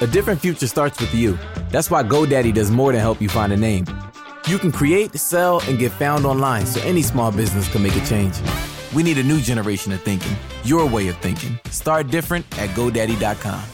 A different future starts with you. That's why GoDaddy does more than help you find a name. You can create, sell, and get found online so any small business can make a change. We need a new generation of thinking, your way of thinking. Start different at GoDaddy.com.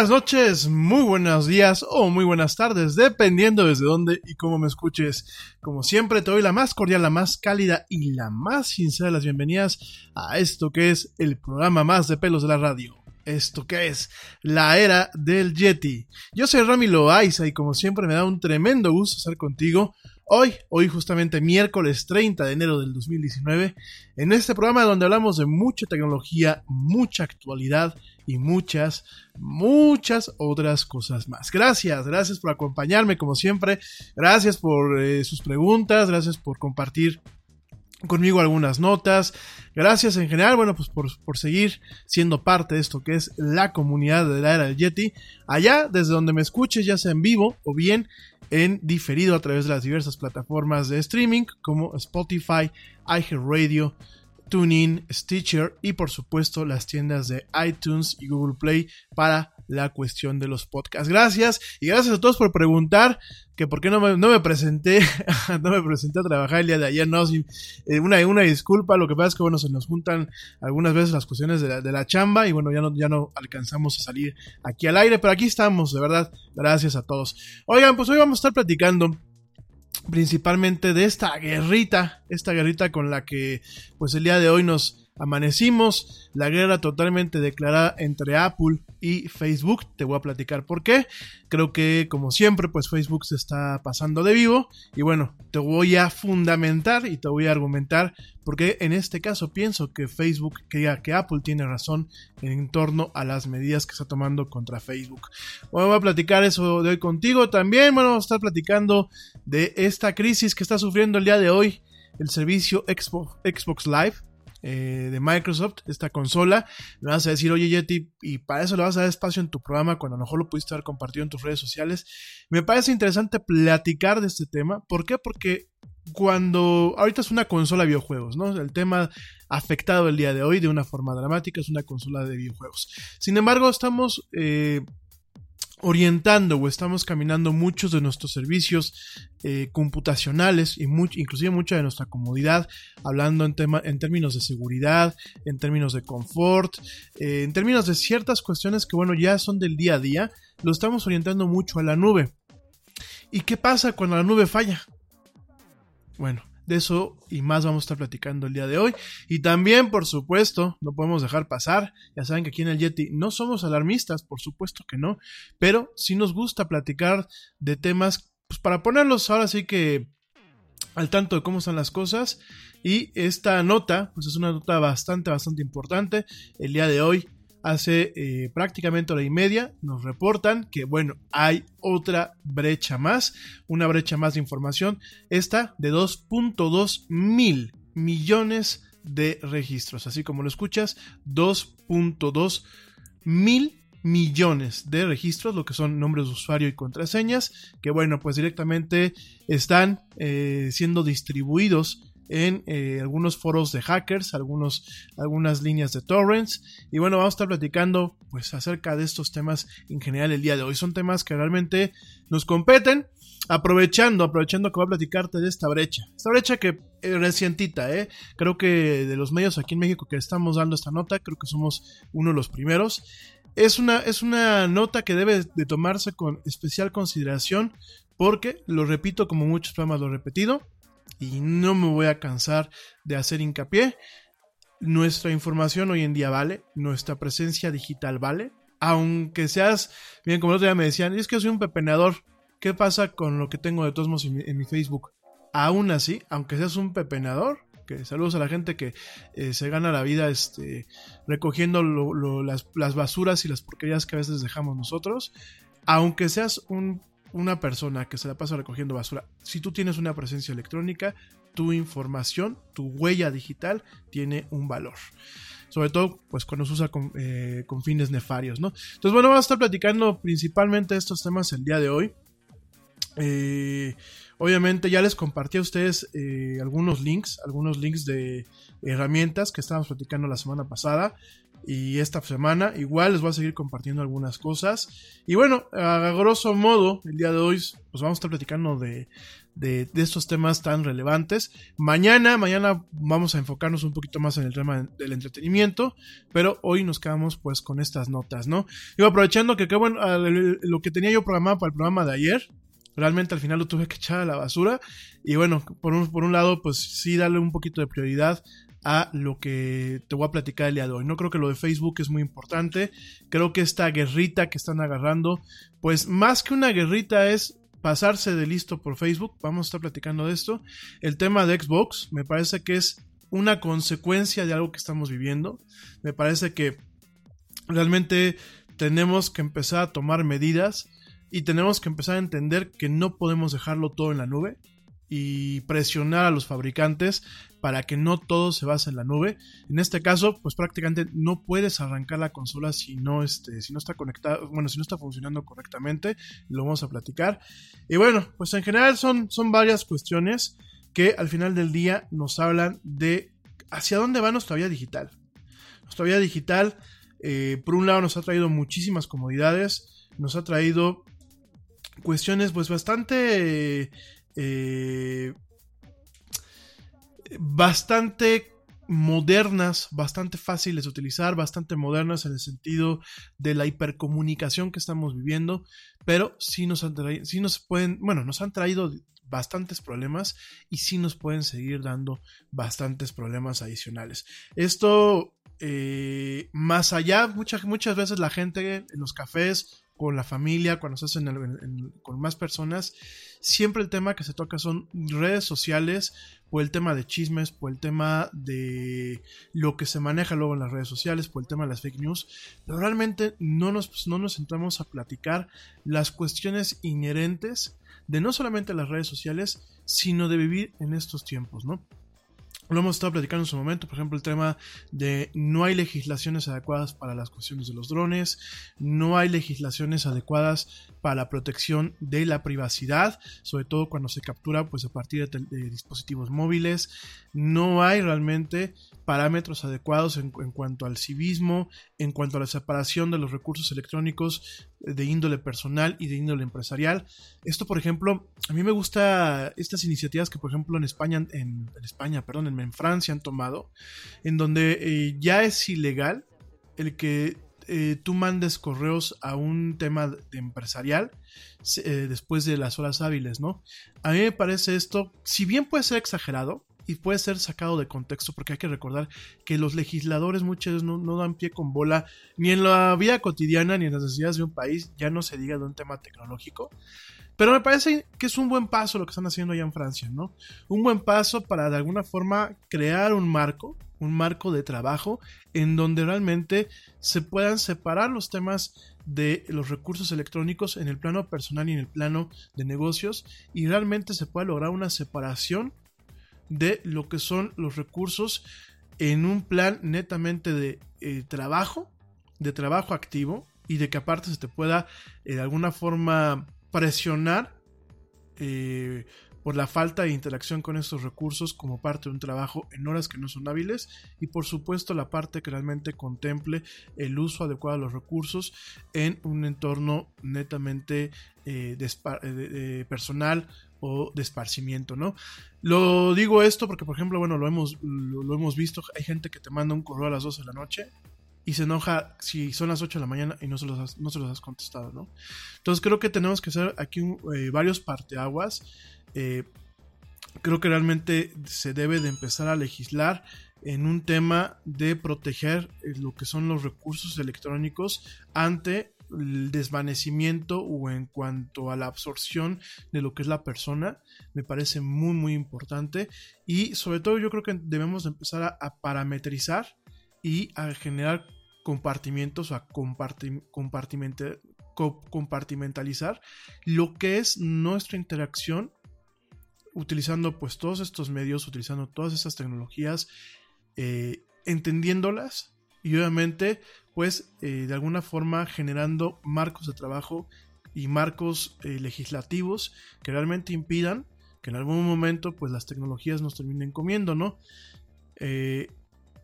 Buenas noches, muy buenos días o muy buenas tardes, dependiendo desde dónde y cómo me escuches. Como siempre, te doy la más cordial, la más cálida y la más sincera de las bienvenidas a esto que es el programa más de pelos de la radio. Esto que es la era del Yeti. Yo soy Rami Loaiza y como siempre me da un tremendo gusto estar contigo hoy, hoy justamente miércoles 30 de enero del 2019, en este programa donde hablamos de mucha tecnología, mucha actualidad y muchas, muchas otras cosas más. Gracias, gracias por acompañarme como siempre, gracias por eh, sus preguntas, gracias por compartir conmigo algunas notas. Gracias en general, bueno, pues por, seguir siendo parte de esto que es la comunidad de la era del Yeti. Allá, desde donde me escuches, ya sea en vivo o bien en diferido a través de las diversas plataformas de streaming como Spotify, iHeartRadio, TuneIn, Stitcher y por supuesto las tiendas de iTunes y Google Play para la cuestión de los podcasts. Gracias y gracias a todos por preguntar que por qué no me, no me presenté, no me presenté a trabajar el día de ayer, no, eh, una, una disculpa, lo que pasa es que bueno, se nos juntan algunas veces las cuestiones de la, de la chamba y bueno, ya no, ya no alcanzamos a salir aquí al aire, pero aquí estamos, de verdad, gracias a todos. Oigan, pues hoy vamos a estar platicando principalmente de esta guerrita, esta guerrita con la que pues el día de hoy nos amanecimos, la guerra totalmente declarada entre Apple y Facebook, te voy a platicar por qué, creo que como siempre pues Facebook se está pasando de vivo. Y bueno, te voy a fundamentar y te voy a argumentar porque en este caso pienso que Facebook, que, que Apple tiene razón en torno a las medidas que está tomando contra Facebook. Bueno, voy a platicar eso de hoy contigo también, bueno, vamos a estar platicando de esta crisis que está sufriendo el día de hoy el servicio Xbox Live eh, de Microsoft, esta consola, me vas a decir, oye Yeti, y para eso le vas a dar espacio en tu programa cuando a lo mejor lo pudiste haber compartido en tus redes sociales. Me parece interesante platicar de este tema. ¿Por qué? Porque cuando ahorita es una consola de videojuegos, ¿no? El tema afectado el día de hoy de una forma dramática es una consola de videojuegos. Sin embargo, estamos eh, orientando o estamos caminando muchos de nuestros servicios eh, computacionales y inclusive mucha de nuestra comodidad, hablando en, tema, en términos de seguridad, en términos de confort, eh, en términos de ciertas cuestiones que bueno ya son del día a día, lo estamos orientando mucho a la nube. ¿Y qué pasa cuando la nube falla? Bueno, de eso y más vamos a estar platicando el día de hoy. Y también, por supuesto, no podemos dejar pasar. Ya saben que aquí en el Yeti no somos alarmistas, por supuesto que no. Pero sí nos gusta platicar de temas pues, para ponerlos ahora sí que al tanto de cómo están las cosas. Y esta nota, pues es una nota bastante, bastante importante. El día de hoy hace eh, prácticamente hora y media nos reportan que, bueno, hay otra brecha más, una brecha más de información, esta de 2.2 mil millones de registros, así como lo escuchas, 2.2 mil millones de registros, lo que son nombres de usuario y contraseñas, que bueno, pues directamente están eh, siendo distribuidos en eh, algunos foros de hackers, algunos, algunas líneas de torrents. Y bueno, vamos a estar platicando pues acerca de estos temas en general el día de hoy. Son temas que realmente nos competen. Aprovechando, aprovechando que voy a platicarte de esta brecha. Esta brecha que es recientita, ¿eh? Creo que de los medios aquí en México que estamos dando esta nota, creo que somos uno de los primeros. Es una, es una nota que debe de tomarse con especial consideración porque, lo repito como muchos programas lo he repetido, y no me voy a cansar de hacer hincapié. Nuestra información hoy en día vale, nuestra presencia digital vale, aunque seas, bien como el otro día me decían, es que soy un pepenador, ¿qué pasa con lo que tengo de todos modos en mi, Facebook? Aún así, aunque seas un pepenador, que saludos a la gente que eh, se gana la vida este, recogiendo las, las basuras y las porquerías que a veces dejamos nosotros, aunque seas un una persona que se la pasa recogiendo basura, si tú tienes una presencia electrónica, tu información, tu huella digital tiene un valor. Sobre todo, pues cuando se usa con, eh, fines nefarios, ¿no? Entonces, bueno, vamos a estar platicando principalmente estos temas el día de hoy. Eh, obviamente ya les compartí a ustedes eh, algunos links, algunos links de herramientas que estábamos platicando la semana pasada. Y esta semana. Igual les voy a seguir compartiendo algunas cosas. Y bueno, a grosso modo, el día de hoy, pues vamos a estar platicando de, de, estos temas tan relevantes. Mañana, mañana vamos a enfocarnos un poquito más en el tema del entretenimiento, pero hoy nos quedamos pues con estas notas, ¿no? Y aprovechando que, qué bueno, lo que tenía yo programado para el programa de ayer, realmente al final lo tuve que echar a la basura. Y bueno, por un, por un lado, pues sí, darle un poquito de prioridad a lo que te voy a platicar el día de hoy. No creo que lo de Facebook es muy importante. Creo que esta guerrita que están agarrando, pues más que una guerrita es pasarse de listo por Facebook. Vamos a estar platicando de esto. El tema de Xbox me parece que es una consecuencia de algo que estamos viviendo. Me parece que realmente tenemos que empezar a tomar medidas y tenemos que empezar a entender que no podemos dejarlo todo en la nube y presionar a los fabricantes para que no todo se base en la nube. En este caso, pues prácticamente no puedes arrancar la consola si no, este, si no está conectado, bueno, si no está funcionando correctamente, lo vamos a platicar. Y bueno, pues en general son, son varias cuestiones que al final del día nos hablan de hacia dónde va nuestra vida digital. Nuestra vida digital, eh, por un lado, nos ha traído muchísimas comodidades, nos ha traído cuestiones pues bastante bastante modernas, bastante fáciles de utilizar, bastante modernas en el sentido de la hipercomunicación que estamos viviendo, pero sí nos han traído, sí nos pueden, bueno, nos han traído bastantes problemas y sí nos pueden seguir dando bastantes problemas adicionales. Esto, eh, más allá, muchas, muchas veces la gente en los cafés con la familia, cuando se hacen con más personas, siempre el tema que se toca son redes sociales, por el tema de chismes, por el tema de lo que se maneja luego en las redes sociales, por el tema de las fake news, pero realmente no nos, pues, no nos centramos a platicar las cuestiones inherentes de no solamente las redes sociales, sino de vivir en estos tiempos, ¿no? Lo hemos estado platicando en su momento, por ejemplo, el tema de no hay legislaciones adecuadas para las cuestiones de los drones, no hay legislaciones adecuadas para la protección de la privacidad, sobre todo cuando se captura pues a partir de, dispositivos móviles, no hay realmente parámetros adecuados en, cuanto al civismo, en cuanto a la separación de los recursos electrónicos de índole personal y de índole empresarial. Esto, por ejemplo, a mí me gusta estas iniciativas que, por ejemplo, en España, en, España, perdón, en, Francia han tomado, en donde eh, ya es ilegal el que eh, tú mandes correos a un tema de empresarial eh, después de las horas hábiles, ¿no? A mí me parece esto, si bien puede ser exagerado, y puede ser sacado de contexto porque hay que recordar que los legisladores muchas veces no, dan pie con bola ni en la vida cotidiana ni en las necesidades de un país, ya no se diga de un tema tecnológico. Pero me parece que es un buen paso lo que están haciendo allá en Francia, ¿no? Un buen paso para de alguna forma crear un marco, un marco de trabajo en donde realmente se puedan separar los temas de los recursos electrónicos en el plano personal y en el plano de negocios y realmente se pueda lograr una separación de lo que son los recursos en un plan netamente de eh, trabajo, de trabajo activo y de que aparte se te pueda eh, de alguna forma presionar eh, por la falta de interacción con estos recursos como parte de un trabajo en horas que no son hábiles y por supuesto la parte que realmente contemple el uso adecuado de los recursos en un entorno netamente personal o de esparcimiento, ¿no? Lo digo esto porque, por ejemplo, bueno, lo hemos, lo, hemos visto, hay gente que te manda un correo a las 12 de la noche y se enoja si son las 8 de la mañana y no se los has, no se los has contestado, ¿no? Entonces creo que tenemos que hacer aquí eh, varios parteaguas. Eh, creo que realmente se debe de empezar a legislar en un tema de proteger eh, lo que son los recursos electrónicos ante el desvanecimiento o en cuanto a la absorción de lo que es la persona, me parece muy muy importante. Y sobre todo yo creo que debemos empezar a, parametrizar y a generar compartimientos, a compartimentalizar lo que es nuestra interacción utilizando pues todos estos medios, utilizando todas estas tecnologías, eh, entendiéndolas y obviamente pues eh, de alguna forma generando marcos de trabajo y marcos eh, legislativos que realmente impidan que en algún momento pues las tecnologías nos terminen comiendo, ¿no? Eh,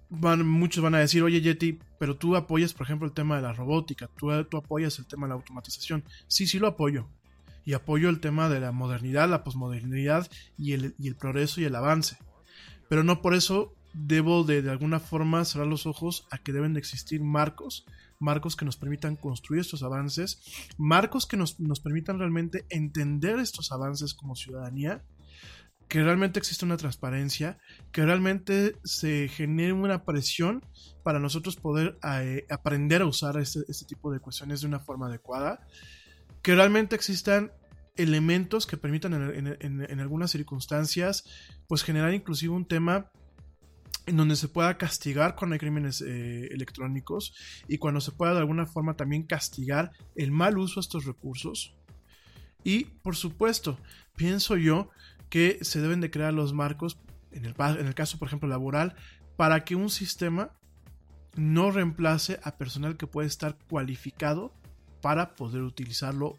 van, muchos van a decir, oye Yeti, pero tú apoyas, por ejemplo, el tema de la robótica, tú, tú apoyas el tema de la automatización. Sí, sí lo apoyo. Y apoyo el tema de la modernidad, la posmodernidad y el, y el progreso y el avance. Pero no por eso debo de, de alguna forma cerrar los ojos a que deben de existir marcos, marcos que nos permitan construir estos avances, marcos que nos, nos permitan realmente entender estos avances como ciudadanía que realmente existe una transparencia, que realmente se genere una presión para nosotros poder eh, aprender a usar este, este, tipo de cuestiones de una forma adecuada, que realmente existan elementos que permitan en, algunas circunstancias pues generar inclusive un tema en donde se pueda castigar cuando hay crímenes eh, electrónicos y cuando se pueda de alguna forma también castigar el mal uso de estos recursos. Y por supuesto, pienso yo que se deben de crear los marcos, en el, en el caso por ejemplo laboral, para que un sistema no reemplace a personal que puede estar cualificado para poder utilizarlo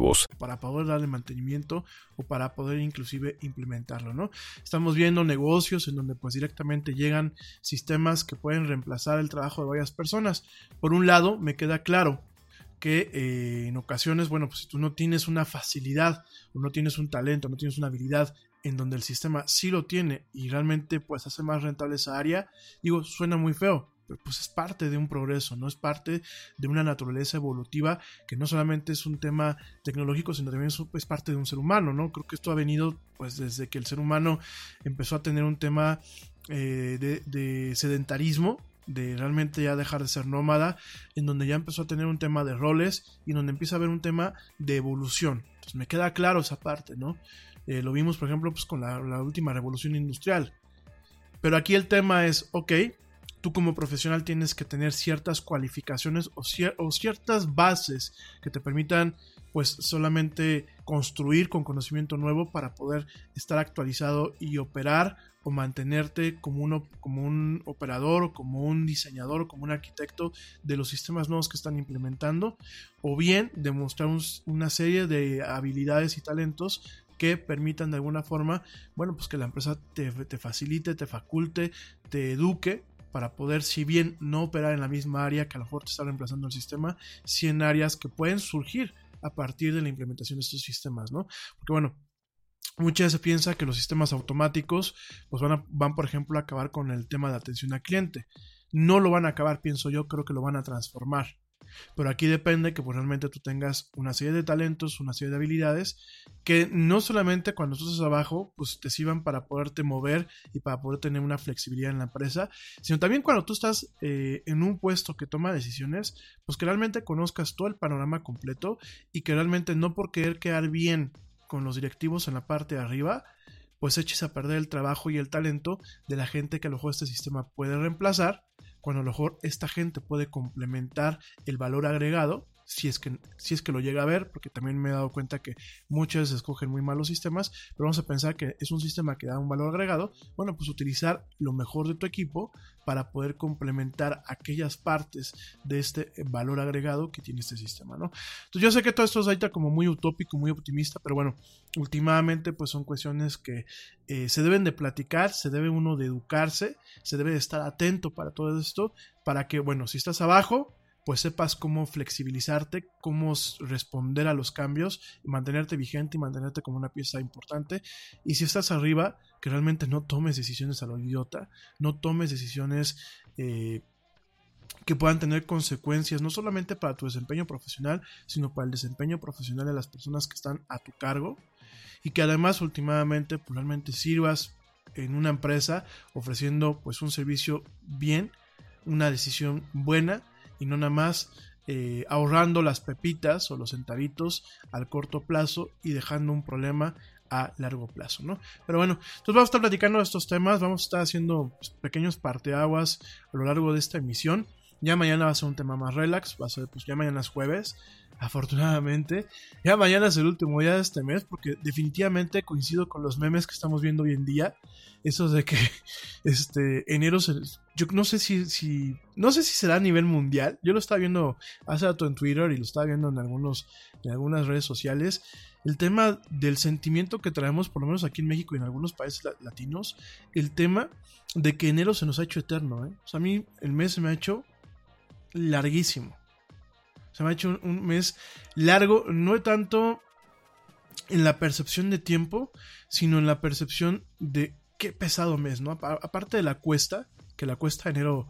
Para poder darle mantenimiento o para poder inclusive implementarlo, ¿no? Estamos viendo negocios en donde pues directamente llegan sistemas que pueden reemplazar el trabajo de varias personas. Por un lado, me queda claro que eh, en ocasiones, bueno, pues si tú no tienes una facilidad o no tienes un talento, no tienes una habilidad en donde el sistema sí lo tiene y realmente pues hace más rentable esa área, digo, suena muy feo, pues es parte de un progreso, no es parte de una naturaleza evolutiva que no solamente es un tema tecnológico, sino también es, parte de un ser humano, ¿no? Creo que esto ha venido pues desde que el ser humano empezó a tener un tema eh, de, sedentarismo, de realmente ya dejar de ser nómada, en donde ya empezó a tener un tema de roles y donde empieza a haber un tema de evolución. Entonces me queda claro esa parte, ¿no? Eh, lo vimos, por ejemplo, pues con la, la última revolución industrial. Pero aquí el tema es, ok, tú como profesional tienes que tener ciertas cualificaciones o, ciertas bases que te permitan pues solamente construir con conocimiento nuevo para poder estar actualizado y operar o mantenerte como, uno, como un operador o como un diseñador o como un arquitecto de los sistemas nuevos que están implementando o bien demostrar una serie de habilidades y talentos que permitan de alguna forma, bueno, pues que la empresa te, te facilite, te faculte, te eduque para poder, si bien no operar en la misma área que a lo mejor te está reemplazando el sistema, si en áreas que pueden surgir a partir de la implementación de estos sistemas, ¿no? Porque bueno, muchas veces piensa que los sistemas automáticos pues van, a, van, por ejemplo, a acabar con el tema de atención al cliente. No lo van a acabar, pienso yo, creo que lo van a transformar. Pero aquí depende que pues, realmente tú tengas una serie de talentos, una serie de habilidades que no solamente cuando tú estás abajo, pues te sirvan para poderte mover y para poder tener una flexibilidad en la empresa, sino también cuando tú estás eh, en un puesto que toma decisiones, pues que realmente conozcas todo el panorama completo y que realmente no por querer quedar bien con los directivos en la parte de arriba, pues eches a perder el trabajo y el talento de la gente que a lo mejor este sistema puede reemplazar cuando a lo mejor esta gente puede complementar el valor agregado si es que, si es que lo llega a ver, porque también me he dado cuenta que muchas veces escogen muy malos sistemas, pero vamos a pensar que es un sistema que da un valor agregado, bueno, pues utilizar lo mejor de tu equipo para poder complementar aquellas partes de este valor agregado que tiene este sistema, ¿no? Entonces yo sé que todo esto es ahorita como muy utópico, muy optimista, pero bueno, últimamente pues son cuestiones que eh, se deben de platicar, se debe uno de educarse, se debe de estar atento para todo esto, para que, bueno, si estás abajo, pues sepas cómo flexibilizarte, cómo responder a los cambios, mantenerte vigente y mantenerte como una pieza importante. Y si estás arriba, que realmente no tomes decisiones a lo idiota, no tomes decisiones eh, que puedan tener consecuencias no solamente para tu desempeño profesional, sino para el desempeño profesional de las personas que están a tu cargo y que además últimamente pues, realmente sirvas en una empresa ofreciendo pues un servicio bien, una decisión buena y no nada más eh, ahorrando las pepitas o los centavitos al corto plazo y dejando un problema a largo plazo, ¿no? Pero bueno, entonces vamos a estar platicando de estos temas, vamos a estar haciendo pues, pequeños parteaguas a lo largo de esta emisión. Ya mañana va a ser un tema más relax, va a ser, pues ya mañana es jueves, afortunadamente. Ya mañana es el último día de este mes, porque definitivamente coincido con los memes que estamos viendo hoy en día. Eso de que este enero se, yo no sé si, no sé si será a nivel mundial. Yo lo estaba viendo hace rato en Twitter y lo estaba viendo en algunos en algunas redes sociales. El tema del sentimiento que traemos, por lo menos aquí en México y en algunos países latinos, el tema de que enero se nos ha hecho eterno. ¿eh? O sea, a mí el mes se me ha hecho larguísimo. Se me ha hecho un, mes largo, no tanto en la percepción de tiempo, sino en la percepción de qué pesado mes, ¿no? Aparte de la cuesta, que la cuesta de enero,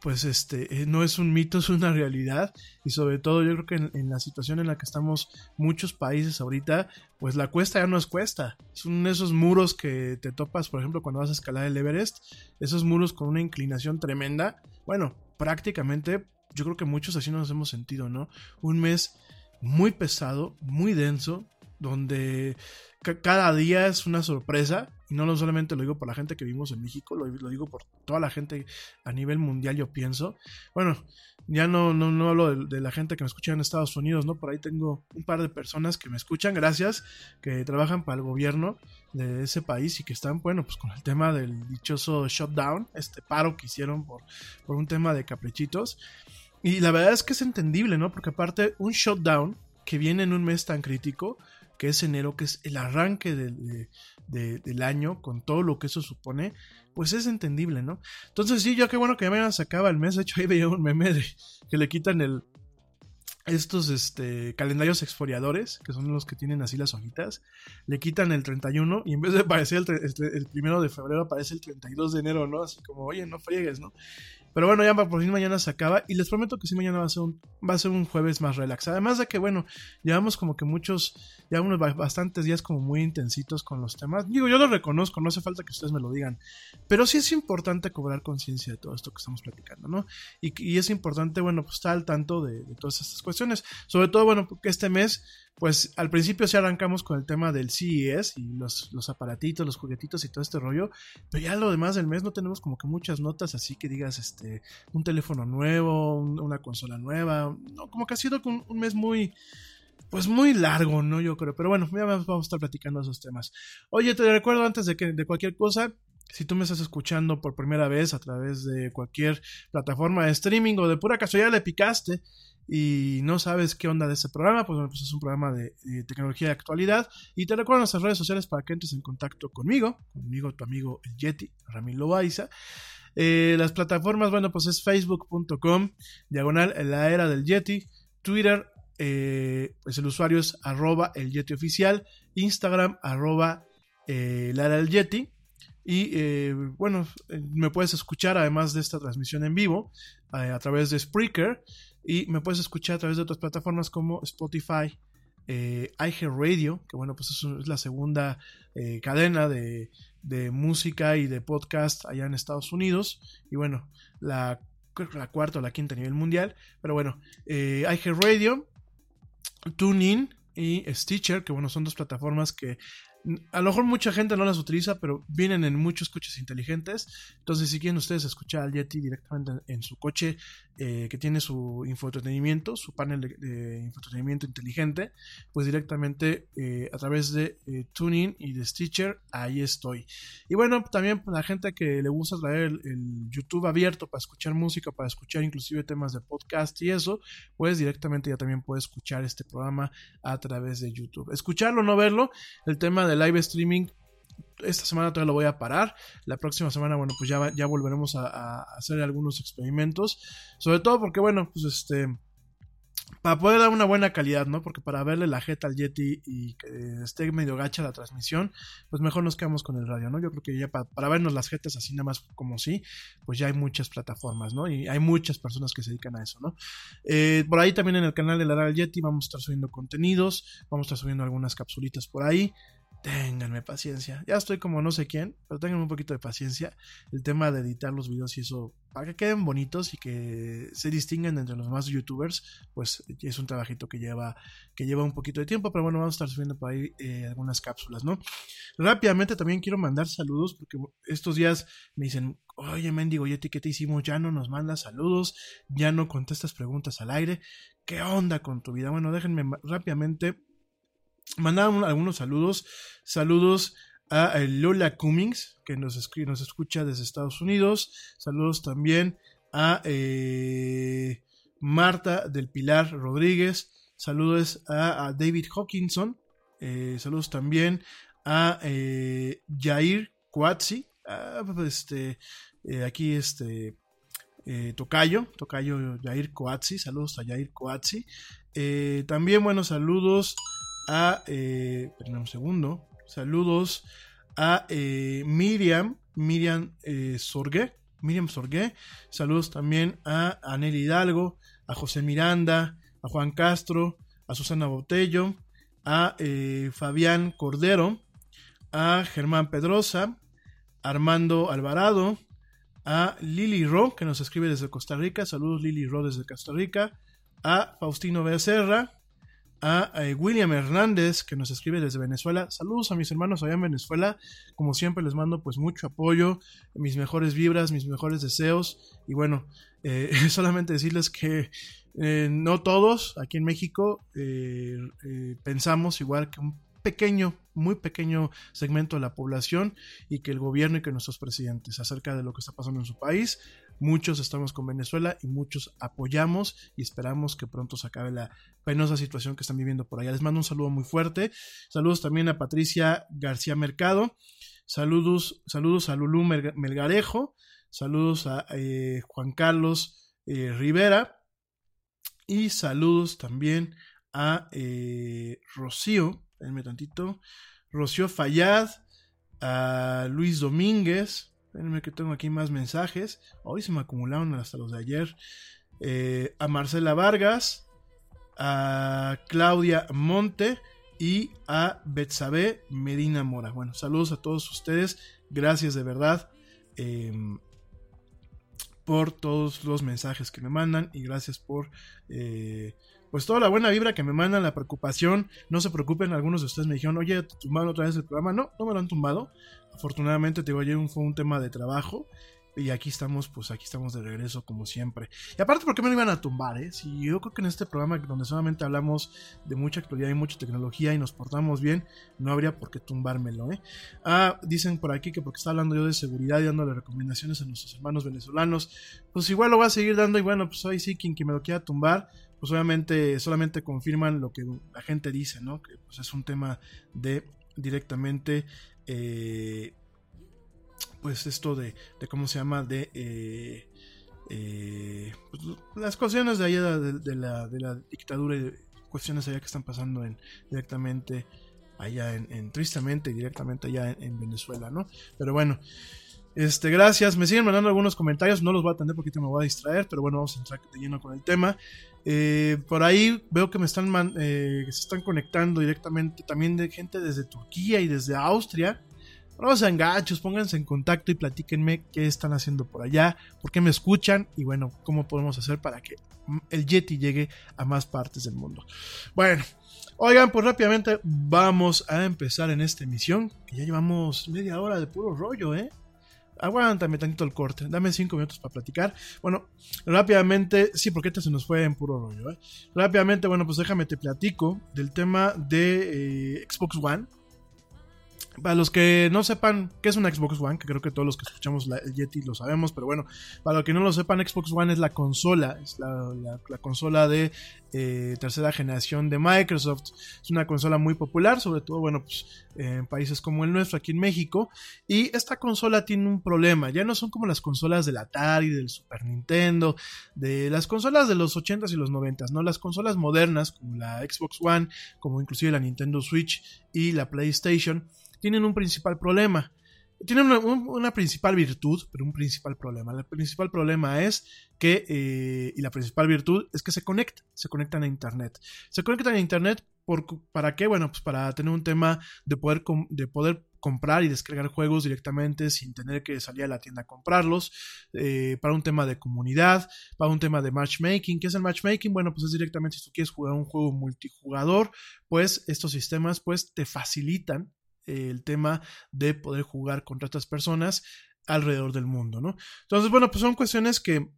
pues este, eh, no es un mito, es una realidad. Y sobre todo yo creo que en, en, la situación en la que estamos muchos países ahorita, pues la cuesta ya no es cuesta. Son esos muros que te topas, por ejemplo, cuando vas a escalar el Everest, esos muros con una inclinación tremenda. Bueno, prácticamente yo creo que muchos así nos hemos sentido, ¿no? Un mes muy pesado, muy denso, donde cada día es una sorpresa, y no solamente lo digo por la gente que vivimos en México, lo, digo por toda la gente a nivel mundial, yo pienso. Bueno, ya no, no, no hablo de, de, la gente que me escucha en Estados Unidos, ¿no? Por ahí tengo un par de personas que me escuchan, gracias, que trabajan para el gobierno de ese país y que están, bueno, pues con el tema del dichoso shutdown, este paro que hicieron por, por un tema de caprichitos. Y la verdad es que es entendible, ¿no? Porque aparte, un shutdown que viene en un mes tan crítico, que es enero, que es el arranque de, de, de, del año, con todo lo que eso supone, pues es entendible, ¿no? Entonces sí, yo qué bueno que ya mañana se acaba el mes, de hecho ahí veía un meme de que le quitan el estos este, calendarios exfoliadores, que son los que tienen así las hojitas, le quitan el 31 y en vez de aparecer el, el, el primero de febrero aparece el 32 de enero, ¿no? Así como, oye, no friegues, ¿no? Pero bueno, ya por fin mañana se acaba. Y les prometo que sí, mañana va a ser un, va a ser un jueves más relax. Además de que, bueno, llevamos como que muchos, unos bastantes días como muy intensitos con los temas. Digo, yo lo reconozco, no hace falta que ustedes me lo digan. Pero sí es importante cobrar conciencia de todo esto que estamos platicando, ¿no? Y, es importante, bueno, pues estar al tanto de todas estas cuestiones. Sobre todo, bueno, porque este mes pues al principio sí arrancamos con el tema del CES y los, los, aparatitos, los juguetitos y todo este rollo, pero ya lo demás del mes no tenemos como que muchas notas así que digas este un teléfono nuevo, un, una consola nueva, no, como que ha sido un, un, mes muy pues muy largo, ¿no? Yo creo, pero bueno, ya vamos a estar platicando esos temas. Oye, te recuerdo antes de que de cualquier cosa, si tú me estás escuchando por primera vez a través de cualquier plataforma de streaming o de pura casualidad le picaste y no sabes qué onda de ese programa, pues, pues es un programa de, tecnología de actualidad. Y te recuerdo nuestras redes sociales para que entres en contacto conmigo, conmigo, tu amigo el Yeti, Ramiro Loaiza. Eh, las plataformas, bueno, pues es facebook.com, diagonal la era del Yeti, Twitter, eh, pues el usuario es arroba el Yeti oficial, Instagram arroba eh, la era del Yeti. Y bueno, me puedes escuchar además de esta transmisión en vivo a través de Spreaker y me puedes escuchar a través de otras plataformas como Spotify, eh, iHeartRadio, que bueno, pues es, la segunda eh, cadena de, de, música y de podcast allá en Estados Unidos. Y bueno, la, la cuarta o la quinta a nivel mundial. Pero bueno, eh, iHeartRadio, TuneIn y Stitcher, que bueno, son dos plataformas que a lo mejor mucha gente no las utiliza, pero vienen en muchos coches inteligentes. Entonces, si quieren ustedes escuchar al Yeti directamente en su coche eh, que tiene su infoentretenimiento, su panel de, de inteligente, pues directamente eh, a través de eh, TuneIn y de Stitcher, ahí estoy. Y bueno, también la gente que le gusta traer el, el, YouTube abierto para escuchar música, para escuchar inclusive temas de podcast y eso, pues directamente ya también puede escuchar este programa a través de YouTube. Escucharlo, no verlo, el tema de live streaming esta semana todavía lo voy a parar. La próxima semana, bueno, pues ya, ya volveremos a, hacer algunos experimentos. Sobre todo porque, bueno, pues este para poder dar una buena calidad, ¿no? Porque para verle la jeta al Yeti y que esté medio gacha la transmisión, pues mejor nos quedamos con el radio, ¿no? Yo creo que ya para, vernos las jetas así nada más como sí, pues ya hay muchas plataformas, ¿no? Y hay muchas personas que se dedican a eso, ¿no? Eh, por ahí también en el canal de la del Yeti vamos a estar subiendo contenidos, vamos a estar subiendo algunas capsulitas por ahí. Ténganme paciencia. Ya estoy como no sé quién, pero tengan un poquito de paciencia. El tema de editar los videos y eso, para que queden bonitos y que se distinguen entre los más youtubers, pues es un trabajito que lleva, que lleva un poquito de tiempo, pero bueno, vamos a estar subiendo por ahí eh, algunas cápsulas, ¿no? Rápidamente también quiero mandar saludos porque estos días me dicen, oye, mendigo Yeti, ¿qué te hicimos? Ya no nos mandas saludos, ya no contestas preguntas al aire. ¿Qué onda con tu vida? Bueno, déjenme rápidamente Mandaron algunos saludos. Saludos a eh, Lola Cummings, que nos, nos escucha desde Estados Unidos. Saludos también a eh, Marta del Pilar Rodríguez. Saludos a, David Hawkinson. Eh, saludos también a Jair Coatzi. Ah, este, aquí este Tocayo, Tocayo Jair Coatzi. Saludos a Jair Coatzi. también, buenos saludos a, eh, un segundo, saludos a eh, Miriam, Miriam eh, Sorgué, Miriam saludos también a Anel Hidalgo, a José Miranda, a Juan Castro, a Susana Botello, a eh, Fabián Cordero, a Germán Pedrosa, Armando Alvarado, a Lili Ro, que nos escribe desde Costa Rica, saludos Lili Ro desde Costa Rica, a Faustino Becerra, a, William Hernández que nos escribe desde Venezuela. Saludos a mis hermanos allá en Venezuela. Como siempre les mando pues mucho apoyo, mis mejores vibras, mis mejores deseos. Y bueno, eh, solamente decirles que eh, no todos aquí en México eh, pensamos igual que un pequeño, muy pequeño segmento de la población y que el gobierno y que nuestros presidentes acerca de lo que está pasando en su país. Muchos estamos con Venezuela y muchos apoyamos y esperamos que pronto se acabe la penosa situación que están viviendo por allá. Les mando un saludo muy fuerte. Saludos también a Patricia García Mercado. Saludos, saludos a Lulú Melgarejo. Saludos a eh, Juan Carlos eh, Rivera. Y saludos también a eh, Rocío Espérenme tantito. Rocío Fallad, a Luis Domínguez. Espérenme que tengo aquí más mensajes. Hoy se me acumularon hasta los de ayer. Eh, a Marcela Vargas, a Claudia Monte y a Betsabe Medina Mora. Bueno, saludos a todos ustedes. Gracias de verdad. Em, por todos los mensajes que me mandan y gracias por eh, pues toda la buena vibra que me mandan, la preocupación. No se preocupen, algunos de ustedes me dijeron, oye, ¿te tumbaron otra vez el programa? No, no me lo han tumbado. Afortunadamente, te digo, ayer fue un tema de trabajo. Y aquí estamos, pues aquí estamos de regreso como siempre. Y aparte, ¿por qué me lo iban a tumbar? Eh? Si yo creo que en este programa donde solamente hablamos de mucha actualidad y mucha tecnología y nos portamos bien, no habría por qué tumbármelo. ¿eh? Ah, dicen por aquí que porque está hablando yo de seguridad y dándole recomendaciones a nuestros hermanos venezolanos, pues igual lo voy a seguir dando y bueno, pues ahí sí, quien, quien me lo quiera tumbar, pues obviamente solamente confirman lo que la gente dice, ¿no? Que pues es un tema de directamente, eh, pues esto de, de, cómo se llama, de eh, eh, pues las cuestiones de allá de, la, de la dictadura y cuestiones allá que están pasando en, directamente allá en, en tristemente directamente allá en, en Venezuela, ¿no? Pero bueno. Este, gracias. Me siguen mandando algunos comentarios. No los voy a atender porque me voy a distraer. Pero bueno, vamos a entrar de lleno con el tema. Eh, por ahí veo que me están eh, se están conectando directamente también de gente desde Turquía y desde Austria. No sean gachos, pónganse en contacto y platíquenme qué están haciendo por allá, por qué me escuchan y bueno, cómo podemos hacer para que el Yeti llegue a más partes del mundo. Bueno, oigan, pues rápidamente vamos a empezar en esta emisión, que ya llevamos media hora de puro rollo, ¿eh? Aguántame tantito el corte, dame cinco minutos para platicar. Bueno, rápidamente, sí, porque este se nos fue en puro rollo, ¿eh? Rápidamente, bueno, pues déjame te platico del tema de eh, Xbox One. Para los que no sepan qué es una Xbox One, que creo que todos los que escuchamos el Yeti lo sabemos, pero bueno, para los que no lo sepan, Xbox One es la consola, es la consola de eh, tercera generación de Microsoft. Es una consola muy popular, sobre todo, bueno, pues en países como el nuestro, aquí en México. Y esta consola tiene un problema, ya no son como las consolas del Atari, del Super Nintendo, de las consolas de los 80s y los 90s, ¿no? Las consolas modernas, como la Xbox One, como inclusive la Nintendo Switch y la PlayStation, tienen un principal problema. Tienen una, un- una principal virtud, pero un principal problema. El principal problema es que, eh, y la principal virtud es que se conectan, se conectan a Internet. Se conectan a Internet ¿para qué? Bueno, pues para tener un tema de poder, de poder comprar y descargar juegos directamente sin tener que salir a la tienda a comprarlos, eh, para un tema de comunidad, para un tema de matchmaking. ¿Qué es el matchmaking? Bueno, pues es directamente si tú quieres jugar un juego multijugador, pues estos sistemas pues te facilitan eh, el tema de poder jugar contra otras personas alrededor del mundo, ¿no? Entonces, bueno, pues son cuestiones que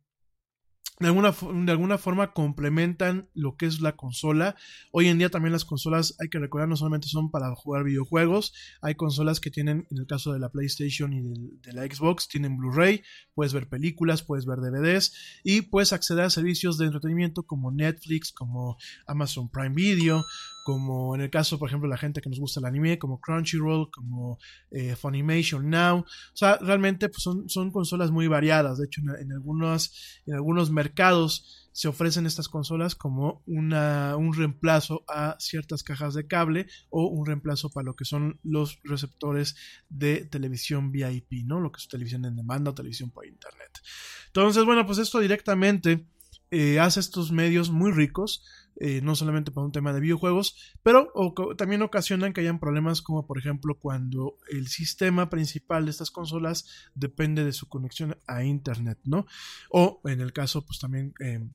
de alguna, de alguna forma complementan lo que es la consola. Hoy en día también las consolas, hay que recordar, no solamente son para jugar videojuegos, hay consolas que tienen, en el caso de la PlayStation y del- de, la Xbox, tienen Blu-ray, puedes ver películas, puedes ver DVDs y puedes acceder a servicios de entretenimiento como Netflix, como Amazon Prime Video, como en el caso, por ejemplo, la gente que nos gusta el anime, como Crunchyroll, como eh, Funimation Now. O sea, realmente pues, son, son consolas muy variadas. De hecho, en, en algunos, en algunos mercados se ofrecen estas consolas como una, un reemplazo a ciertas cajas de cable o un reemplazo para lo que son los receptores de televisión VIP, ¿no? Lo que es televisión en demanda o televisión por internet. Entonces, bueno, pues esto directamente eh, hace estos medios muy ricos, eh, no solamente para un tema de videojuegos, pero también ocasionan que hayan problemas como por ejemplo cuando el sistema principal de estas consolas depende de su conexión a internet, ¿no? O en el caso pues también eh,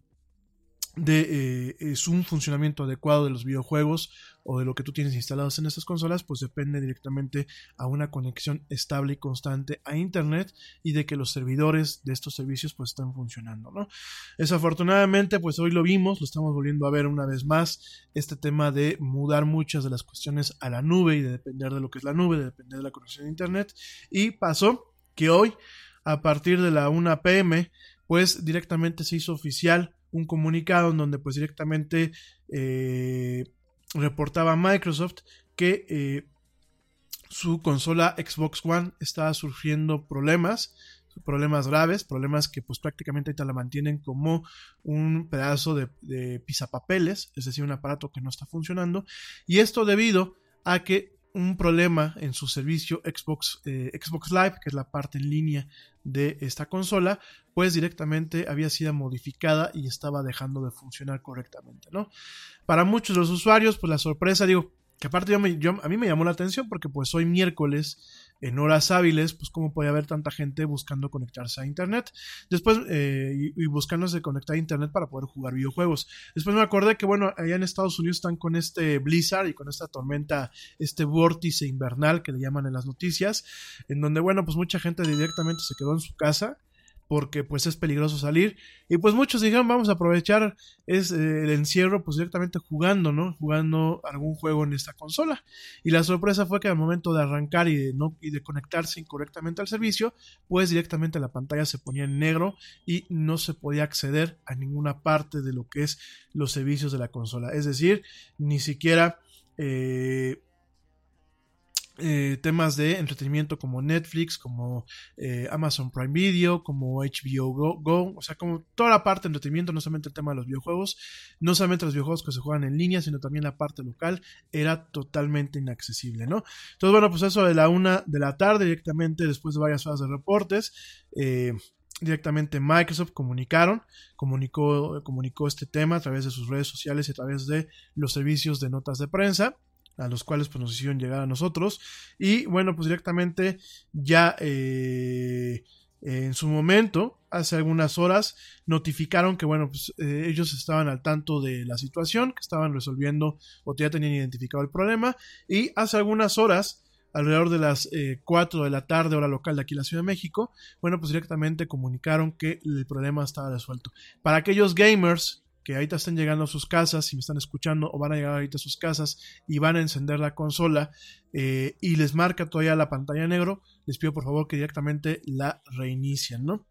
de eh, es un funcionamiento adecuado de los videojuegos o de lo que tú tienes instalados en estas consolas, pues depende directamente a una conexión estable y constante a internet y de que los servidores de estos servicios pues están funcionando, ¿no? Desafortunadamente, pues hoy lo vimos, lo estamos volviendo a ver una vez más, este tema de mudar muchas de las cuestiones a la nube y de depender de lo que es la nube, de depender de la conexión a internet. Y pasó que hoy, a partir de la 1 pm, pues directamente se hizo oficial un comunicado en donde pues directamente eh, reportaba Microsoft que eh, su consola Xbox One estaba sufriendo problemas problemas graves, problemas que pues prácticamente ahorita la mantienen como un pedazo de, de pisapapeles, es decir, un aparato que no está funcionando, y esto debido a que un problema en su servicio Xbox, eh, Xbox Live, que es la parte en línea de esta consola, pues directamente había sido modificada y estaba dejando de funcionar correctamente, ¿no? Para muchos de los usuarios, pues la sorpresa, digo, que aparte a mí me llamó la atención porque pues hoy miércoles en horas hábiles, pues cómo puede haber tanta gente buscando conectarse a internet, después eh, y, y, buscándose conectar a internet para poder jugar videojuegos. Después me acordé que bueno, allá en Estados Unidos están con este Blizzard y con esta tormenta, este vórtice invernal que le llaman en las noticias, en donde bueno, pues mucha gente directamente se quedó en su casa porque pues es peligroso salir. Y pues muchos dijeron vamos a aprovechar es, eh, el encierro pues directamente jugando, ¿no? Jugando algún juego en esta consola y la sorpresa fue que al momento de arrancar y de, no, y de conectarse incorrectamente al servicio pues directamente la pantalla se ponía en negro y no se podía acceder a ninguna parte de lo que es los servicios de la consola. Es decir, ni siquiera eh, eh, temas de entretenimiento como Netflix, como eh, Amazon Prime Video, como HBO Go, o sea, como toda la parte de entretenimiento, no solamente el tema de los videojuegos, no solamente los videojuegos que se juegan en línea, sino también la parte local, era totalmente inaccesible, ¿no? Entonces, bueno, pues eso de la una de la tarde, directamente después de varias horas de reportes, eh, directamente Microsoft comunicaron, comunicó, comunicó este tema a través de sus redes sociales y a través de los servicios de notas de prensa a los cuales pues nos hicieron llegar a nosotros. Y bueno pues directamente ya eh, en su momento hace algunas horas notificaron que bueno pues eh, ellos estaban al tanto de la situación que estaban resolviendo o ya tenían identificado el problema. Y hace algunas horas alrededor de las eh, 4 de la tarde hora local de aquí en la Ciudad de México bueno pues directamente comunicaron que el problema estaba resuelto. Para aquellos gamers que ahorita están llegando a sus casas, si me están escuchando, o van a llegar ahorita a sus casas y van a encender la consola eh, y les marca todavía la pantalla negro, les pido por favor que directamente la reinicien, ¿no?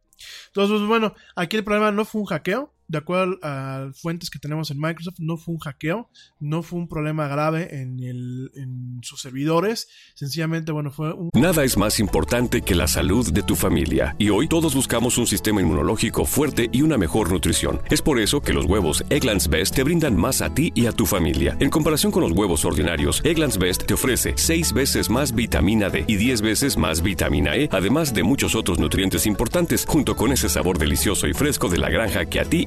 Entonces, pues, bueno, aquí el problema no fue un hackeo, de acuerdo a fuentes que tenemos en Microsoft, no fue un hackeo, no fue un problema grave en, sus servidores, sencillamente, bueno, fue un... Nada es más importante que la salud de tu familia, y hoy todos buscamos un sistema inmunológico fuerte y una mejor nutrición. Es por eso que los huevos Egglands Best te brindan más a ti y a tu familia. En comparación con los huevos ordinarios, Egglands Best te ofrece 6 veces más vitamina D y 10 veces más vitamina E, además de muchos otros nutrientes importantes, junto con ese sabor delicioso y fresco de la granja que a ti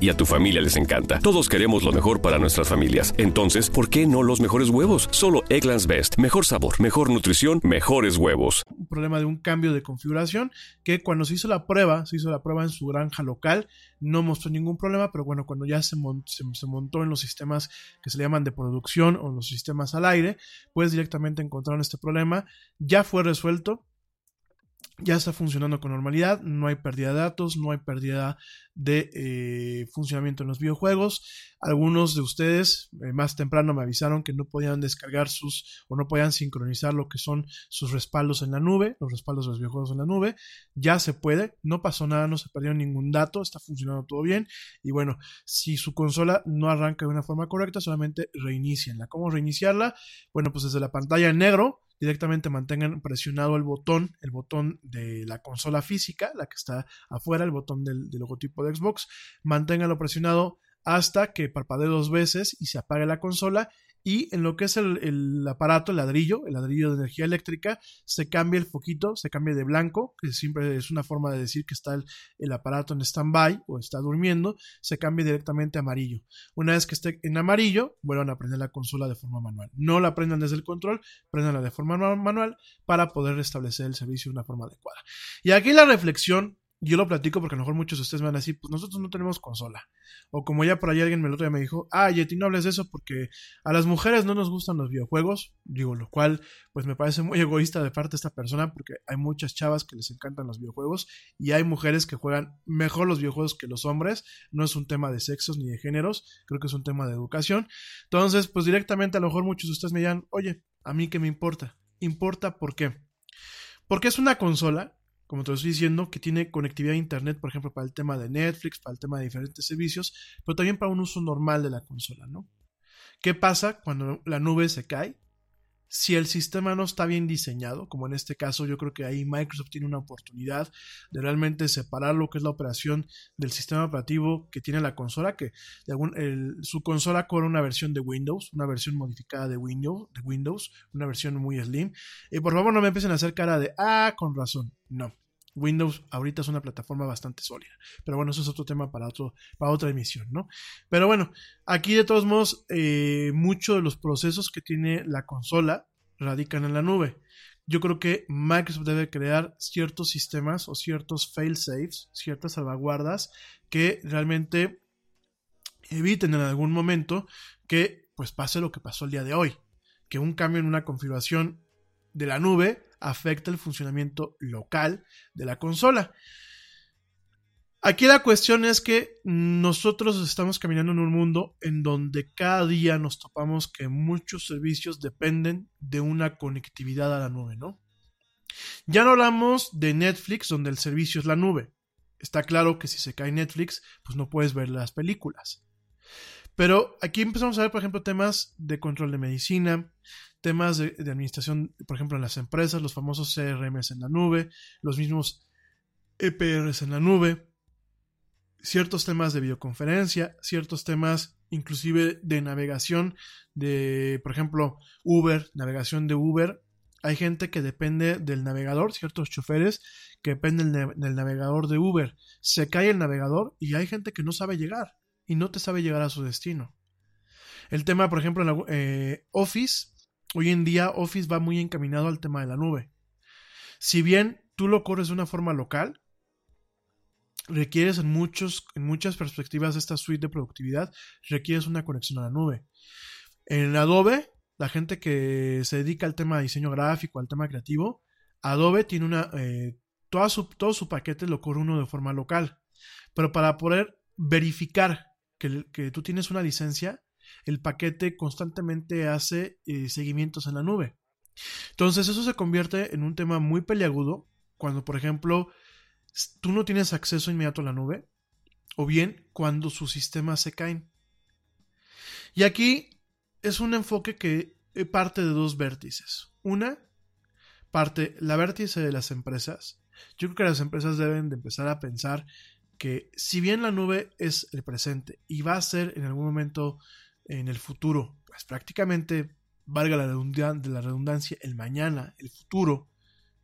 y a tu familia les encanta. Todos queremos lo mejor para nuestras familias. Entonces, ¿por qué no los mejores huevos? Solo Egglands Best. Mejor sabor, mejor nutrición, mejores huevos. Un problema de un cambio de configuración que cuando se hizo la prueba, se hizo la prueba en su granja local, no mostró ningún problema, pero bueno, cuando ya se, montó en los sistemas que se le llaman de producción o los sistemas al aire, pues directamente encontraron este problema. Ya fue resuelto, ya está funcionando con normalidad, no hay pérdida de datos, no hay pérdida de eh, funcionamiento en los videojuegos. Algunos de ustedes eh, más temprano me avisaron que no podían descargar sus o no podían sincronizar lo que son sus respaldos en la nube, los respaldos de los videojuegos en la nube. Ya se puede, no pasó nada, no se perdió ningún dato, está funcionando todo bien. Y bueno, si su consola no arranca de una forma correcta, solamente reinicienla. ¿Cómo reiniciarla? Bueno, pues desde la pantalla en negro directamente mantengan presionado el botón, el botón de la consola física, la que está afuera, el botón del, logotipo de Xbox, manténganlo presionado hasta que parpadee dos veces y se apague la consola y en lo que es el, aparato, el ladrillo, el ladrillo de energía eléctrica, se cambia el foquito, se cambia de blanco, que siempre es una forma de decir que está el, aparato en stand-by o está durmiendo, se cambia directamente a amarillo. Una vez que esté en amarillo, vuelvan a prender la consola de forma manual. No la prendan desde el control, prendanla de forma manual para poder restablecer el servicio de una forma adecuada. Y aquí la reflexión yo lo platico porque a lo mejor muchos de ustedes van a decir, pues nosotros no tenemos consola. O como ya por ahí alguien me lo otro día me dijo, ah, Yeti, no hables de eso porque a las mujeres no nos gustan los videojuegos. Digo, lo cual, pues me parece muy egoísta de parte de esta persona porque hay muchas chavas que les encantan los videojuegos y hay mujeres que juegan mejor los videojuegos que los hombres. No es un tema de sexos ni de géneros, creo que es un tema de educación. Entonces, pues directamente a lo mejor muchos de ustedes me dirán, oye, a mí qué me importa. Importa por qué. Porque es una consola como te estoy diciendo, que tiene conectividad a Internet, por ejemplo, para el tema de Netflix, para el tema de diferentes servicios, pero también para un uso normal de la consola, ¿no? ¿Qué pasa cuando la nube se cae? Si el sistema no está bien diseñado, como en este caso yo creo que ahí Microsoft tiene una oportunidad de realmente separar lo que es la operación del sistema operativo que tiene la consola, que su consola corre una versión de Windows, una versión modificada de Windows, de Windows, una versión muy slim. Y por favor no me empiecen a hacer cara de, ah, con razón. No. Windows ahorita es una plataforma bastante sólida. Pero bueno, eso es otro tema para, otro, para otra emisión, ¿no? Pero bueno, aquí de todos modos, eh, muchos de los procesos que tiene la consola radican en la nube. Yo creo que Microsoft debe crear ciertos sistemas o ciertos fail-safes, ciertas salvaguardas que realmente eviten en algún momento que pues pase lo que pasó el día de hoy, que un cambio en una configuración de la nube afecta el funcionamiento local de la consola. Aquí la cuestión es que nosotros estamos caminando en un mundo en donde cada día nos topamos que muchos servicios dependen de una conectividad a la nube, ¿no? Ya no hablamos de Netflix, donde el servicio es la nube. Está claro que si se cae Netflix, pues no puedes ver las películas. Pero aquí empezamos a ver, por ejemplo, temas de control de medicina, temas de, administración, por ejemplo, en las empresas, los famosos CRMs en la nube, los mismos EPRs en la nube, ciertos temas de videoconferencia, ciertos temas inclusive de navegación de, por ejemplo, Uber, navegación de Uber. Hay gente que depende del navegador, ciertos choferes que dependen del navegador de Uber. Se cae el navegador y hay gente que no sabe llegar y no te sabe llegar a su destino. El tema, por ejemplo, en eh, Office, hoy en día Office va muy encaminado al tema de la nube. Si bien tú lo corres de una forma local, requieres en, muchos, en muchas perspectivas de esta suite de productividad, requieres una conexión a la nube. En Adobe, la gente que se dedica al tema de diseño gráfico, al tema creativo, Adobe tiene una... Eh, su, todo su paquete lo corre uno de forma local. Pero para poder verificar que, tú tienes una licencia, el paquete constantemente hace eh, seguimientos en la nube. Entonces eso se convierte en un tema muy peliagudo cuando, por ejemplo, tú no tienes acceso inmediato a la nube o bien cuando sus sistemas se caen. Y aquí es un enfoque que eh, parte de dos vértices. Una, parte la vértice de las empresas. Yo creo que las empresas deben de empezar a pensar que si bien la nube es el presente y va a ser en algún momento en el futuro, pues prácticamente, valga la, la redundancia, el mañana, el futuro,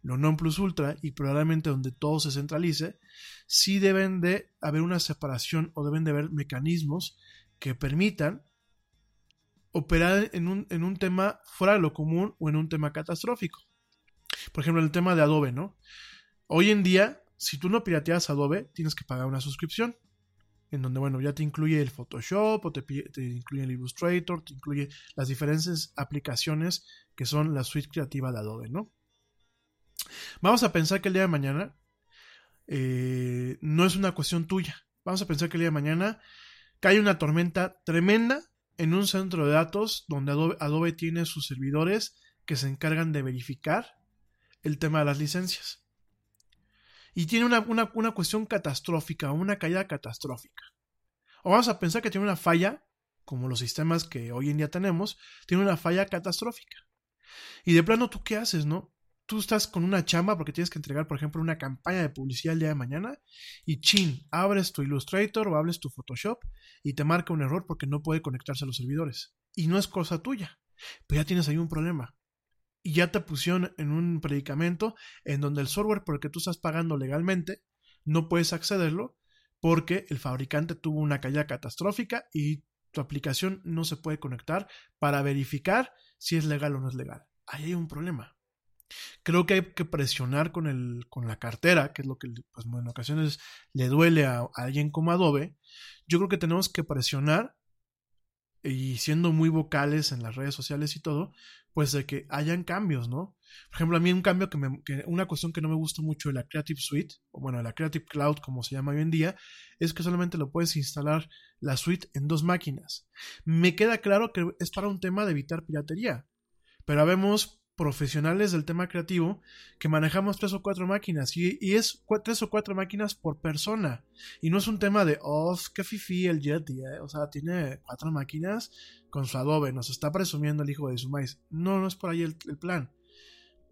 lo non plus ultra y probablemente donde todo se centralice, sí deben de haber una separación o deben de haber mecanismos que permitan operar en un, en un tema fuera de lo común o en un tema catastrófico. Por ejemplo, el tema de Adobe, ¿no? Hoy en día, si tú no pirateas Adobe, tienes que pagar una suscripción. En donde, bueno, ya te incluye el Photoshop, o te, incluye el Illustrator, te incluye las diferentes aplicaciones que son la suite creativa de Adobe, ¿no? Vamos a pensar que el día de mañana eh, no es una cuestión tuya. Vamos a pensar que el día de mañana cae una tormenta tremenda en un centro de datos donde Adobe, tiene sus servidores que se encargan de verificar el tema de las licencias. Y tiene una, una, cuestión catastrófica, una caída catastrófica. O vamos a pensar que tiene una falla, como los sistemas que hoy en día tenemos, tiene una falla catastrófica. Y de plano, ¿tú qué haces, no? tú estás con una chamba porque tienes que entregar, por ejemplo, una campaña de publicidad el día de mañana y chin, abres tu Illustrator o abres tu Photoshop y te marca un error porque no puede conectarse a los servidores. Y no es cosa tuya, pero ya tienes ahí un problema. Y ya te pusieron en un predicamento en donde el software por el que tú estás pagando legalmente no puedes accederlo porque el fabricante tuvo una caída catastrófica y tu aplicación no se puede conectar para verificar si es legal o no es legal. Ahí hay un problema. Creo que hay que presionar con, el, con la cartera, que es lo que pues, en ocasiones le duele a, alguien como Adobe. Yo creo que tenemos que presionar y siendo muy vocales en las redes sociales y todo, pues de que hayan cambios, ¿no? Por ejemplo, a mí un cambio que, me, que una cuestión que no me gusta mucho de la Creative Suite, o bueno, la Creative Cloud como se llama hoy en día, es que solamente lo puedes instalar la suite en dos máquinas. Me queda claro que es para un tema de evitar piratería, pero vemos profesionales del tema creativo que manejamos tres o cuatro máquinas. Y, es tres o cuatro máquinas por persona. Y no es un tema de oh qué fifi el Yeti ¿eh? o sea tiene cuatro máquinas con su Adobe nos está presumiendo el hijo de su maíz no no es por ahí el, el plan.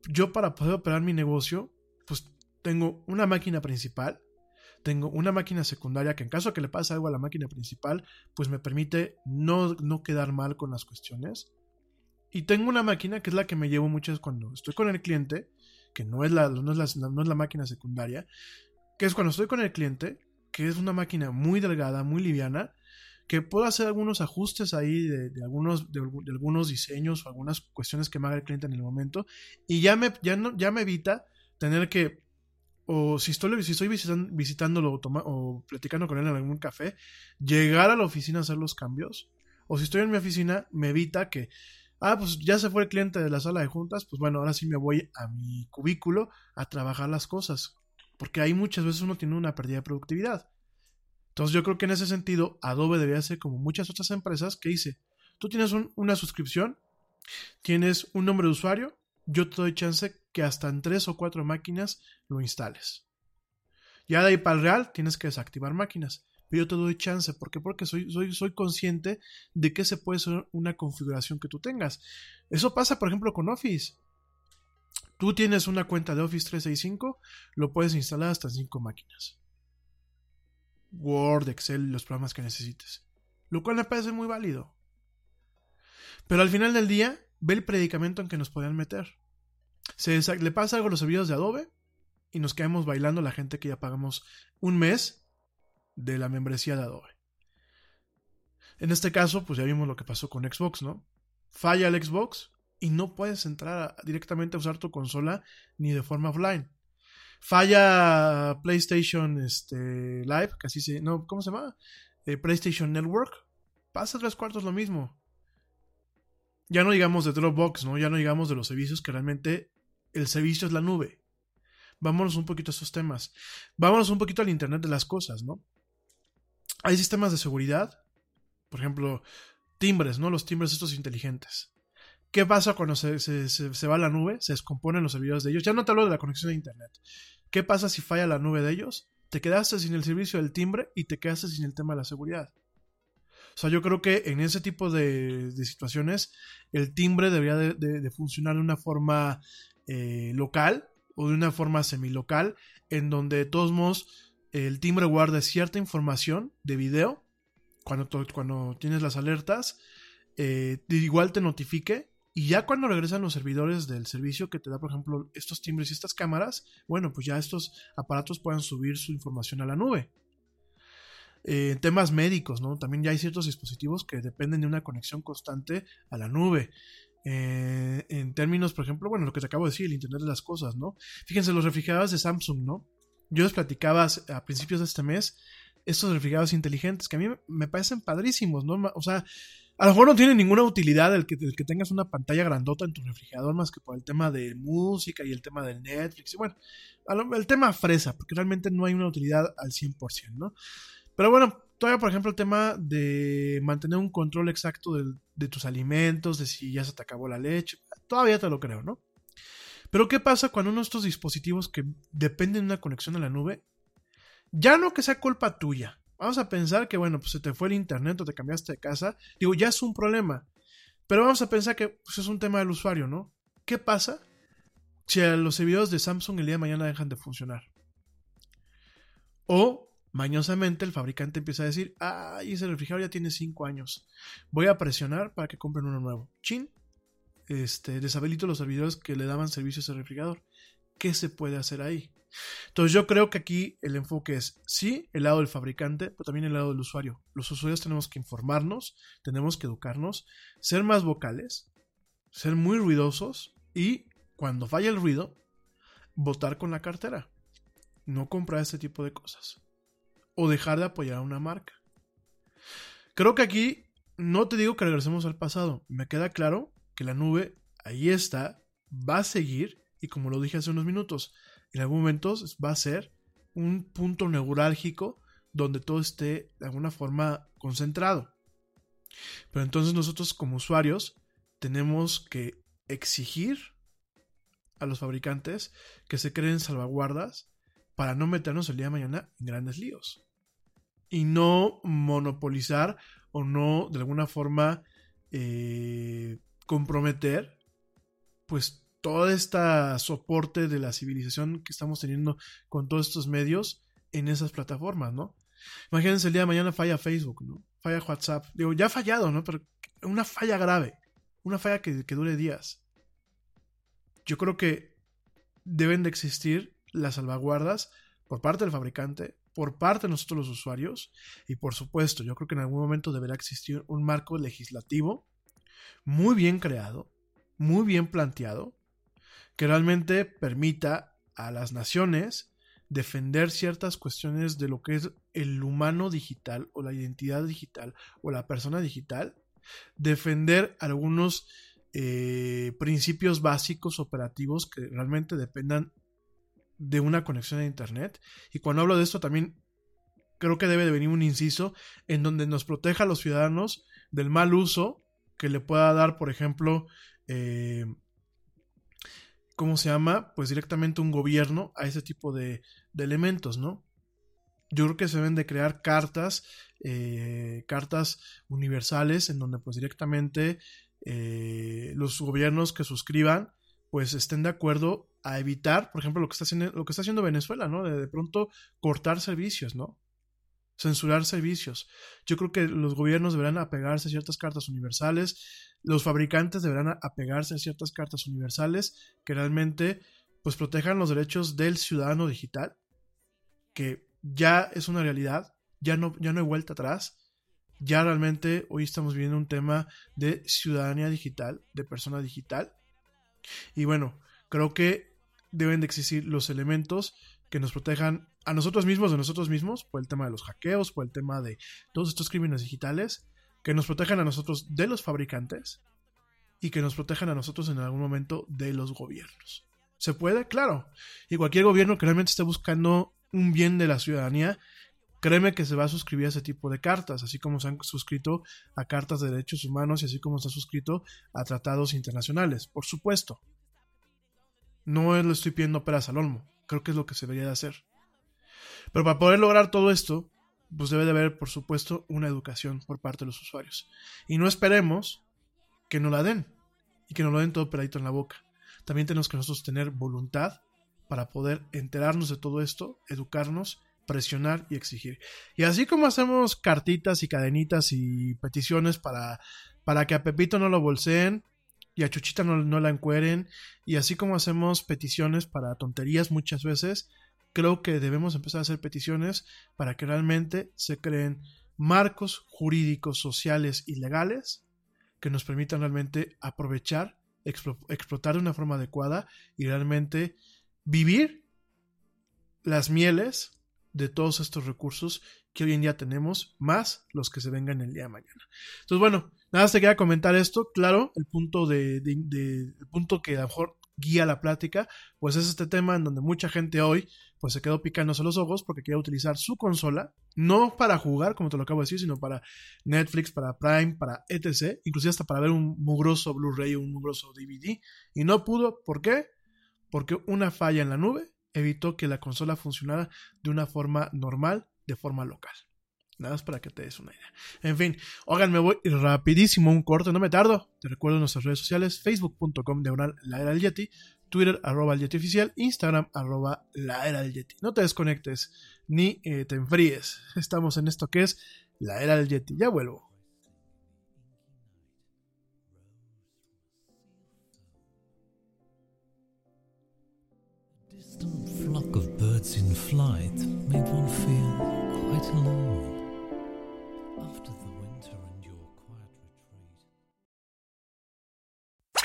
Yo para poder operar mi negocio pues tengo una máquina principal tengo una máquina secundaria que en caso que le pase algo a la máquina principal pues me permite no, no quedar mal con las cuestiones y tengo una máquina que es la que me llevo muchas cuando estoy con el cliente, que no es la, no es la, no es la máquina secundaria, que es cuando estoy con el cliente, que es una máquina muy delgada, muy liviana, que puedo hacer algunos ajustes ahí de, algunos, de, algunos diseños o algunas cuestiones que me haga el cliente en el momento, y ya me, ya no, ya me evita tener que, o si estoy, si estoy visitándolo o platicando con él en algún café, llegar a la oficina a hacer los cambios, o si estoy en mi oficina, me evita que ah, pues ya se fue el cliente de la sala de juntas, pues bueno, ahora sí me voy a mi cubículo a trabajar las cosas, porque ahí muchas veces uno tiene una pérdida de productividad. Entonces yo creo que en ese sentido Adobe debería ser como muchas otras empresas que dice, tú tienes una suscripción, tienes un nombre de usuario, yo te doy chance que hasta en tres o cuatro máquinas lo instales. Ya de ahí para el real tienes que desactivar máquinas pero yo te doy chance. ¿Por qué? Porque soy, soy, soy consciente de que se puede ser una configuración que tú tengas. Eso pasa, por ejemplo, con Office. Tú tienes una cuenta de Office 365, lo puedes instalar hasta en 5 máquinas. Word, Excel, los programas que necesites. Lo cual me parece muy válido. Pero al final del día, ve el predicamento en que nos podían meter. Se le pasa algo a los servidores de Adobe y nos quedamos bailando la gente que ya pagamos un mes de la membresía de Adobe. En este caso, pues ya vimos lo que pasó con Xbox, ¿no? Falla el Xbox y no puedes entrar directamente a usar tu consola ni de forma offline. Falla PlayStation este, Live, casi se. No, ¿cómo se llama? Eh, PlayStation Network. Pasa tres cuartos lo mismo. Ya no digamos de Dropbox, ¿no? Ya no digamos de los servicios que realmente el servicio es la nube. Vámonos un poquito a esos temas. Vámonos un poquito al Internet de las cosas, ¿no? Hay sistemas de seguridad. Por ejemplo, timbres, ¿no? Los timbres estos inteligentes. ¿Qué pasa cuando se, se, va a la nube? Se descomponen los servidores de ellos. Ya no te hablo de la conexión a Internet. ¿Qué pasa si falla la nube de ellos? Te quedaste sin el servicio del timbre y te quedaste sin el tema de la seguridad. O sea, yo creo que en ese tipo de, situaciones el timbre debería de, funcionar de una forma eh, local o de una forma semilocal, en donde de todos modos el timbre guarde cierta información de video cuando, tienes las alertas, eh, igual te notifique y ya cuando regresan los servidores del servicio que te da, por ejemplo, estos timbres y estas cámaras, bueno, pues ya estos aparatos puedan subir su información a la nube. En temas médicos, ¿no? También ya hay ciertos dispositivos que dependen de una conexión constante a la nube. Eh, en términos, por ejemplo, bueno, lo que te acabo de decir, el Internet de las Cosas, ¿no? Fíjense, los refrigeradores de Samsung, ¿no? Yo les platicaba a principios de este mes estos refrigeradores inteligentes que a mí me parecen padrísimos, ¿no? O sea, a lo mejor no tiene ninguna utilidad el que, el que tengas una pantalla grandota en tu refrigerador más que por el tema de música y el tema del Netflix. Y bueno, el tema fresa, porque realmente no hay una utilidad al 100%, ¿no? Pero bueno, todavía por ejemplo el tema de mantener un control exacto de, de tus alimentos, de si ya se te acabó la leche, todavía te lo creo, ¿no? Pero ¿qué pasa cuando uno de estos dispositivos que dependen de una conexión a la nube, ya no que sea culpa tuya, Vamos a pensar que, bueno, pues se te fue el internet o te cambiaste de casa. Digo, ya es un problema. Pero vamos a pensar que pues, es un tema del usuario, ¿no? ¿Qué pasa si los servidores de Samsung el día de mañana dejan de funcionar? O, mañosamente, el fabricante empieza a decir, ay, ese refrigerador ya tiene 5 años. Voy a presionar para que compren uno nuevo. Chin. Este, deshabilito los servidores que le daban servicio a ese refrigerador. ¿Qué se puede hacer ahí? Entonces yo creo que aquí el enfoque es, sí, el lado del fabricante, pero también el lado del usuario. Los usuarios tenemos que informarnos, tenemos que educarnos, ser más vocales, ser muy ruidosos y cuando falla el ruido, votar con la cartera. No comprar este tipo de cosas. O dejar de apoyar a una marca. Creo que aquí no te digo que regresemos al pasado. Me queda claro que la nube ahí está, va a seguir y como lo dije hace unos minutos, en algún momento va a ser un punto neurálgico donde todo esté de alguna forma concentrado. Pero entonces nosotros como usuarios tenemos que exigir a los fabricantes que se creen salvaguardas para no meternos el día de mañana en grandes líos. Y no monopolizar o no de alguna forma eh, comprometer pues todo este soporte de la civilización que estamos teniendo con todos estos medios en esas plataformas, ¿no? Imagínense el día de mañana falla Facebook, ¿no? Falla WhatsApp. Digo, ya ha fallado, ¿no? Pero una falla grave. Una falla que, que dure días. Yo creo que deben de existir las salvaguardas por parte del fabricante, por parte de nosotros los usuarios y por supuesto, yo creo que en algún momento deberá existir un marco legislativo muy bien creado, muy bien planteado, que realmente permita a las naciones defender ciertas cuestiones de lo que es el humano digital o la identidad digital o la persona digital, defender algunos eh, principios básicos operativos que realmente dependan de una conexión a Internet. Y cuando hablo de esto también creo que debe de venir un inciso en donde nos proteja a los ciudadanos del mal uso que le pueda dar, por ejemplo, eh, ¿cómo se llama? Pues directamente un gobierno a ese tipo de, elementos, ¿no? Yo creo que se deben de crear cartas, eh, cartas universales en donde pues directamente eh, los gobiernos que suscriban pues estén de acuerdo a evitar, por ejemplo, lo que está haciendo, lo que está haciendo Venezuela, ¿no? De, de pronto cortar servicios, ¿no? Censurar servicios. Yo creo que los gobiernos deberán apegarse a ciertas cartas universales, los fabricantes deberán apegarse a ciertas cartas universales que realmente pues protejan los derechos del ciudadano digital, que ya es una realidad, ya no, ya no hay vuelta atrás. Ya realmente hoy estamos viviendo un tema de ciudadanía digital, de persona digital. Y bueno, creo que deben de existir los elementos que nos protejan a nosotros mismos de nosotros mismos, por el tema de los hackeos, por el tema de todos estos crímenes digitales, que nos protejan a nosotros de los fabricantes y que nos protejan a nosotros en algún momento de los gobiernos. ¿Se puede? Claro. Y cualquier gobierno que realmente esté buscando un bien de la ciudadanía, créeme que se va a suscribir a ese tipo de cartas, así como se han suscrito a cartas de derechos humanos y así como se ha suscrito a tratados internacionales, por supuesto. No le estoy pidiendo peras al olmo, creo que es lo que se debería de hacer. Pero para poder lograr todo esto, pues debe de haber, por supuesto, una educación por parte de los usuarios. Y no esperemos que nos la den y que nos lo den todo peladito en la boca. También tenemos que nosotros tener voluntad para poder enterarnos de todo esto, educarnos, presionar y exigir. Y así como hacemos cartitas y cadenitas y peticiones para, para que a Pepito no lo bolseen y a Chuchita no, la encueren, y así como hacemos peticiones para tonterías muchas veces, creo que debemos empezar a hacer peticiones para que realmente se creen marcos jurídicos, sociales y legales que nos permitan realmente aprovechar, explotar de una forma adecuada y realmente vivir las mieles de todos estos recursos que hoy en día tenemos, más los que se vengan el día de mañana. Entonces, bueno, nada más te quería comentar esto. Claro, el punto de, el punto que a lo mejor guía la plática, pues es este tema en donde mucha gente hoy pues se quedó picándose los ojos porque quería utilizar su consola, no para jugar, como te lo acabo de decir, sino para Netflix, para Prime, para etc., inclusive hasta para ver un mugroso Blu-ray o un mugroso DVD, y no pudo, ¿por qué? Porque una falla en la nube evitó que la consola funcionara de una forma normal, de forma local. Nada más para que te des una idea. En fin, oigan, me voy rapidísimo un corte, no me tardo. Te recuerdo nuestras redes sociales, facebook.com diagonal la era del Yeti, Twitter arroba el Yeti oficial, Instagram arroba la era del Yeti. No te desconectes ni eh, te enfríes. Estamos en esto que es la era del Yeti. Ya vuelvo.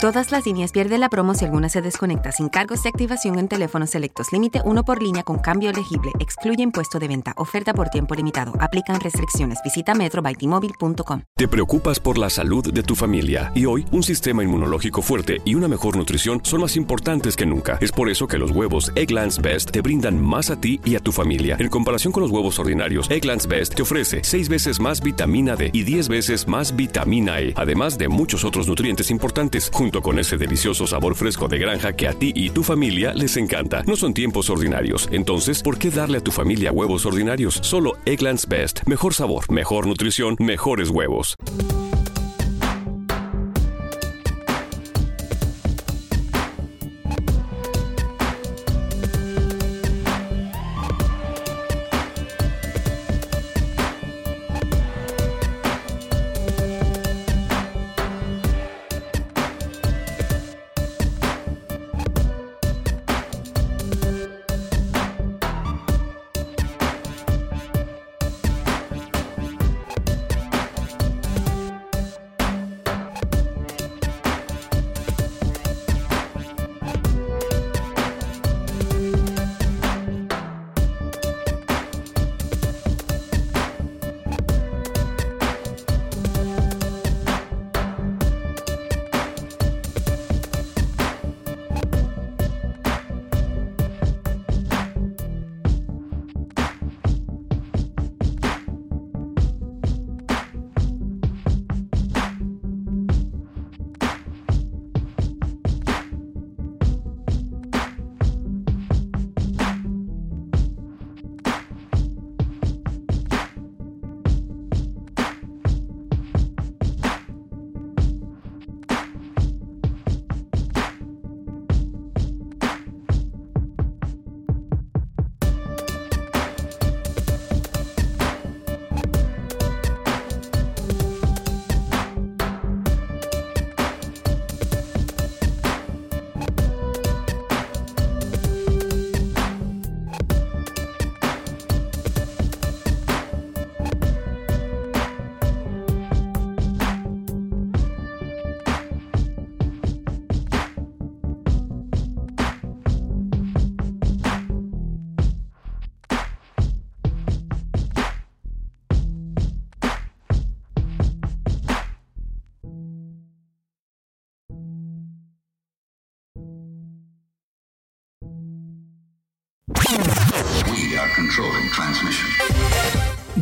Todas las líneas pierden la promo si alguna se desconecta sin cargos de activación en teléfonos selectos. Límite uno por línea con cambio elegible. Excluye impuesto de venta. Oferta por tiempo limitado. Aplican restricciones. Visita metrobytimóvil.com. Te preocupas por la salud de tu familia y hoy un sistema inmunológico fuerte y una mejor nutrición son más importantes que nunca. Es por eso que los huevos Egglands Best te brindan más a ti y a tu familia. En comparación con los huevos ordinarios, Egglands Best te ofrece 6 veces más vitamina D y 10 veces más vitamina E, además de muchos otros nutrientes importantes con ese delicioso sabor fresco de granja que a ti y tu familia les encanta. No son tiempos ordinarios, entonces, ¿por qué darle a tu familia huevos ordinarios? Solo Egglands Best. Mejor sabor, mejor nutrición, mejores huevos.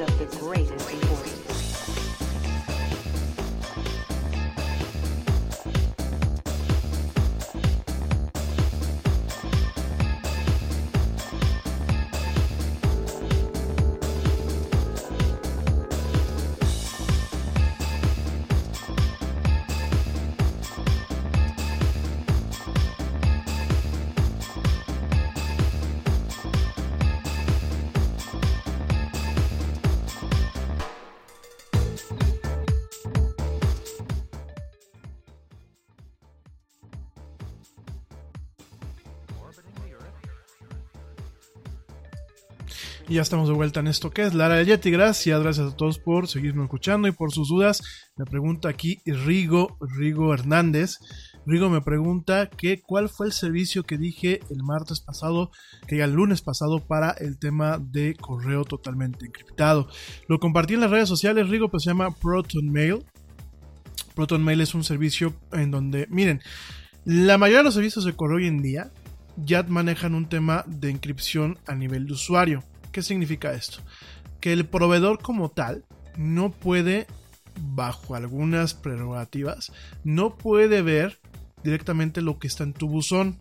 Of the greatest importance. Y ya estamos de vuelta en esto que es Lara del Yeti. Gracias, gracias a todos por seguirme escuchando y por sus dudas. Me pregunta aquí Rigo, Rigo Hernández. Rigo me pregunta que cuál fue el servicio que dije el martes pasado, que el lunes pasado para el tema de correo totalmente encriptado. Lo compartí en las redes sociales, Rigo, pues se llama Proton Mail. Proton Mail es un servicio en donde, miren, la mayoría de los servicios de correo hoy en día ya manejan un tema de encripción a nivel de usuario. ¿Qué significa esto? Que el proveedor como tal no puede, bajo algunas prerrogativas, no puede ver directamente lo que está en tu buzón.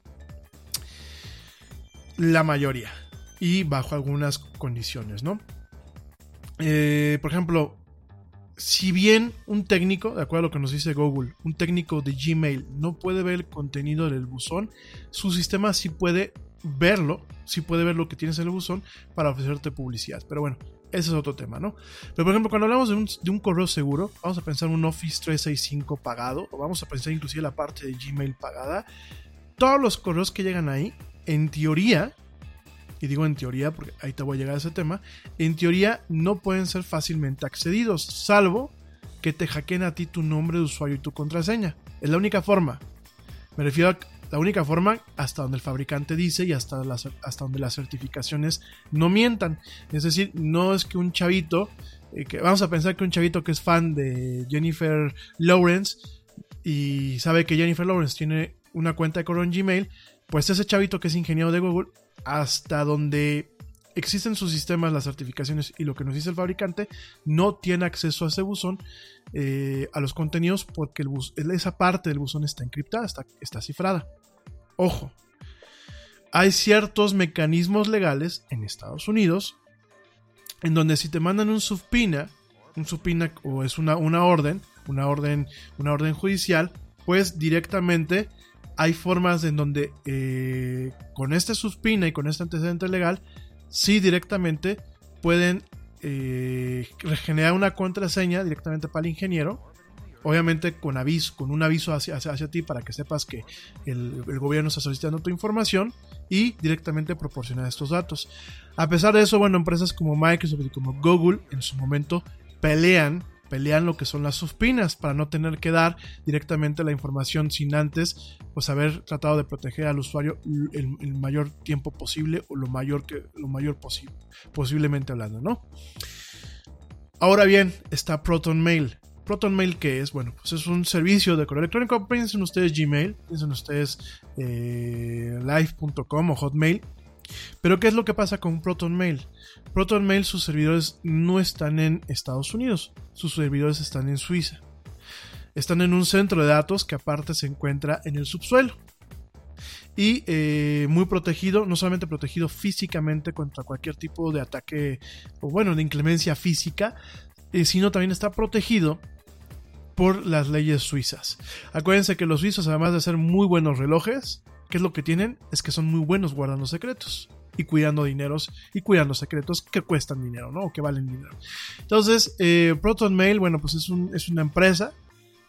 La mayoría. Y bajo algunas condiciones, ¿no? Eh, por ejemplo, si bien un técnico, de acuerdo a lo que nos dice Google, un técnico de Gmail no puede ver el contenido del buzón, su sistema sí puede verlo, sí puede ver lo que tienes en el buzón para ofrecerte publicidad. Pero bueno, ese es otro tema, ¿no? Pero por ejemplo, cuando hablamos de un, correo seguro, vamos a pensar en un Office 365 pagado, o vamos a pensar inclusive la parte de Gmail pagada. Todos los correos que llegan ahí, en teoría, y digo en teoría porque ahí te voy a llegar a ese tema, en teoría no pueden ser fácilmente accedidos, salvo que te hackeen a ti tu nombre de usuario y tu contraseña. Es la única forma. Me refiero a la única forma hasta donde el fabricante dice y hasta, hasta donde las certificaciones no mientan. Es decir, no es que un chavito, eh, que vamos a pensar que un chavito que es fan de Jennifer Lawrence y sabe que Jennifer Lawrence tiene una cuenta de correo en Gmail, pues ese chavito que es ingeniero de Google, hasta donde existen sus sistemas, las certificaciones y lo que nos dice el fabricante, no tiene acceso a ese buzón, eh, a los contenidos, porque el esa parte del buzón está encriptada, está, está cifrada. Ojo, hay ciertos mecanismos legales en Estados Unidos en donde si te mandan un subpina, un subpina o es una, una orden, una orden, una orden judicial, pues directamente hay formas en donde eh, con este subpina y con este antecedente legal, sí directamente pueden eh, generar una contraseña directamente para el ingeniero. Obviamente con aviso, con un aviso hacia, hacia, hacia ti para que sepas que el, gobierno está solicitando tu información y directamente proporcionar estos datos. A pesar de eso, bueno, empresas como Microsoft y como Google en su momento pelean pelean lo que son las suspinas para no tener que dar directamente la información sin antes pues haber tratado de proteger al usuario el, el mayor tiempo posible o lo mayor que lo mayor posible posiblemente hablando no ahora bien está Proton Mail Proton Mail qué es bueno pues es un servicio de correo electrónico piensen ustedes Gmail piensen ustedes eh, live.com o Hotmail Pero ¿qué es lo que pasa con Proton Mail? Proton Mail sus servidores no están en Estados Unidos, sus servidores están en Suiza. Están en un centro de datos que aparte se encuentra en el subsuelo. Y eh, muy protegido, no solamente protegido físicamente contra cualquier tipo de ataque, o bueno, de inclemencia física, eh, sino también está protegido por las leyes suizas. Acuérdense que los suizos, además de ser muy buenos relojes, ¿qué es lo que tienen? Es que son muy buenos guardando secretos y cuidando dineros y cuidando secretos que cuestan dinero, ¿no? O que valen dinero. Entonces, eh, Proton Mail, bueno, pues es, un, es una empresa,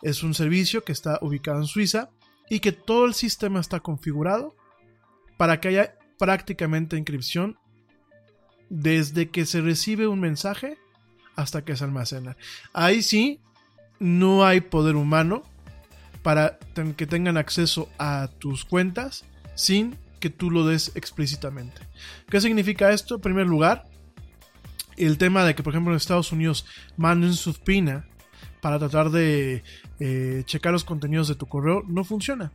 es un servicio que está ubicado en Suiza y que todo el sistema está configurado para que haya prácticamente encripción desde que se recibe un mensaje hasta que se almacena. Ahí sí, no hay poder humano para que tengan acceso a tus cuentas sin que tú lo des explícitamente. ¿Qué significa esto? En primer lugar, el tema de que, por ejemplo, en Estados Unidos manden su pina para tratar de eh, checar los contenidos de tu correo no funciona.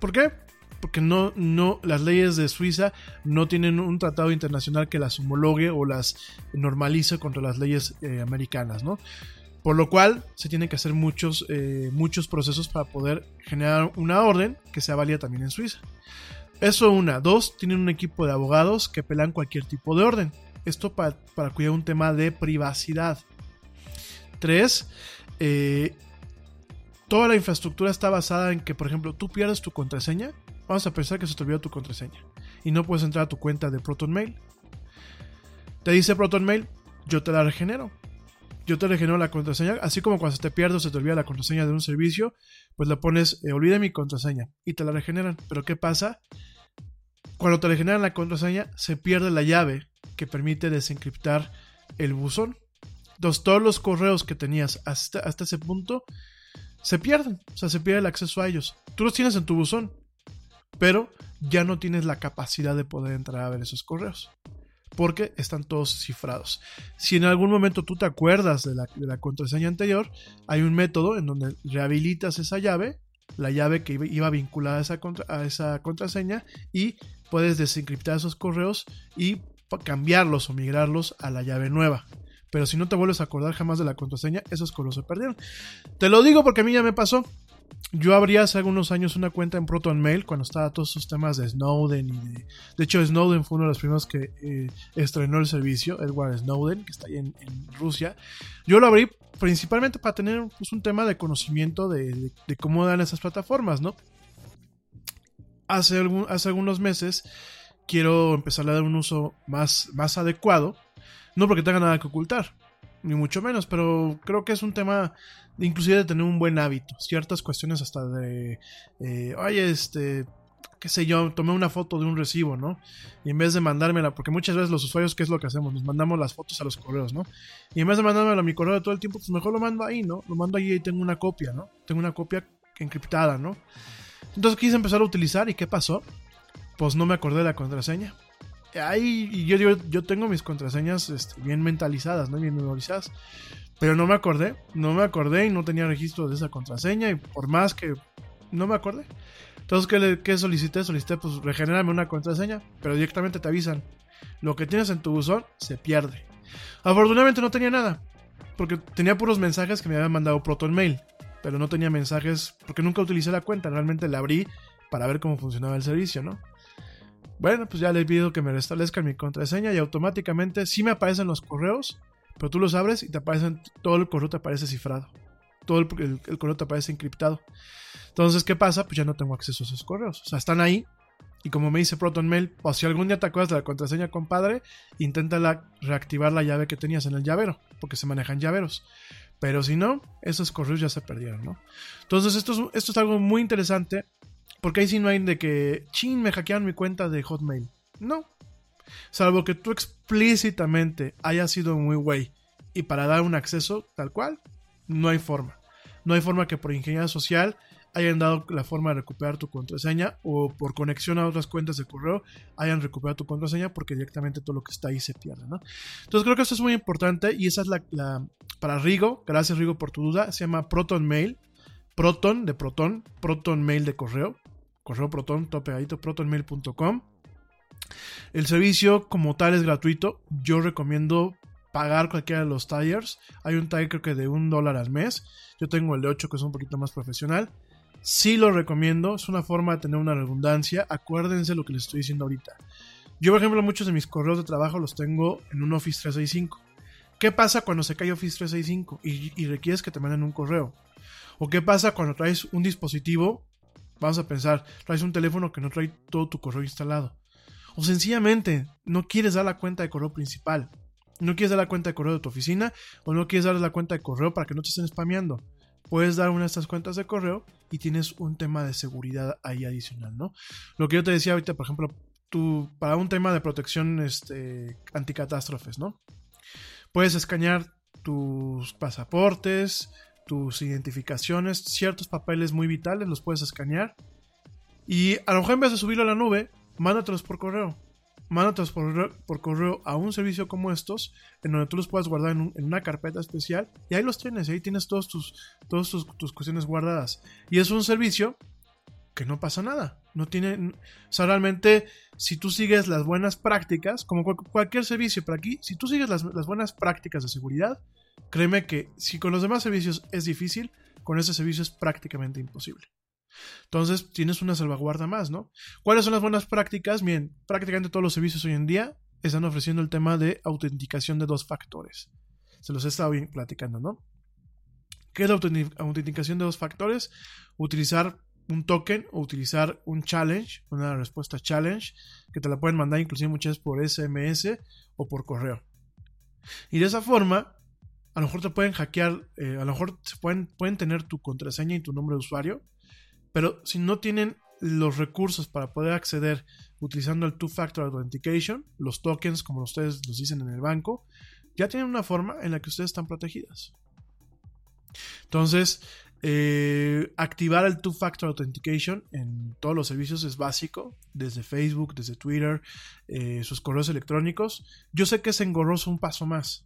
¿Por qué? Porque no, no, las leyes de Suiza no tienen un tratado internacional que las homologue o las normalice contra las leyes eh, americanas, ¿no? Por lo cual se tienen que hacer muchos, eh, muchos procesos para poder generar una orden que sea válida también en Suiza. Eso una. Dos, tienen un equipo de abogados que pelan cualquier tipo de orden. Esto para, cuidar un tema de privacidad. Tres, eh, toda la infraestructura está basada en que, por ejemplo, tú pierdes tu contraseña. Vamos a pensar que se te olvidó tu contraseña y no puedes entrar a tu cuenta de ProtonMail. Te dice ProtonMail, yo te la regenero yo te regenero la contraseña, así como cuando se te pierde o se te olvida la contraseña de un servicio, pues le pones, eh, olvida mi contraseña y te la regeneran. Pero ¿qué pasa? Cuando te regeneran la contraseña, se pierde la llave que permite desencriptar el buzón. Entonces todos los correos que tenías hasta, hasta ese punto se pierden, o sea, se pierde el acceso a ellos. Tú los tienes en tu buzón, pero ya no tienes la capacidad de poder entrar a ver esos correos porque están todos cifrados. Si en algún momento tú te acuerdas de la, contraseña anterior, hay un método en donde rehabilitas esa llave, la llave que iba vinculada a esa, a esa contraseña, y puedes desencriptar esos correos y cambiarlos o migrarlos a la llave nueva. Pero si no te vuelves a acordar jamás de la contraseña, esos correos se perdieron. Te lo digo porque a mí ya me pasó. Yo abría hace algunos años una cuenta en Proton Mail cuando estaba todos esos temas de Snowden y de, de hecho Snowden fue uno de los primeros que eh, estrenó el servicio, Edward Snowden, que está ahí en, Rusia. Yo lo abrí principalmente para tener pues, un tema de conocimiento de, cómo dan esas plataformas, ¿no? Hace, hace algunos meses quiero empezar a dar un uso más, más adecuado, no porque tenga nada que ocultar, ni mucho menos, pero creo que es un tema inclusive de tener un buen hábito, ciertas cuestiones hasta de, eh, oye, este, qué sé yo, tomé una foto de un recibo, ¿no? Y en vez de mandármela, porque muchas veces los usuarios, ¿qué es lo que hacemos? Nos mandamos las fotos a los correos, ¿no? Y en vez de mandármela a mi correo todo el tiempo, pues mejor lo mando ahí, ¿no? Lo mando ahí y tengo una copia, ¿no? Tengo una copia encriptada, ¿no? Entonces quise empezar a utilizar y ¿qué pasó? Pues no me acordé de la contraseña. Ahí yo, yo, yo tengo mis contraseñas este, bien mentalizadas, ¿no? Bien memorizadas. Pero no me acordé, no me acordé y no tenía registro de esa contraseña y por más que no me acordé. Entonces, ¿qué, solicité? Solicité, pues, regenerarme una contraseña, pero directamente te avisan. Lo que tienes en tu buzón se pierde. Afortunadamente no tenía nada, porque tenía puros mensajes que me habían mandado Proton Mail, pero no tenía mensajes porque nunca utilicé la cuenta, realmente la abrí para ver cómo funcionaba el servicio, ¿no? Bueno, pues ya le pido que me restablezcan mi contraseña y automáticamente sí me aparecen los correos, pero tú los abres y te aparecen, todo el correo te aparece cifrado. Todo el, correo te aparece encriptado. Entonces, ¿qué pasa? Pues ya no tengo acceso a esos correos. O sea, están ahí. Y como me dice ProtonMail, o si algún día te acuerdas de la contraseña, compadre, intenta reactivar la llave que tenías en el llavero, porque se manejan llaveros. Pero si no, esos correos ya se perdieron, ¿no? Entonces, esto es, esto es algo muy interesante, porque ahí sí no hay de que, chin, me hackearon mi cuenta de Hotmail. No, Salvo que tú explícitamente hayas sido muy güey y para dar un acceso tal cual, no hay forma. No hay forma que por ingeniería social hayan dado la forma de recuperar tu contraseña o por conexión a otras cuentas de correo hayan recuperado tu contraseña porque directamente todo lo que está ahí se pierde, ¿no? Entonces creo que eso es muy importante y esa es la, la para Rigo, gracias Rigo por tu duda, se llama Proton Mail, Proton de Proton, Proton Mail de correo, correo Proton, todo pegadito, protonmail.com El servicio como tal es gratuito. Yo recomiendo pagar cualquiera de los tires. Hay un tire creo que de un dólar al mes. Yo tengo el de 8 que es un poquito más profesional. Sí lo recomiendo. Es una forma de tener una redundancia. Acuérdense lo que les estoy diciendo ahorita. Yo, por ejemplo, muchos de mis correos de trabajo los tengo en un Office 365. ¿Qué pasa cuando se cae Office 365 y, y requieres que te manden un correo? ¿O qué pasa cuando traes un dispositivo? Vamos a pensar, traes un teléfono que no trae todo tu correo instalado. O sencillamente no quieres dar la cuenta de correo principal. No quieres dar la cuenta de correo de tu oficina o no quieres dar la cuenta de correo para que no te estén spameando. Puedes dar una de estas cuentas de correo y tienes un tema de seguridad ahí adicional, ¿no? Lo que yo te decía ahorita, por ejemplo, tú, para un tema de protección este, anticatástrofes, ¿no? Puedes escanear tus pasaportes, tus identificaciones, ciertos papeles muy vitales, los puedes escanear. Y a lo mejor en vez de subirlo a la nube, mándatelos por correo. Mándatelos por, por correo a un servicio como estos, en donde tú los puedes guardar en, un- en una carpeta especial. Y ahí los tienes, ahí tienes todos tus, todos tus, tus cuestiones guardadas. Y es un servicio que no pasa nada. No tiene. O sea, realmente, si tú sigues las buenas prácticas, como cual- cualquier servicio por aquí, si tú sigues las, las buenas prácticas de seguridad, créeme que si con los demás servicios es difícil, con este servicio es prácticamente imposible. Entonces tienes una salvaguarda más, ¿no? ¿Cuáles son las buenas prácticas? Bien, prácticamente todos los servicios hoy en día están ofreciendo el tema de autenticación de dos factores. Se los he estado bien platicando, ¿no? ¿Qué es la autentic- autenticación de dos factores? Utilizar un token o utilizar un challenge, una respuesta challenge, que te la pueden mandar inclusive muchas veces por SMS o por correo. Y de esa forma, a lo mejor te pueden hackear, eh, a lo mejor pueden, pueden tener tu contraseña y tu nombre de usuario, pero si no tienen los recursos para poder acceder utilizando el Two-Factor Authentication, los tokens, como ustedes los dicen en el banco, ya tienen una forma en la que ustedes están protegidas. Entonces, eh, activar el Two-Factor Authentication en todos los servicios es básico, desde Facebook, desde Twitter, eh, sus correos electrónicos. Yo sé que es engorroso un paso más,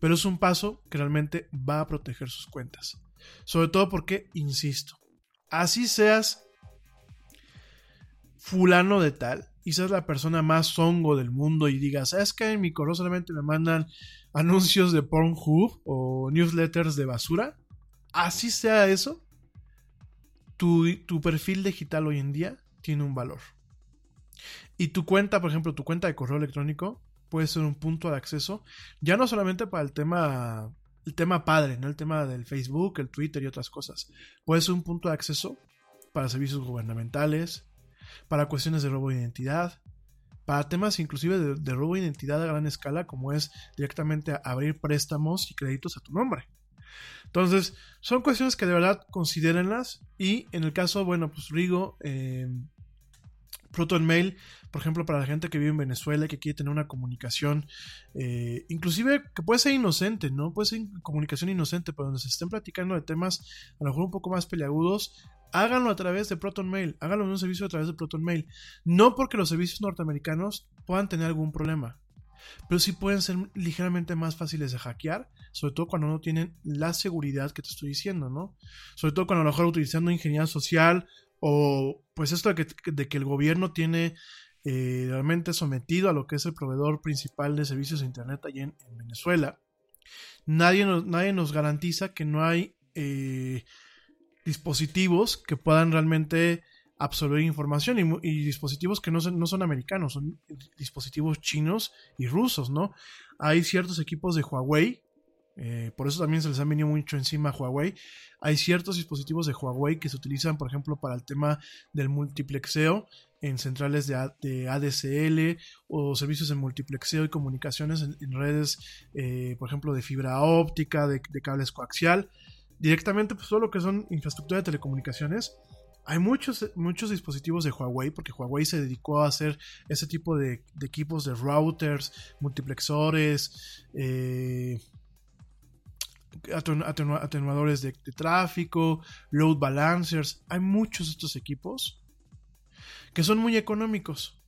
pero es un paso que realmente va a proteger sus cuentas. Sobre todo porque, insisto, así seas fulano de tal y seas la persona más hongo del mundo y digas, es que en mi correo solamente me mandan anuncios de Pornhub o newsletters de basura, así sea eso, tu, tu perfil digital hoy en día tiene un valor. Y tu cuenta, por ejemplo, tu cuenta de correo electrónico puede ser un punto de acceso, ya no solamente para el tema, el tema padre, ¿no? El tema del Facebook, el Twitter y otras cosas. Puede ser un punto de acceso para servicios gubernamentales, para cuestiones de robo de identidad, para temas inclusive de, robo de identidad a gran escala, como es directamente abrir préstamos y créditos a tu nombre. Entonces, son cuestiones que de verdad considérenlas. Y en el caso, bueno, pues Rigo, eh, Proton Mail, por ejemplo, para la gente que vive en Venezuela y que quiere tener una comunicación, eh, inclusive que puede ser inocente, ¿no? Puede ser comunicación inocente, pero donde se estén platicando de temas a lo mejor un poco más peleagudos, háganlo a través de Proton Mail, háganlo en un servicio a través de Proton Mail. No porque los servicios norteamericanos puedan tener algún problema, pero sí pueden ser ligeramente más fáciles de hackear, sobre todo cuando no tienen la seguridad que te estoy diciendo, ¿no? Sobre todo cuando a lo mejor utilizando ingeniería social o pues esto de que, el gobierno tiene eh, realmente sometido a lo que es el proveedor principal de servicios de Internet allá en, en Venezuela. Nadie nos, nadie nos garantiza que no hay eh, dispositivos que puedan realmente absorber información y, y dispositivos que no son, no son americanos, son dispositivos chinos y rusos, ¿no? Hay ciertos equipos de Huawei, eh, por eso también se les ha venido mucho encima a Huawei. Hay ciertos dispositivos de Huawei que se utilizan, por ejemplo, para el tema del multiplexeo en centrales de, ADSL o servicios de multiplexeo y comunicaciones en, redes, eh, por ejemplo, de fibra óptica, de, cables coaxial. Directamente, pues todo lo que son infraestructura de telecomunicaciones. Hay muchos, muchos dispositivos de Huawei, porque Huawei se dedicó a hacer ese tipo de, de equipos de routers, multiplexores, eh, atenu- atenu- atenuadores de, de tráfico, load balancers. Hay muchos de estos equipos que son muy económicos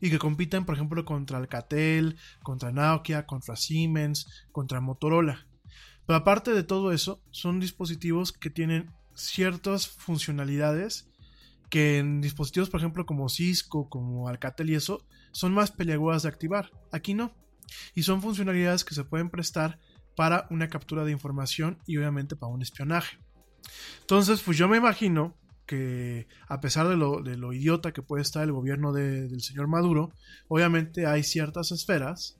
y que compiten, por ejemplo, contra Alcatel, contra Nokia, contra Siemens, contra Motorola. Pero aparte de todo eso, son dispositivos que tienen ciertas funcionalidades que en dispositivos, por ejemplo, como Cisco, como Alcatel y eso, son más peliagudas de activar. Aquí no. Y son funcionalidades que se pueden prestar para una captura de información y obviamente para un espionaje. Entonces, pues yo me imagino que a pesar de lo, idiota que puede estar el gobierno de- del señor Maduro, obviamente hay ciertas esferas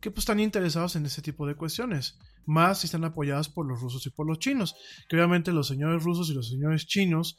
que pues están interesados en ese tipo de cuestiones, más si están apoyadas por los rusos y por los chinos, que obviamente los señores rusos y los señores chinos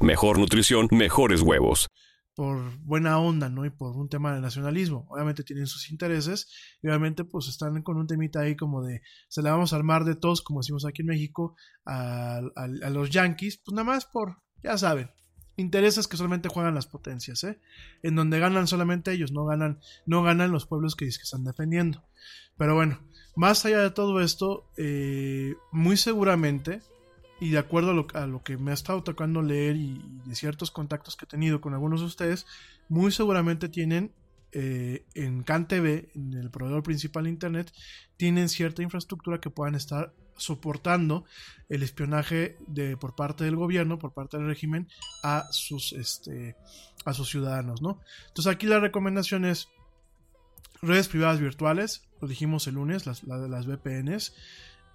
mejor nutrición, mejores huevos. por buena onda, ¿no? Y por un tema de nacionalismo. Obviamente tienen sus intereses y obviamente pues están con un temita ahí como de se la vamos a armar de todos, como decimos aquí en México, a, los yankees, pues nada más por, ya saben, intereses que solamente juegan las potencias, ¿eh? En donde ganan solamente ellos, no ganan, no ganan los pueblos que, que están defendiendo. Pero bueno, más allá de todo esto, eh, muy seguramente, y de acuerdo a lo, a lo que me ha estado tocando leer y, de ciertos contactos que he tenido con algunos de ustedes, muy seguramente tienen eh, en CanTV, en el proveedor principal de Internet, tienen cierta infraestructura que puedan estar soportando el espionaje de, por parte del gobierno, por parte del régimen, a sus, este, a sus ciudadanos, ¿no? Entonces aquí la recomendación es redes privadas virtuales, lo dijimos el lunes, las, la de las VPNs,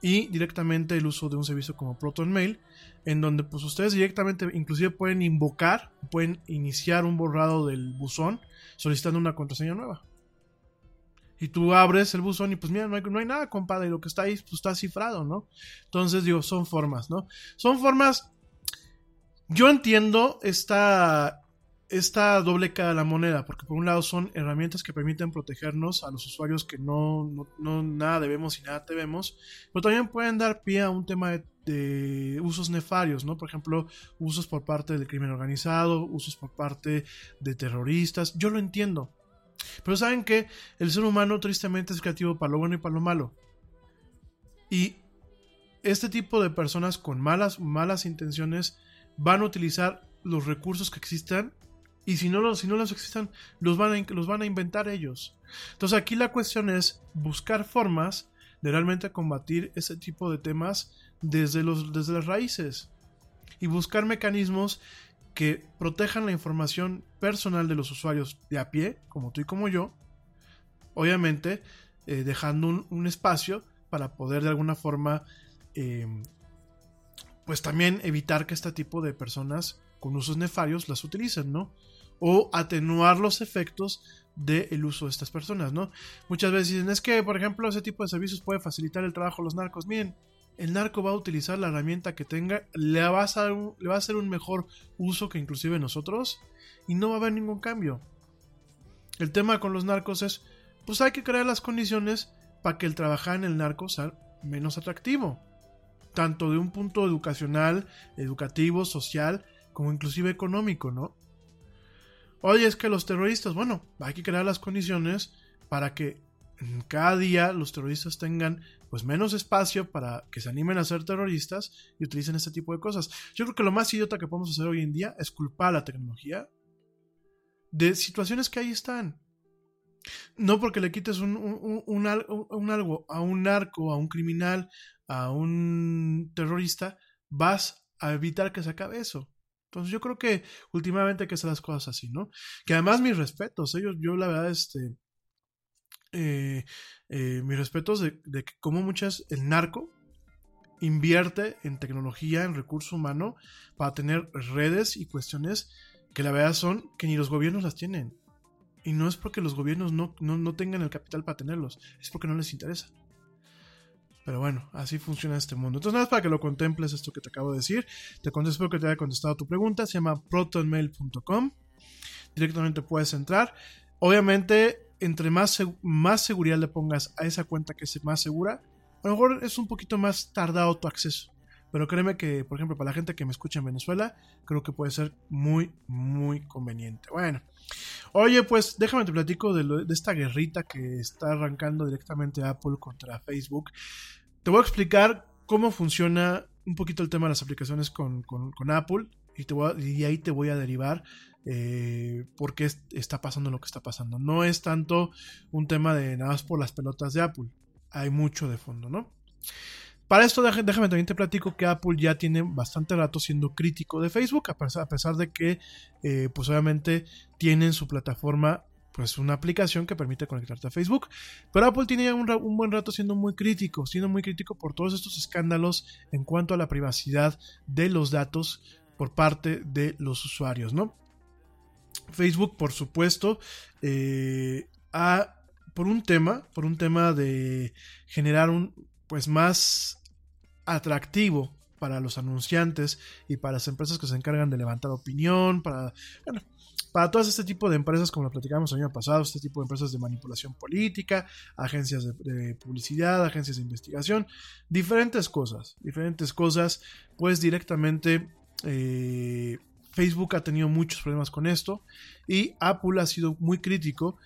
y directamente el uso de un servicio como ProtonMail, en donde pues ustedes directamente inclusive pueden invocar, pueden iniciar un borrado del buzón solicitando una contraseña nueva. Y tú abres el buzón y pues mira, no hay, no hay nada, compadre, y lo que está ahí pues está cifrado, ¿no? Entonces digo, son formas, ¿no? Son formas... Yo entiendo esta, esta doble cara de la moneda, porque por un lado son herramientas que permiten protegernos a los usuarios que no, no, nada debemos y nada debemos, pero también pueden dar pie a un tema de, de usos nefarios, ¿no? Por ejemplo, usos por parte del crimen organizado, usos por parte de terroristas, yo lo entiendo. Pero saben que el ser humano tristemente es creativo para lo bueno y para lo malo. Y este tipo de personas con malas, malas intenciones van a utilizar los recursos que existan y si no los, si no los existan, los van, a, los van a inventar ellos. Entonces aquí la cuestión es buscar formas de realmente combatir ese tipo de temas desde, los, desde las raíces y buscar mecanismos que protejan la información personal de los usuarios de a pie, como tú y como yo, obviamente eh, dejando un, espacio para poder de alguna forma, eh, pues también evitar que este tipo de personas con usos nefarios las utilicen, ¿no? O atenuar los efectos del uso de estas personas, ¿no? Muchas veces dicen, es que, por ejemplo, ese tipo de servicios puede facilitar el trabajo a los narcos. Miren, el narco va a utilizar la herramienta que tenga, le va, a un, le va a hacer un mejor uso que inclusive nosotros y no va a haber ningún cambio. El tema con los narcos es, pues hay que crear las condiciones para que el trabajar en el narco sea menos atractivo. Tanto de un punto educacional, educativo, social, como inclusive económico, ¿no? Oye, es que los terroristas, bueno, hay que crear las condiciones para que cada día los terroristas tengan pues menos espacio para que se animen a ser terroristas y utilicen este tipo de cosas. Yo creo que lo más idiota que podemos hacer hoy en día es culpar a la tecnología de situaciones que ahí están. No porque le quites un, un, algo a un narco, a un criminal, a un terrorista, vas a evitar que se acabe eso. Entonces yo creo que últimamente hay que hacer las cosas así, ¿no? Que además mis respetos, ellos, yo la verdad, este, eh, eh, mis respetos de, de que como muchas, el narco invierte en tecnología, en recurso humano, para tener redes y cuestiones que la verdad son que ni los gobiernos las tienen. Y no es porque los gobiernos no, no, no tengan el capital para tenerlos, es porque no les interesa. Pero bueno, así funciona este mundo. Entonces, nada más para que lo contemples esto que te acabo de decir. Te contesto, espero que te haya contestado tu pregunta. Se llama protonmail.com. Directamente puedes entrar. Obviamente, entre más, más seguridad le pongas a esa cuenta que es más segura, a lo mejor es un poquito más tardado tu acceso. Pero créeme que, por ejemplo, para la gente que me escucha en Venezuela, creo que puede ser muy, muy conveniente. Bueno, oye, pues déjame te platico de, esta guerrita que está arrancando directamente Apple contra Facebook. Te voy a explicar cómo funciona un poquito el tema de las aplicaciones con, con, Apple y, te y ahí te voy a derivar eh, por qué está pasando lo que está pasando. No es tanto un tema de nada más por las pelotas de Apple. Hay mucho de fondo, ¿no? Para esto, déjame también te platico que Apple ya tiene bastante rato siendo crítico de Facebook, a pesar, de que, eh, pues obviamente, tienen su plataforma, pues una aplicación que permite conectarte a Facebook. Pero Apple tiene ya un, buen rato siendo muy crítico, siendo muy crítico por todos estos escándalos en cuanto a la privacidad de los datos por parte de los usuarios, ¿no? Facebook, por supuesto, eh, por un tema, por un tema de generar un, pues más atractivo para los anunciantes y para las empresas que se encargan de levantar opinión, para, bueno, para todo este tipo de empresas, como lo platicamos el año pasado, este tipo de empresas de manipulación política, agencias de, de, publicidad, agencias de investigación, diferentes cosas, diferentes cosas, pues directamente eh, Facebook ha tenido muchos problemas con esto y Apple ha sido muy crítico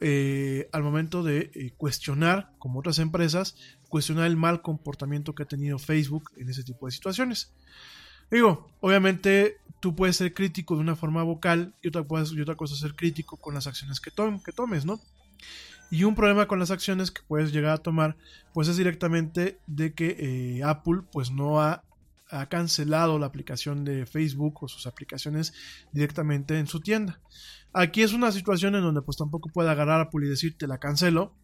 eh, al momento de eh, cuestionar, como otras empresas, cuestionar el mal comportamiento que ha tenido Facebook en ese tipo de situaciones. Digo, obviamente tú puedes ser crítico de una forma vocal y otra, y otra cosa ser crítico con las acciones que, que tomes, ¿no? Y un problema con las acciones que puedes llegar a tomar, pues es directamente de que eh, Apple pues no ha, ha, cancelado la aplicación de Facebook o sus aplicaciones directamente en su tienda. Aquí es una situación en donde pues tampoco puede agarrar a Apple y decirte la cancelo,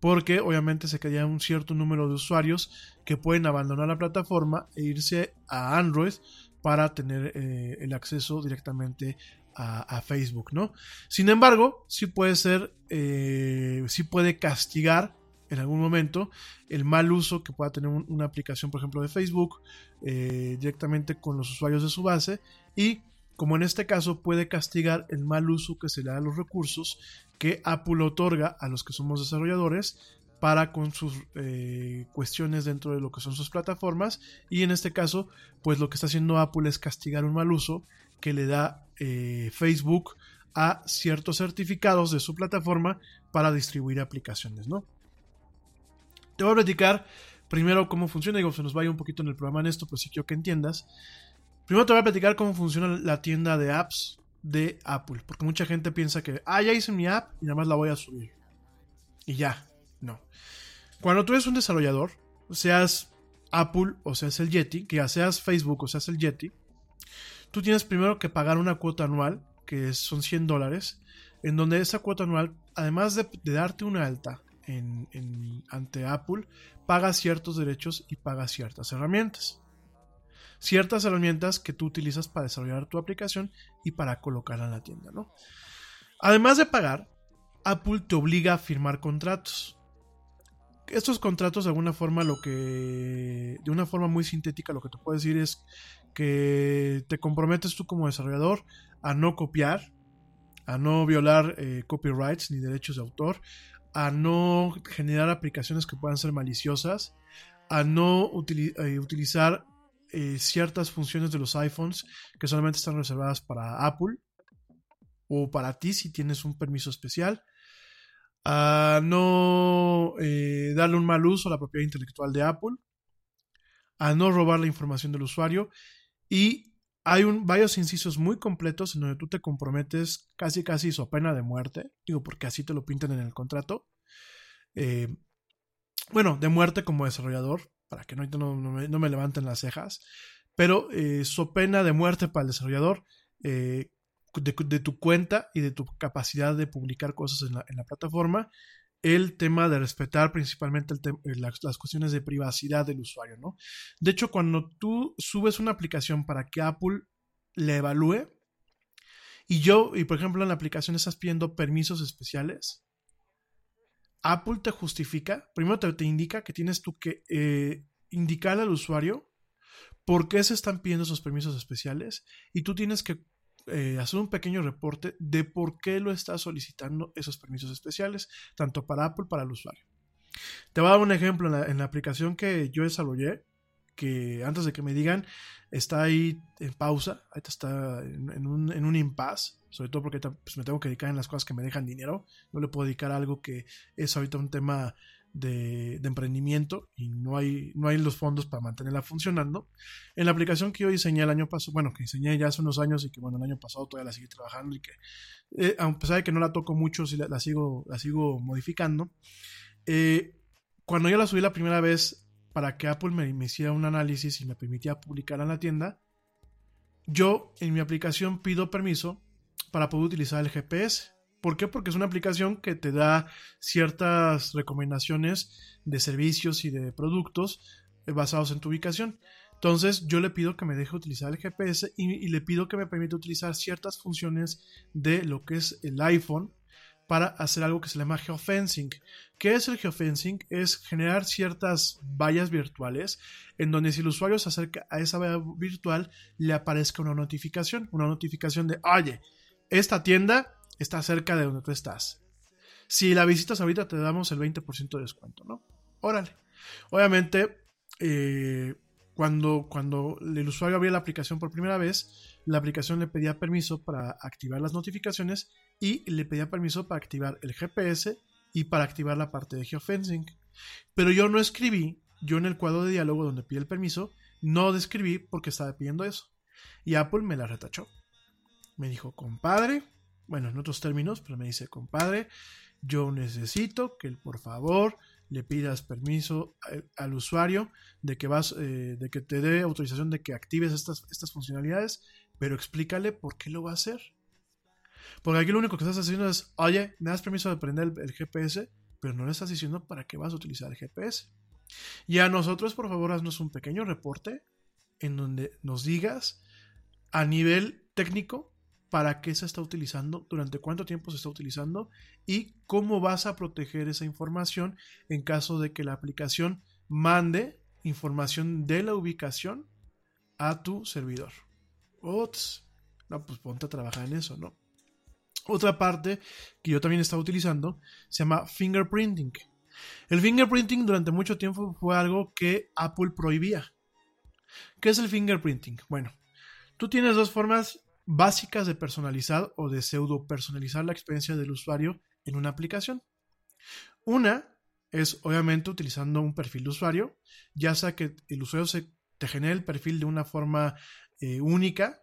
porque obviamente se quedaría un cierto número de usuarios que pueden abandonar la plataforma e irse a Android para tener eh, el acceso directamente a, Facebook, ¿no? Sin embargo, sí puede ser, eh, sí puede castigar en algún momento el mal uso que pueda tener un, una aplicación, por ejemplo, de Facebook eh, directamente con los usuarios de su base y como en este caso puede castigar el mal uso que se le da a los recursos que Apple otorga a los que somos desarrolladores para con sus eh, cuestiones dentro de lo que son sus plataformas. Y en este caso pues lo que está haciendo Apple es castigar un mal uso que le da eh, Facebook a ciertos certificados de su plataforma para distribuir aplicaciones no te voy a platicar primero cómo funciona. Digo se nos vaya un poquito en el programa en esto pero sí quiero que entiendas. Primero te voy a platicar cómo funciona la tienda de apps de Apple porque mucha gente piensa que ah ya hice mi app y nada más la voy a subir y ya no. Cuando tú eres un desarrollador, seas Apple o seas el Yeti, que ya seas Facebook o seas el Yeti, tú tienes primero que pagar una cuota anual, que son 100 dólares, en donde esa cuota anual, además de, darte una alta en, en, ante Apple, paga ciertos derechos y paga ciertas herramientas. Ciertas herramientas que tú utilizas para desarrollar tu aplicación y para colocarla en la tienda, ¿no? Además de pagar, Apple te obliga a firmar contratos estos contratos de alguna forma lo que de una forma muy sintética lo que te puedo decir es que te comprometes tú como desarrollador a no copiar a no violar eh, copyrights ni derechos de autor a no generar aplicaciones que puedan ser maliciosas a no eh, utilizar eh, ciertas funciones de los iPhones que solamente están reservadas para Apple o para ti si tienes un permiso especial. A no eh, darle un mal uso a la propiedad intelectual de Apple, a no robar la información del usuario. Y hay varios incisos muy completos en donde tú te comprometes casi casi su pena de muerte, digo porque así te lo pintan en el contrato, eh, bueno, de muerte como desarrollador, para que no, no, me, levanten las cejas, pero eh, su pena de muerte para el desarrollador eh, de, tu cuenta y de tu capacidad de publicar cosas en la, plataforma el tema de respetar principalmente eh, las, las cuestiones de privacidad del usuario, ¿no? De hecho, cuando tú subes una aplicación para que Apple la evalúe, y yo, y por ejemplo en la aplicación estás pidiendo permisos especiales, Apple te justifica, primero te, te indica que tienes tú que eh, indicarle al usuario por qué se están pidiendo esos permisos especiales y tú tienes que eh, hacer un pequeño reporte de por qué lo está solicitando esos permisos especiales, tanto para Apple para el usuario. Te voy a dar un ejemplo en la aplicación que yo desarrollé, que antes de que me digan, está ahí en pausa, ahorita está en, un, en un impasse, sobre todo porque pues, me tengo que dedicar en las cosas que me dejan dinero, no le puedo dedicar a algo que es ahorita un tema de, de emprendimiento y no hay, no hay los fondos para mantenerla funcionando. En la aplicación que yo diseñé el año pasado, bueno, que diseñé ya hace unos años y que bueno, el año pasado todavía la seguí trabajando y que, eh, a pesar de que no la toco mucho, sí la, la sigo, la sigo modificando. Eh, cuando yo la subí la primera vez para que Apple me, hiciera un análisis y me permitía publicar en la tienda, yo en mi aplicación pido permiso para poder utilizar el GPS. ¿Por qué? Porque es una aplicación que te da ciertas recomendaciones de servicios y de productos eh, basados en tu ubicación. Entonces yo le pido que me deje utilizar el GPS y le pido que me permita utilizar ciertas funciones de lo que es el iPhone para hacer algo que se llama geofencing. ¿Qué es el geofencing? Es generar ciertas vallas virtuales en donde si el usuario se acerca a esa valla virtual le aparezca una notificación, una notificación de, oye, esta tienda está cerca de donde tú estás. Si la visitas ahorita te damos el 20% de descuento, ¿no? Órale. Obviamente, eh, cuando, cuando el usuario abría la aplicación por primera vez, la aplicación le pedía permiso para activar las notificaciones y le pedía permiso para activar el GPS y para activar la parte de geofencing. Pero yo no escribí, yo en el cuadro de diálogo donde pide el permiso, no describí porque estaba pidiendo eso. Y Apple me la retachó. Me dijo, compadre, bueno, en otros términos, pero me dice, compadre, yo necesito que por favor le pidas permiso al, usuario de que vas, eh, de que te dé autorización de que actives estas, estas funcionalidades, pero explícale por qué lo va a hacer. Porque aquí lo único que estás haciendo es, oye, me das permiso de prender el, el GPS, pero no le estás diciendo para qué vas a utilizar el GPS. Y a nosotros, por favor, haznos un pequeño reporte en donde nos digas a nivel técnico para qué se está utilizando, durante cuánto tiempo se está utilizando y cómo vas a proteger esa información en caso de que la aplicación mande información de la ubicación a tu servidor. Ots, no, pues ponte a trabajar en eso, ¿no? Otra parte que yo también estaba utilizando se llama fingerprinting. El fingerprinting durante mucho tiempo fue algo que Apple prohibía. ¿Qué es el fingerprinting? Bueno, tú tienes dos formas básicas de personalizar o de pseudo personalizar la experiencia del usuario en una aplicación. Una es obviamente utilizando un perfil de usuario, ya sea que el usuario se te genere el perfil de una forma eh, única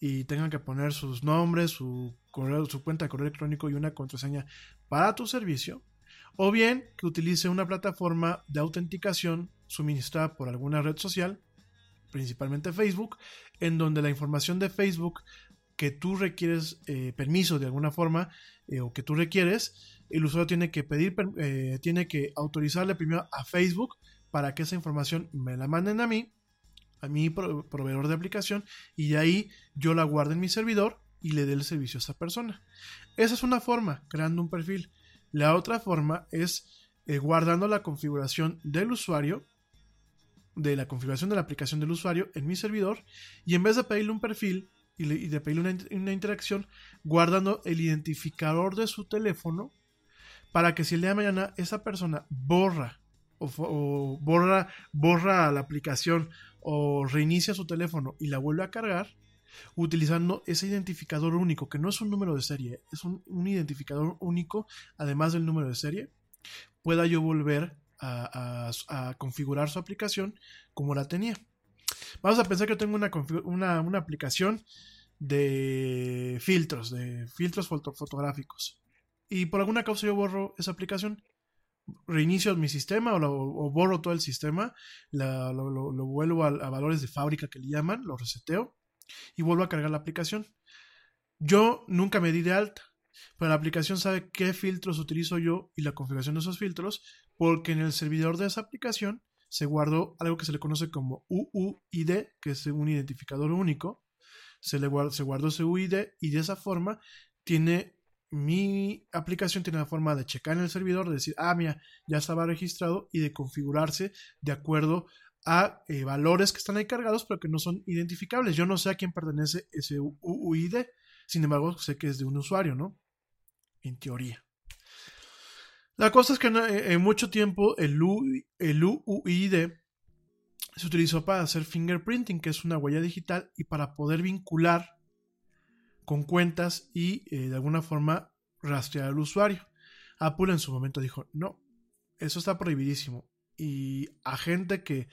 y tengan que poner sus nombres, su correo, su cuenta de correo electrónico y una contraseña para tu servicio, o bien que utilice una plataforma de autenticación suministrada por alguna red social, principalmente Facebook, en donde la información de Facebook que tú requieres eh, permiso de alguna forma eh, o que tú requieres, el usuario tiene que pedir, tiene que autorizarle primero a Facebook para que esa información me la manden a mí, a mi pro proveedor de aplicación, y de ahí yo la guardo en mi servidor y le dé el servicio a esa persona. Esa es una forma, creando un perfil. La otra forma es eh, guardando la configuración del usuario, de la configuración de la aplicación del usuario en mi servidor, y en vez de pedirle un perfil y, le, de pedirle una, una interacción, guardando el identificador de su teléfono para que si el día de mañana esa persona borra o, o, borra, borra la aplicación o reinicia su teléfono y la vuelve a cargar, utilizando ese identificador único, que no es un número de serie, es un, un identificador único, además del número de serie, pueda yo volver a, a, configurar su aplicación como la tenía. Vamos a pensar que yo tengo una, una, una aplicación de filtros, de filtros foto, fotográficos. Y por alguna causa yo borro esa aplicación, reinicio mi sistema o, borro todo el sistema, lo, vuelvo a, valores de fábrica que le llaman, lo reseteo y vuelvo a cargar la aplicación. Yo nunca me di de alta. Pero la aplicación sabe qué filtros utilizo yo y la configuración de esos filtros, porque en el servidor de esa aplicación se guardó algo que se le conoce como UUID, que es un identificador único. Se, le se guardó ese UID y de esa forma tiene mi aplicación tiene la forma de checar en el servidor, de decir, ah, mira, ya estaba registrado y de configurarse de acuerdo a eh, valores que están ahí cargados, pero que no son identificables. Yo no sé a quién pertenece ese UUID, sin embargo, sé que es de un usuario, ¿no? En teoría. La cosa es que en, mucho tiempo el, el UUID se utilizó para hacer fingerprinting, que es una huella digital, y para poder vincular con cuentas y eh, de alguna forma rastrear al usuario. Apple en su momento dijo, no, eso está prohibidísimo. Y a gente que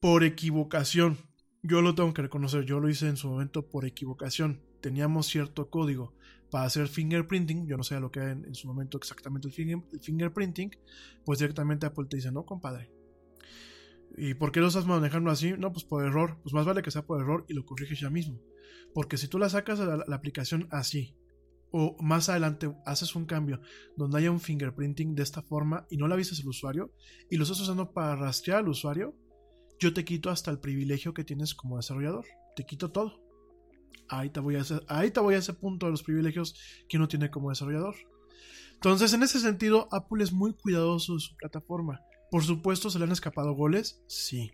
por equivocación, yo lo tengo que reconocer, yo lo hice en su momento por equivocación, teníamos cierto código para hacer fingerprinting, yo no sé lo que era en, su momento exactamente el, el, fingerprinting, pues directamente Apple te dice, no, compadre. ¿Y por qué lo estás manejando así? No, pues por error. Pues más vale que sea por error y lo corriges ya mismo. Porque si tú la sacas a la, aplicación así, o más adelante haces un cambio donde haya un fingerprinting de esta forma y no la avisas al usuario y lo estás usando para rastrear al usuario, yo te quito hasta el privilegio que tienes como desarrollador. Te quito todo. Ahí te voy a, ahí te voy a ese punto de los privilegios que uno tiene como desarrollador. Entonces, en ese sentido, Apple es muy cuidadoso de su plataforma. Por supuesto, ¿se le han escapado goles? Sí.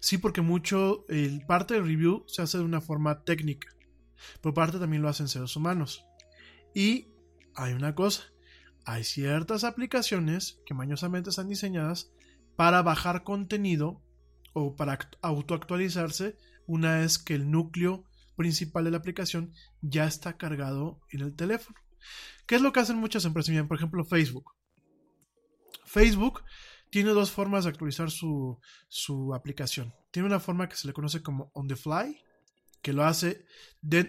Sí, porque mucho, el parte del review se hace de una forma técnica, por parte también lo hacen seres humanos. Y hay una cosa, hay ciertas aplicaciones que mañosamente están diseñadas para bajar contenido o para autoactualizarse una vez que el núcleo principal de la aplicación ya está cargado en el teléfono. ¿Qué es lo que hacen muchas empresas? Por ejemplo, Facebook. Facebook tiene dos formas de actualizar su, aplicación. Tiene una forma que se le conoce como on the fly, que lo hace,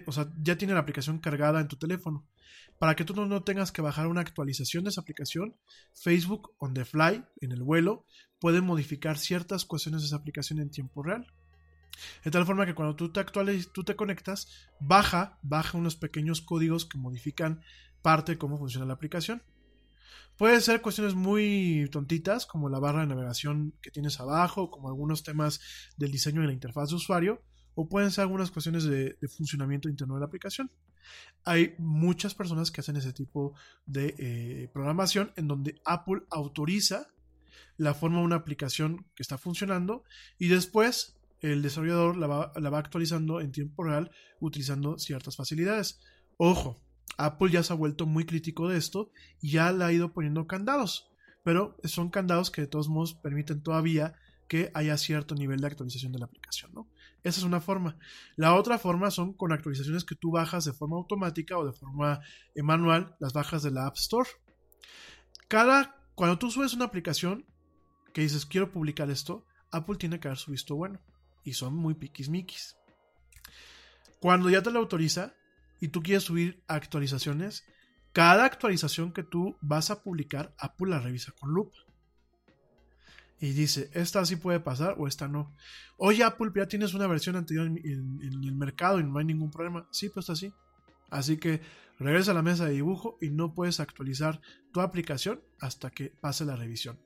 o sea, ya tiene la aplicación cargada en tu teléfono. Para que tú no, tengas que bajar una actualización de esa aplicación, Facebook on the fly, en el vuelo, puede modificar ciertas cuestiones de esa aplicación en tiempo real. De tal forma que cuando tú te actualizas, tú te conectas, baja, baja unos pequeños códigos que modifican parte de cómo funciona la aplicación. Puede ser cuestiones muy tontitas, como la barra de navegación que tienes abajo, como algunos temas del diseño de la interfaz de usuario, o pueden ser algunas cuestiones de, funcionamiento interno de la aplicación. Hay muchas personas que hacen ese tipo de eh, programación en donde Apple autoriza la forma de una aplicación que está funcionando y después el desarrollador la va, la va actualizando en tiempo real utilizando ciertas facilidades. Ojo, Apple ya se ha vuelto muy crítico de esto y ya le ha ido poniendo candados, pero son candados que de todos modos permiten todavía que haya cierto nivel de actualización de la aplicación, ¿no? Esa es una forma. La otra forma son con actualizaciones que tú bajas de forma automática o de forma eh, manual, las bajas de la App Store. Cada, cuando tú subes una aplicación que dices quiero publicar esto, Apple tiene que dar su visto bueno. Y son muy piquis Cuando ya te lo autoriza, y tú quieres subir actualizaciones, cada actualización que tú vas a publicar, Apple la revisa con lupa. Y dice, esta sí puede pasar o esta no. Oye, Apple, ya tienes una versión anterior en, el mercado y no hay ningún problema. Sí, pues está así. Así que regresa a la mesa de dibujo y no puedes actualizar tu aplicación hasta que pase la revisión.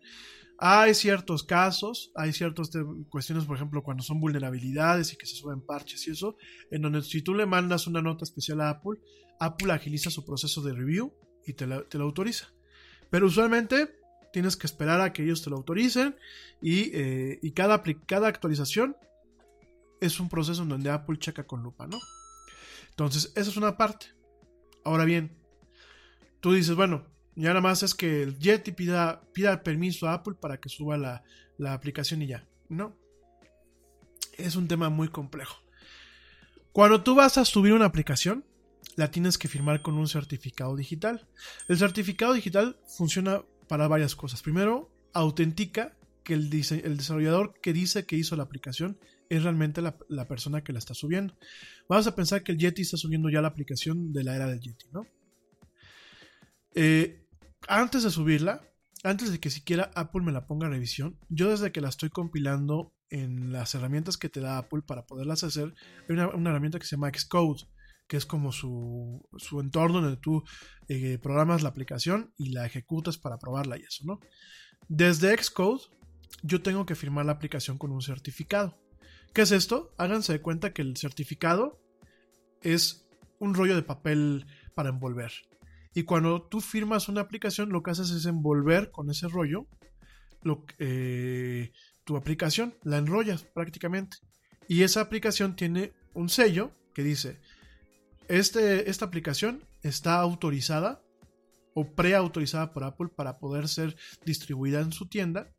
Hay ciertos casos, hay ciertas cuestiones, por ejemplo, cuando son vulnerabilidades y que se suben parches y eso, en donde si tú le mandas una nota especial a Apple, Apple agiliza su proceso de review y te, lo autoriza. Pero usualmente tienes que esperar a que ellos te lo autoricen y, eh, cada, cada actualización es un proceso en donde Apple checa con lupa, ¿no? Entonces, esa es una parte. Ahora bien, tú dices, bueno, ya nada más es que el Yeti pida, pida permiso a Apple para que suba la, aplicación y ya. No. Es un tema muy complejo. Cuando tú vas a subir una aplicación, la tienes que firmar con un certificado digital. El certificado digital funciona para varias cosas. Primero, autentica que el, el desarrollador que dice que hizo la aplicación es realmente la, la, persona que la está subiendo. Vamos a pensar que el Yeti está subiendo ya la aplicación de la era del Yeti, ¿no? Eh, antes de subirla, antes de que siquiera Apple me la ponga a revisión, yo desde que la estoy compilando en las herramientas que te da Apple para poderlas hacer, hay una, herramienta que se llama Xcode, que es como su, su entorno donde tú eh, programas la aplicación y la ejecutas para probarla y eso, ¿no? Desde Xcode, yo tengo que firmar la aplicación con un certificado. ¿Qué es esto? Háganse de cuenta que el certificado es un rollo de papel para envolver. Y cuando tú firmas una aplicación, lo que haces es envolver con ese rollo lo, eh, tu aplicación, la enrollas prácticamente. Y esa aplicación tiene un sello que dice, este, esta aplicación está autorizada o preautorizada por Apple para poder ser distribuida en su tienda.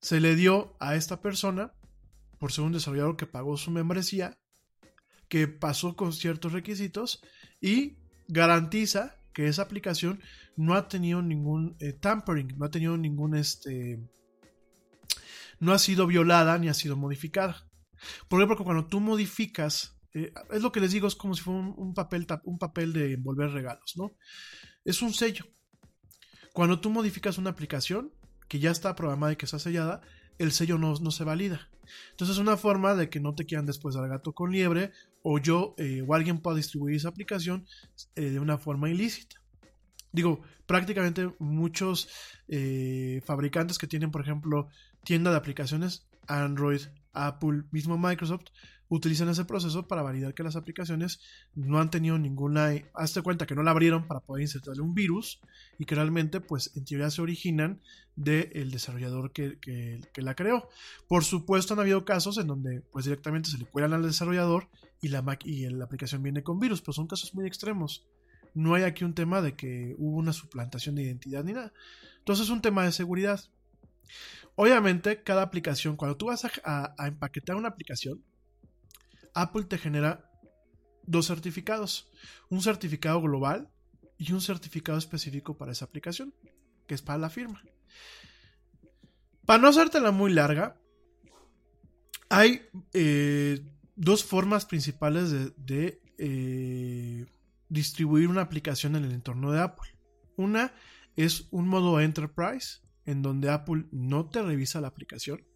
Se le dio a esta persona por ser un desarrollador que pagó su membresía, que pasó con ciertos requisitos y garantiza que esa aplicación no ha tenido ningún eh, tampering, no ha tenido ningún este no ha sido violada ni ha sido modificada. Por ejemplo, cuando tú modificas, eh, es lo que les digo, es como si fuera un, papel, un papel de envolver regalos, ¿no? Es un sello. Cuando tú modificas una aplicación que ya está programada y que está sellada, el sello no, no se valida. Entonces es una forma de que no te quieran después dar gato con liebre o yo eh, o alguien pueda distribuir esa aplicación eh, de una forma ilícita. Digo, prácticamente muchos eh, fabricantes que tienen, por ejemplo, tienda de aplicaciones, Android, Apple, mismo Microsoft, utilizan ese proceso para validar que las aplicaciones no han tenido ninguna... Hazte cuenta que no la abrieron para poder insertarle un virus y que realmente, pues, en teoría se originan del desarrollador que, la creó. Por supuesto, han habido casos en donde, pues, directamente se le cuelan al desarrollador y la, y la aplicación viene con virus, pero son casos muy extremos. No hay aquí un tema de que hubo una suplantación de identidad ni nada. Entonces es un tema de seguridad. Obviamente, cada aplicación, cuando tú vas a, empaquetar una aplicación, Apple te genera dos certificados. Un certificado global y un certificado específico para esa aplicación, que es para la firma. Para no hacértela muy larga, hay eh, dos formas principales de, eh, distribuir una aplicación en el entorno de Apple. Una es un modo Enterprise, en donde Apple no te revisa la aplicación,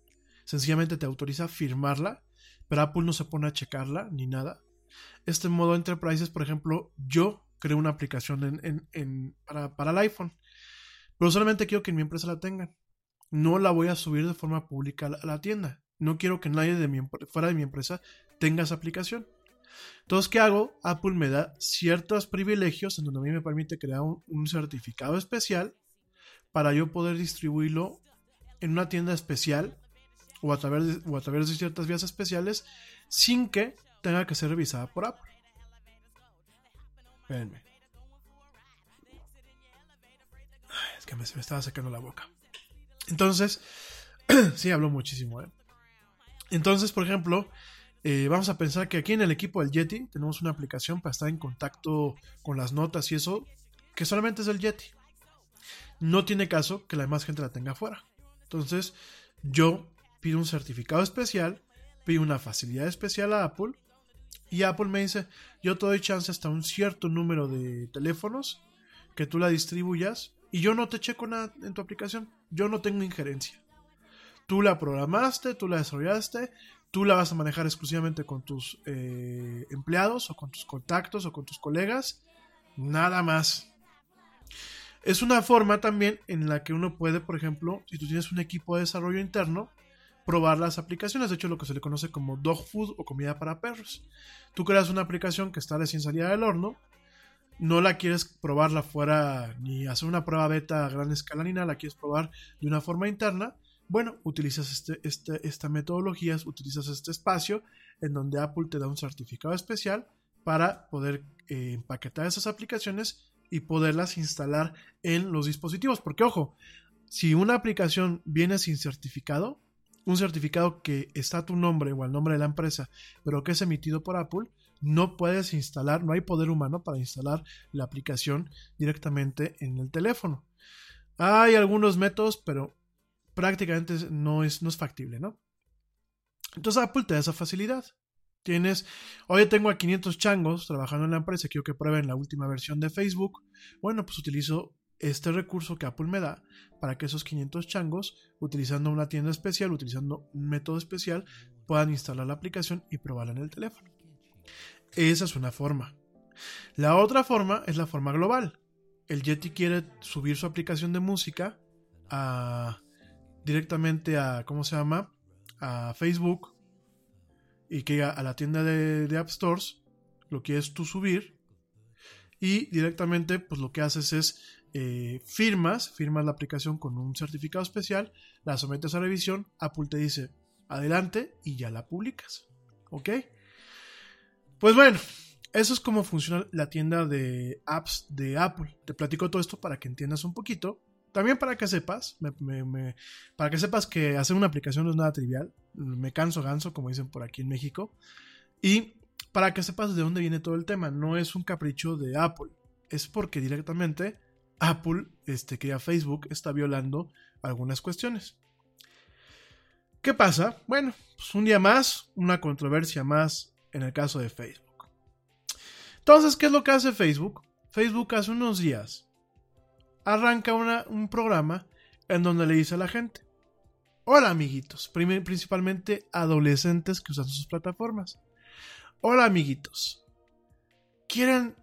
sencillamente te autoriza a firmarla, pero Apple no se pone a checarla ni nada. Este modo Enterprise es, por ejemplo, yo creo una aplicación en, para, el iPhone, pero solamente quiero que en mi empresa la tengan. No la voy a subir de forma pública a la tienda. No quiero que nadie fuera de mi empresa tenga esa aplicación. Entonces, ¿qué hago? Apple me da ciertos privilegios en donde a mí me permite crear un, certificado especial para yo poder distribuirlo en una tienda especial o a, través de, o a través de ciertas vías especiales sin que tenga que ser revisada por Apple. Espérenme. es que me, me, estaba sacando la boca. Entonces, sí, hablo muchísimo. ¿eh? Entonces, por ejemplo, eh, vamos a pensar que aquí en el equipo del Yeti tenemos una aplicación para estar en contacto con las notas y eso, que solamente es del Yeti. No tiene caso que la demás gente la tenga afuera. Entonces, yo pido un certificado especial, pido una facilidad especial a Apple y Apple me dice, yo te doy chance hasta un cierto número de teléfonos que tú la distribuyas y yo no te checo nada en tu aplicación, yo no tengo injerencia. Tú la programaste, tú la desarrollaste, tú la vas a manejar exclusivamente con tus eh, empleados o con tus contactos o con tus colegas. Nada más. Es una forma también en la que uno puede, por ejemplo, si tú tienes un equipo de desarrollo interno, probar las aplicaciones. De hecho, lo que se le conoce como dog food o comida para perros. Tú creas una aplicación que está recién salida del horno, no la quieres probarla fuera ni hacer una prueba beta a gran escala ni nada, la quieres probar de una forma interna bueno, utilizas este, este, esta metodología, utilizas este espacio en donde Apple te da un certificado especial para poder eh, empaquetar esas aplicaciones y poderlas instalar en los dispositivos. Porque ojo, si una aplicación viene sin certificado, un certificado que está a tu nombre o al nombre de la empresa, pero que es emitido por Apple, no puedes instalar, no hay poder humano para instalar la aplicación directamente en el teléfono. Hay algunos métodos, pero prácticamente no es, no es factible, ¿no? Entonces Apple te da esa facilidad. Tienes, oye, tengo a 500 changos trabajando en la empresa, quiero que prueben la última versión de Facebook. Bueno, pues utilizo este recurso que Apple me da para que esos 500 changos, utilizando una tienda especial, utilizando un método especial, puedan instalar la aplicación y probarla en el teléfono. Esa es una forma. La otra forma es la forma global. El Yeti quiere subir su aplicación de música a, directamente a, ¿cómo se llama? A Facebook y que a la tienda de, de App Stores. Lo quieres tú subir y directamente pues lo que haces es eh, firmas, firmas la aplicación con un certificado especial, la sometes a revisión, Apple te dice adelante y ya la publicas. ¿Ok? Pues bueno, eso es como funciona la tienda de apps de Apple. Te platico todo esto para que entiendas un poquito. También para que sepas, para que sepas que hacer una aplicación no es nada trivial. Me canso ganso, como dicen por aquí en México. Y para que sepas de dónde viene todo el tema. No es un capricho de Apple. Es porque directamente Apple, este, que ya Facebook, está violando algunas cuestiones. ¿Qué pasa? Bueno, pues un día más, una controversia más en el caso de Facebook. Entonces, ¿qué es lo que hace Facebook? Facebook hace unos días arranca un programa en donde le dice a la gente, hola amiguitos, principalmente adolescentes que usan sus plataformas. Hola amiguitos, ¿quieren,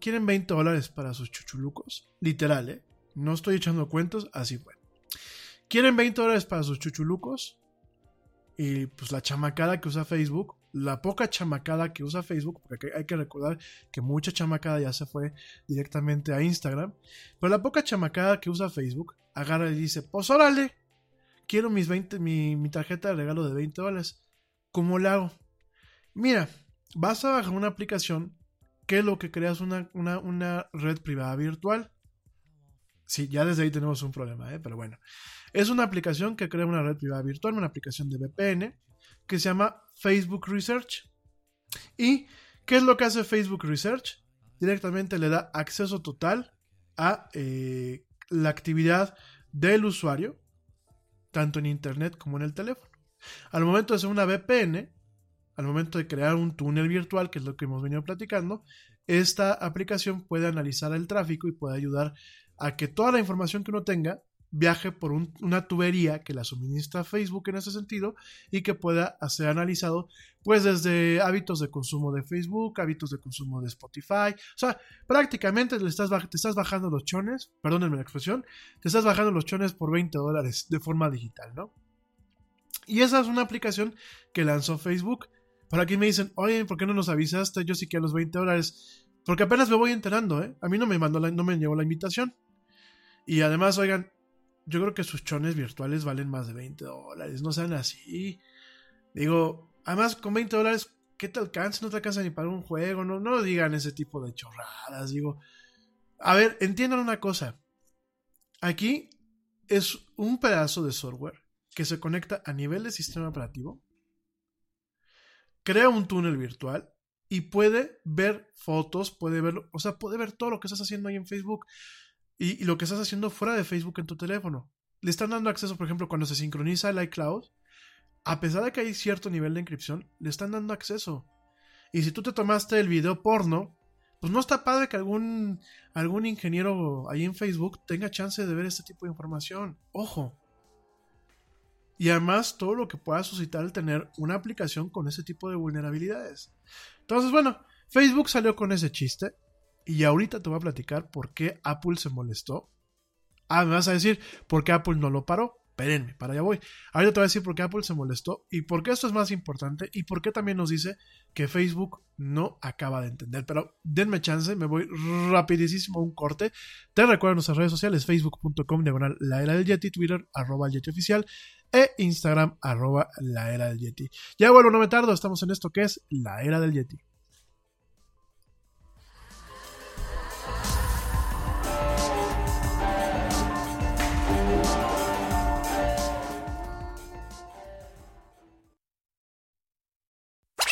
¿quieren 20 dólares para sus chuchulucos? Literal, ¿eh? No estoy echando cuentos, así fue. ¿Quieren 20 dólares para sus chuchulucos? Y pues la chamacada que usa Facebook la poca chamacada que usa Facebook, porque hay que recordar que mucha chamacada ya se fue directamente a Instagram, pero la poca chamacada que usa Facebook agarra y dice, pues órale, quiero mis 20, mi, tarjeta de regalo de 20 dólares. ¿Cómo lo hago? Mira, vas a bajar una aplicación que lo que creas una, una, red privada virtual. Sí, ya desde ahí tenemos un problema, ¿eh? pero bueno. Es una aplicación que crea una red privada virtual, una aplicación de VPN que se llama Facebook Research. ¿Y qué es lo que hace Facebook Research? Directamente le da acceso total a eh, la actividad del usuario, tanto en Internet como en el teléfono. Al momento de hacer una VPN, al momento de crear un túnel virtual, que es lo que hemos venido platicando, esta aplicación puede analizar el tráfico y puede ayudar a que toda la información que uno tenga viaje por una tubería que la suministra Facebook en ese sentido y que pueda ser analizado pues desde hábitos de consumo de Facebook, hábitos de consumo de Spotify, o sea, prácticamente te estás, te estás bajando los chones, perdónenme la expresión, te estás bajando los chones por 20 dólares de forma digital, ¿no? Y esa es una aplicación que lanzó Facebook. Por aquí me dicen, oye, ¿por qué no nos avisaste? Yo sí que a los 20 dólares, porque apenas me voy enterando, ¿eh? A mí no me mandó no me llegó la invitación. Y además, oigan, yo creo que sus chones virtuales valen más de 20 dólares. No sean así. Digo, además con 20 dólares, ¿qué te alcanza? No te alcanza ni para un juego. No, no digan ese tipo de chorradas. Digo, a ver, entiendan una cosa. Aquí es un pedazo de software que se conecta a nivel de sistema operativo, crea un túnel virtual y puede ver fotos, puede ver, o sea, puede ver todo lo que estás haciendo ahí en Facebook y, lo que estás haciendo fuera de Facebook en tu teléfono. Le están dando acceso, por ejemplo, cuando se sincroniza el iCloud, a pesar de que hay cierto nivel de encripción, le están dando acceso. Y si tú te tomaste el video porno, pues no está padre que algún, algún ingeniero ahí en Facebook tenga chance de ver este tipo de información. Ojo. Y además todo lo que pueda suscitar el tener una aplicación con ese tipo de vulnerabilidades. Entonces, bueno, Facebook salió con ese chiste. Y ahorita te voy a platicar por qué Apple se molestó. Ah, me vas a decir por qué Apple no lo paró. Espérenme, para allá voy. Ahorita te voy a decir por qué Apple se molestó y por qué esto es más importante y por qué también nos dice que Facebook no acaba de entender. Pero denme chance, me voy rapidísimo a un corte. Te recuerdo nuestras redes sociales, facebook.com, diagonal la era del Yeti, Twitter, arroba el Yeti oficial e Instagram, arroba la era del Yeti. Ya vuelvo, no me tardo, estamos en esto que es la era del Yeti.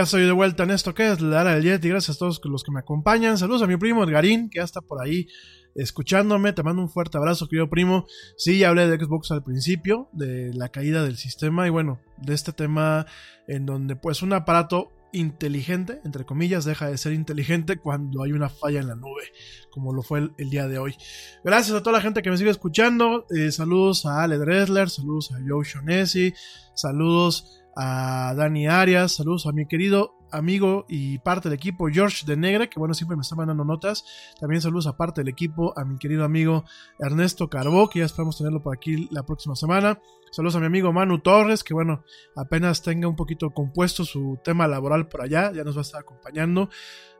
Ya estoy de vuelta en esto que es la era del Yeti. Gracias a todos los que me acompañan. Saludos a mi primo Edgarín, que ya está por ahí escuchándome. Te mando un fuerte abrazo, querido primo. Sí, ya hablé de Xbox al principio, de la caída del sistema y bueno, de este tema en donde pues un aparato inteligente, entre comillas, deja de ser inteligente cuando hay una falla en la nube, como lo fue el, día de hoy. Gracias a toda la gente que me sigue escuchando. Eh, saludos a Ale Dressler, saludos a Joe Shonesi, saludos a Dani Arias, saludos a mi querido amigo y parte del equipo George de Negre, que bueno, siempre me está mandando notas. También saludos a parte del equipo a mi querido amigo Ernesto Carbó, que ya esperamos tenerlo por aquí la próxima semana. Saludos a mi amigo Manu Torres, que bueno, apenas tenga un poquito compuesto su tema laboral por allá, ya nos va a estar acompañando.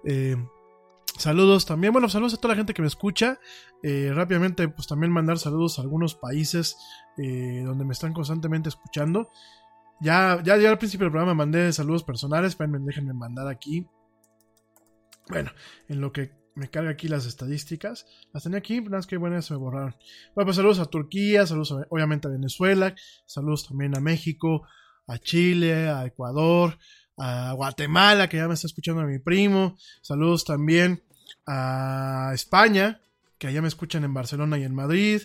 Eh, Saludos también, bueno, saludos a toda la gente que me escucha. Eh, rápidamente, pues también mandar saludos a algunos países eh, donde me están constantemente escuchando. Ya, ya, ya al principio del programa mandé saludos personales, déjenme mandar aquí. Bueno, en lo que me carga aquí las estadísticas. Las tenía aquí, nada más que bueno, se me borraron. Bueno, pues saludos a Turquía, saludos a- obviamente a Venezuela, saludos también a México, a Chile, a Ecuador, a Guatemala, que ya me está escuchando mi primo. Saludos también a España, que allá me escuchan en Barcelona y en Madrid,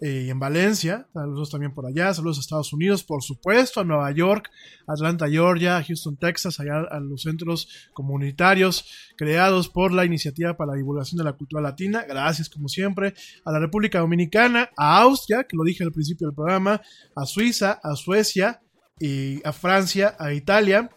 eh, y en Valencia. Saludos también por allá. Saludos a Estados Unidos, por supuesto, a Nueva York, Atlanta, Georgia, Houston, Texas, allá a los centros comunitarios creados por la Iniciativa para la Divulgación de la Cultura Latina. Gracias, como siempre, a la República Dominicana, a Austria, que lo dije al principio del programa, a Suiza, a Suecia, y a Francia, a Italia,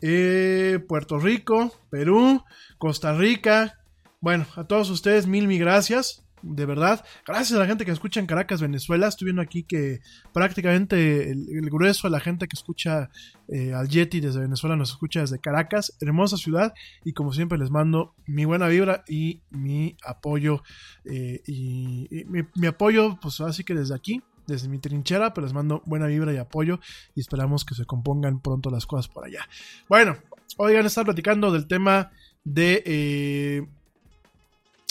eh, Puerto Rico, Perú, Costa Rica. Bueno, a todos ustedes, mil, mil gracias. De verdad, gracias a la gente que escucha en Caracas, Venezuela. Estoy viendo aquí que prácticamente el, grueso de la gente que escucha eh, al Yeti desde Venezuela nos escucha desde Caracas, hermosa ciudad. Y como siempre, les mando mi buena vibra y mi apoyo. eh, y, mi, apoyo, pues así que desde aquí, desde mi trinchera, pero les mando buena vibra y apoyo y esperamos que se compongan pronto las cosas por allá. Bueno, oigan, estar platicando del tema de, eh,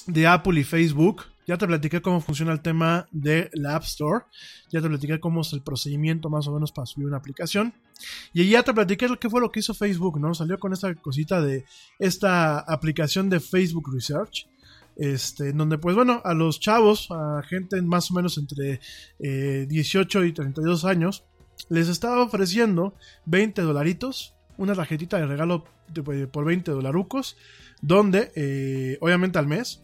de Apple y Facebook. Ya te platiqué cómo funciona el tema de la App Store. Ya te platiqué cómo es el procedimiento más o menos para subir una aplicación. Y ya te platiqué lo que fue lo que hizo Facebook, ¿no? Salió con esta cosita de esta aplicación de Facebook Research. Este, donde pues bueno, a los chavos, a gente más o menos entre eh, 18 y 32 años, les estaba ofreciendo 20 dolaritos, una tarjetita de regalo de- por 20 dolarucos, donde eh, obviamente al mes,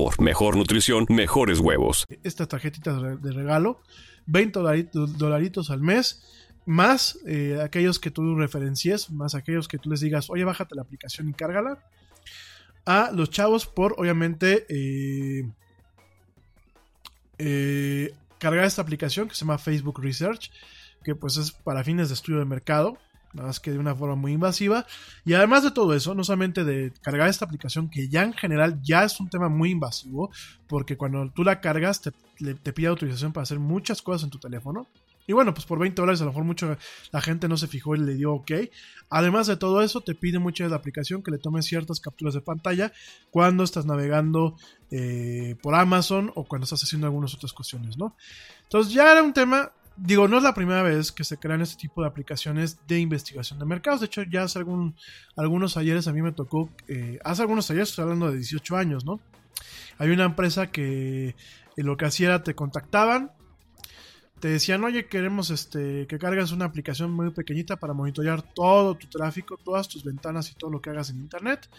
mejor nutrición, mejores huevos. esta tarjetita de regalo, 20 dolaritos, dolaritos al mes, más eh, aquellos que tú referencies, más aquellos que tú les digas, oye, bájate la aplicación y cárgala. a los chavos por, obviamente, eh, eh, cargar esta aplicación que se llama Facebook Research, que pues es para fines de estudio de mercado, nada más que de una forma muy invasiva. Y además de todo eso, no solamente de cargar esta aplicación, que ya en general ya es un tema muy invasivo, porque cuando tú la cargas te, pide autorización para hacer muchas cosas en tu teléfono. Y bueno, pues por 20 dólares a lo mejor mucho la gente no se fijó y le dio ok. Además de todo eso, te pide mucho de la aplicación que le tomes ciertas capturas de pantalla cuando estás navegando eh, por Amazon o cuando estás haciendo algunas otras cuestiones, ¿no? Entonces ya era un tema, digo, no es la primera vez que se crean este tipo de aplicaciones de investigación de mercados. De hecho, ya hace algún, algunos ayeres a mí me tocó, eh, hace algunos ayeres, estoy hablando de 18 años, ¿no? Hay una empresa que eh, lo que hacía era te contactaban, te decían, oye, queremos este, que cargues una aplicación muy pequeñita para monitorear todo tu tráfico, todas tus ventanas y todo lo que hagas en internet.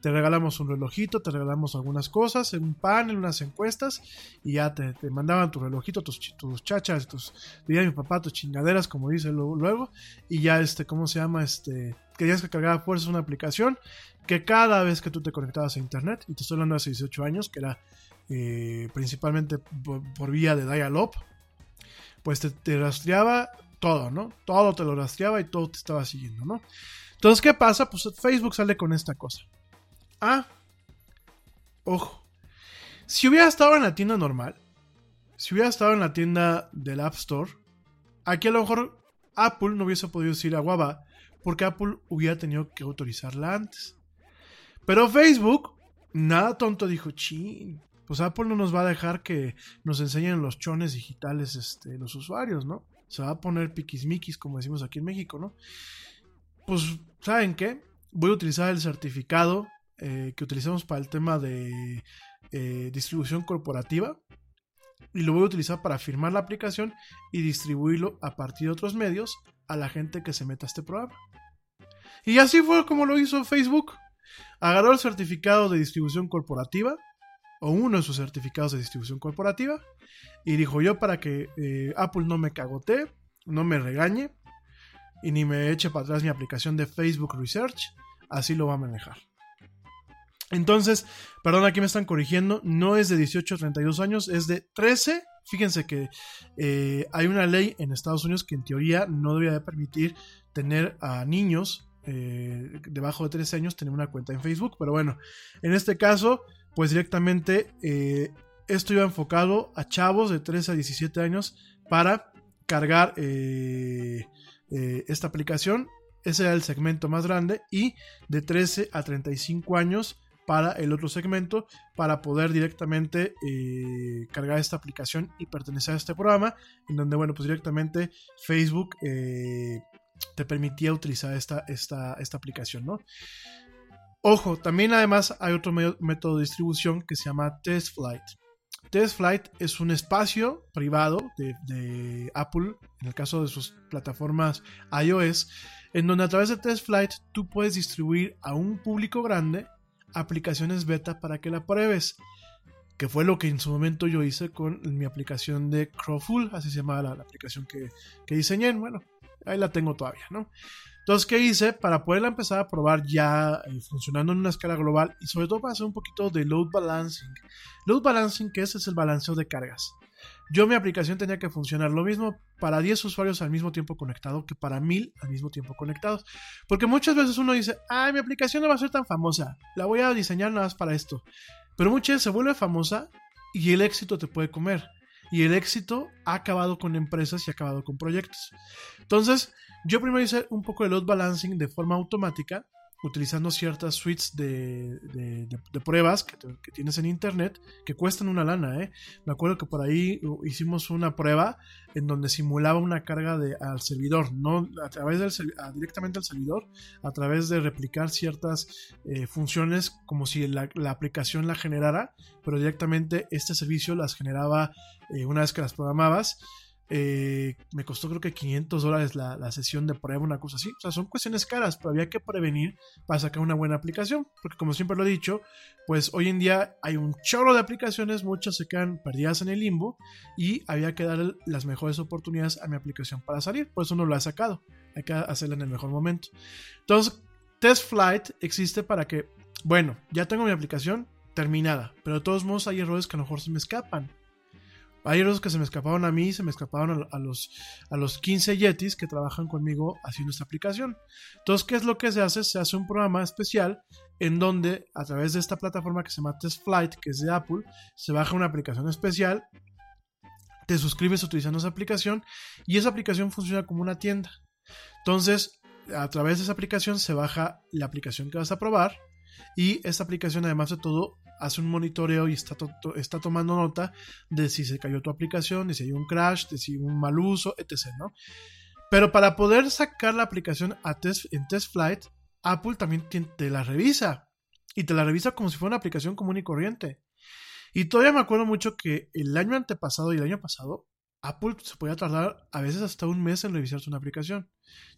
Te regalamos un relojito, te regalamos algunas cosas, un panel, unas encuestas, y ya te, te mandaban tu relojito, tus, tus chachas, tus, diría mi papá, tus chingaderas, como dice luego, y ya este, ¿cómo se llama? Este, querías que cargara fuerzas una aplicación que cada vez que tú te conectabas a internet, y te estoy hablando hace 18 años, que era eh, principalmente por, por vía de dial-up, pues te, te rastreaba todo, ¿no? Todo te lo rastreaba y todo te estaba siguiendo, ¿no? Entonces, ¿qué pasa? Pues Facebook sale con esta cosa. Ah, ojo. Si hubiera estado en la tienda normal, si hubiera estado en la tienda del App Store, aquí a lo mejor Apple no hubiese podido decir a Guava porque Apple hubiera tenido que autorizarla antes. Pero Facebook, nada tonto, dijo, chin, pues Apple no nos va a dejar que nos enseñen los chones digitales este, los usuarios, ¿no? Se va a poner piquismiquis, como decimos aquí en México, ¿no? Pues, ¿saben qué? Voy a utilizar el certificado eh, que utilizamos para el tema de eh, distribución corporativa y lo voy a utilizar para firmar la aplicación y distribuirlo a partir de otros medios a la gente que se meta a este programa. Y así fue como lo hizo Facebook. Agarró el certificado de distribución corporativa, o uno de sus certificados de distribución corporativa, y dijo yo para que eh, Apple no me cagotee, no me regañe, y ni me eche para atrás mi aplicación de Facebook Research, así lo va a manejar. Entonces, perdón, aquí me están corrigiendo, no es de 18 a 32 años, es de 13. Fíjense que eh, hay una ley en Estados Unidos que en teoría no debería de permitir tener a niños eh, debajo de 13 años tener una cuenta en Facebook, pero bueno, en este caso, pues directamente eh, esto iba enfocado a chavos de 13 a 17 años para cargar eh, eh, esta aplicación. Ese era el segmento más grande y de 13 a 35 años para el otro segmento para poder directamente cargar esta aplicación y pertenecer a este programa en donde bueno pues directamente Facebook te permitía utilizar esta, esta, esta aplicación no ojo también además hay otro método de distribución que se llama test flight test flight es un espacio privado de, Apple en el caso de sus plataformas iOS en donde a través de test flight tú puedes distribuir a un público grande aplicaciones beta para que la pruebes. Que fue lo que en su momento yo hice con mi aplicación de Crowful, así se llamaba la, aplicación que diseñé. Bueno, ahí la tengo todavía, ¿no? Entonces, ¿qué hice? Para poderla empezar a probar ya eh, funcionando en una escala global y sobre todo para hacer un poquito de load balancing. Load balancing, que es el balanceo de cargas. Yo mi aplicación tenía que funcionar lo mismo para 10 usuarios al mismo tiempo conectado que para 1000 al mismo tiempo conectados. Porque muchas veces uno dice, ay, mi aplicación no va a ser tan famosa, la voy a diseñar nada más para esto. Pero muchas veces se vuelve famosa y el éxito te puede comer. Y el éxito ha acabado con empresas y ha acabado con proyectos. Entonces, yo primero hice un poco de load balancing de forma automática, utilizando ciertas suites de, de- pruebas que, tienes en internet, que cuestan una lana, ¿eh? Me acuerdo que por ahí hicimos una prueba en donde simulaba una carga de, al servidor, no a través del directamente al servidor, a través de replicar ciertas eh, funciones como si la, la aplicación la generara, pero directamente este servicio las generaba eh, una vez que las programabas. Eh, me costó creo que 500 dólares la, la sesión de prueba, una cosa así. O sea, son cuestiones caras, pero había que prevenir para sacar una buena aplicación. Porque como siempre lo he dicho, pues hoy en día hay un chorro de aplicaciones, muchas se quedan perdidas en el limbo y había que dar las mejores oportunidades a mi aplicación para salir. Por eso no lo he sacado. Hay que hacerla en el mejor momento. Entonces, Test Flight existe para que bueno, ya tengo mi aplicación terminada, pero de todos modos hay errores que a lo mejor se me escapan. Hay errores que se me escaparon a mí, se me escaparon a los, a los 15 Yetis que trabajan conmigo haciendo esta aplicación. Entonces, ¿qué es lo que se hace? Se hace un programa especial en donde a través de esta plataforma que se llama Test Flight, que es de Apple, se baja una aplicación especial, te suscribes utilizando esa aplicación y esa aplicación funciona como una tienda. Entonces, a través de esa aplicación se baja la aplicación que vas a probar y esta aplicación además de todo hace un monitoreo y está, está tomando nota de si se cayó tu aplicación, de si hay un crash, de si hay un mal uso, etc. ¿no? Pero para poder sacar la aplicación a en Test Flight, Apple también te la revisa. Y te la revisa como si fuera una aplicación común y corriente. Y todavía me acuerdo mucho que el año antepasado y el año pasado, Apple se podía tardar a veces hasta un mes en revisarse una aplicación.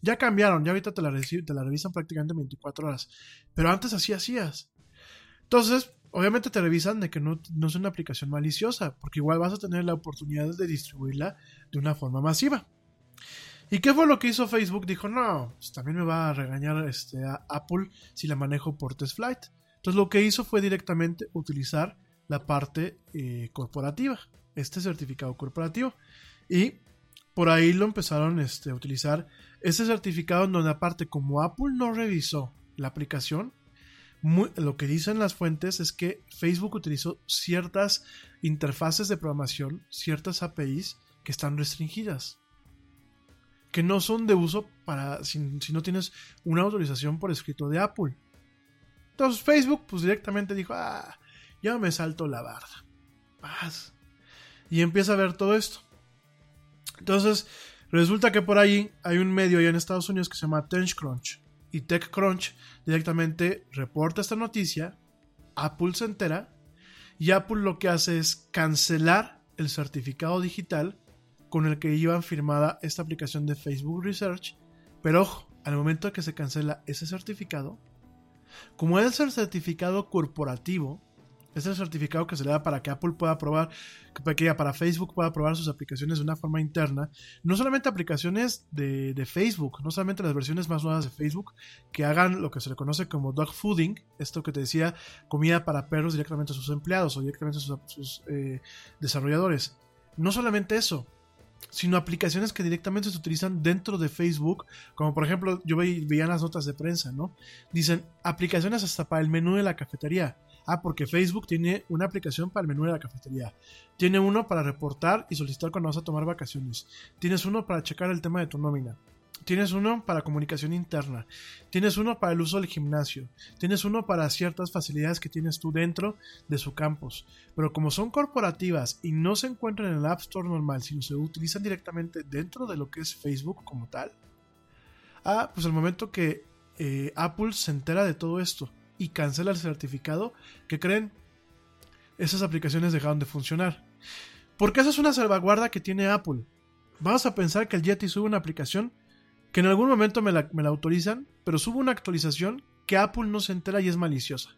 Ya cambiaron, ya ahorita te la, revisan prácticamente en 24 horas. Pero antes así hacías. Entonces, obviamente te revisan de que no, no es una aplicación maliciosa, porque igual vas a tener la oportunidad de distribuirla de una forma masiva. ¿Y qué fue lo que hizo Facebook? Dijo, no, pues también me va a regañar este, a Apple si la manejo por Test Flight. Entonces lo que hizo fue directamente utilizar la parte eh, corporativa, este certificado corporativo. Y por ahí lo empezaron este, a utilizar. Este certificado en donde aparte como Apple no revisó la aplicación, muy- lo que dicen las fuentes es que Facebook utilizó ciertas interfaces de programación, ciertas APIs que están restringidas que no son de uso para si, si no tienes una autorización por escrito de Apple. Entonces Facebook pues directamente dijo, ah, ya me salto la barda. Paz. Y empieza a ver todo esto. Entonces resulta que por ahí hay un medio allá en Estados Unidos que se llama TechCrunch. Y TechCrunch directamente reporta esta noticia, Apple se entera y Apple lo que hace es cancelar el certificado digital con el que iban firmada esta aplicación de Facebook Research. Pero ojo, al momento que se cancela ese certificado, como es el certificado corporativo, es el certificado que se le da para que Apple pueda probar, que para Facebook pueda probar sus aplicaciones de una forma interna, no solamente aplicaciones de, de Facebook, no solamente las versiones más nuevas de Facebook, que hagan lo que se le conoce como dog fooding, esto que te decía, comida para perros directamente a sus empleados o directamente a sus, eh, desarrolladores. No solamente eso, sino aplicaciones que directamente se utilizan dentro de Facebook, como por ejemplo, yo ve- veía las notas de prensa, ¿no? Dicen aplicaciones hasta para el menú de la cafetería. Ah, porque Facebook tiene una aplicación para el menú de la cafetería. Tiene uno para reportar y solicitar cuando vas a tomar vacaciones. Tienes uno para checar el tema de tu nómina. Tienes uno para comunicación interna. Tienes uno para el uso del gimnasio. Tienes uno para ciertas facilidades que tienes tú dentro de su campus. Pero como son corporativas y no se encuentran en el App Store normal, sino se utilizan directamente dentro de lo que es Facebook como tal. Ah, pues el momento que eh, Apple se entera de todo esto y cancela el certificado, que creen? Esas aplicaciones dejaron de funcionar. Porque esa es una salvaguarda que tiene Apple. Vamos a pensar que el Yeti sube una aplicación que en algún momento me la, me la autorizan, pero sube una actualización que Apple no se entera y es maliciosa.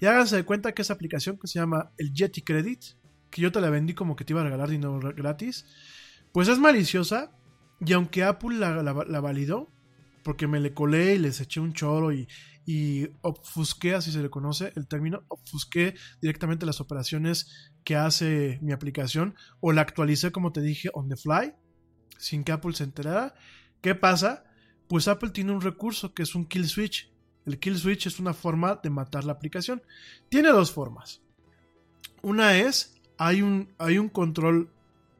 Y háganse de cuenta que esa aplicación que se llama el Yeti Credit, que yo te la vendí como que te iba a regalar dinero gratis, pues es maliciosa y aunque Apple la, la- la validó, porque me le colé y les eché un choro y, y obfusqué, así se le conoce el término, obfusqué directamente las operaciones que hace mi aplicación o la actualicé como te dije on the fly, sin que Apple se enterara. ¿Qué pasa? Pues Apple tiene un recurso que es un kill switch. El kill switch es una forma de matar la aplicación. Tiene dos formas. Una es, hay un, hay un control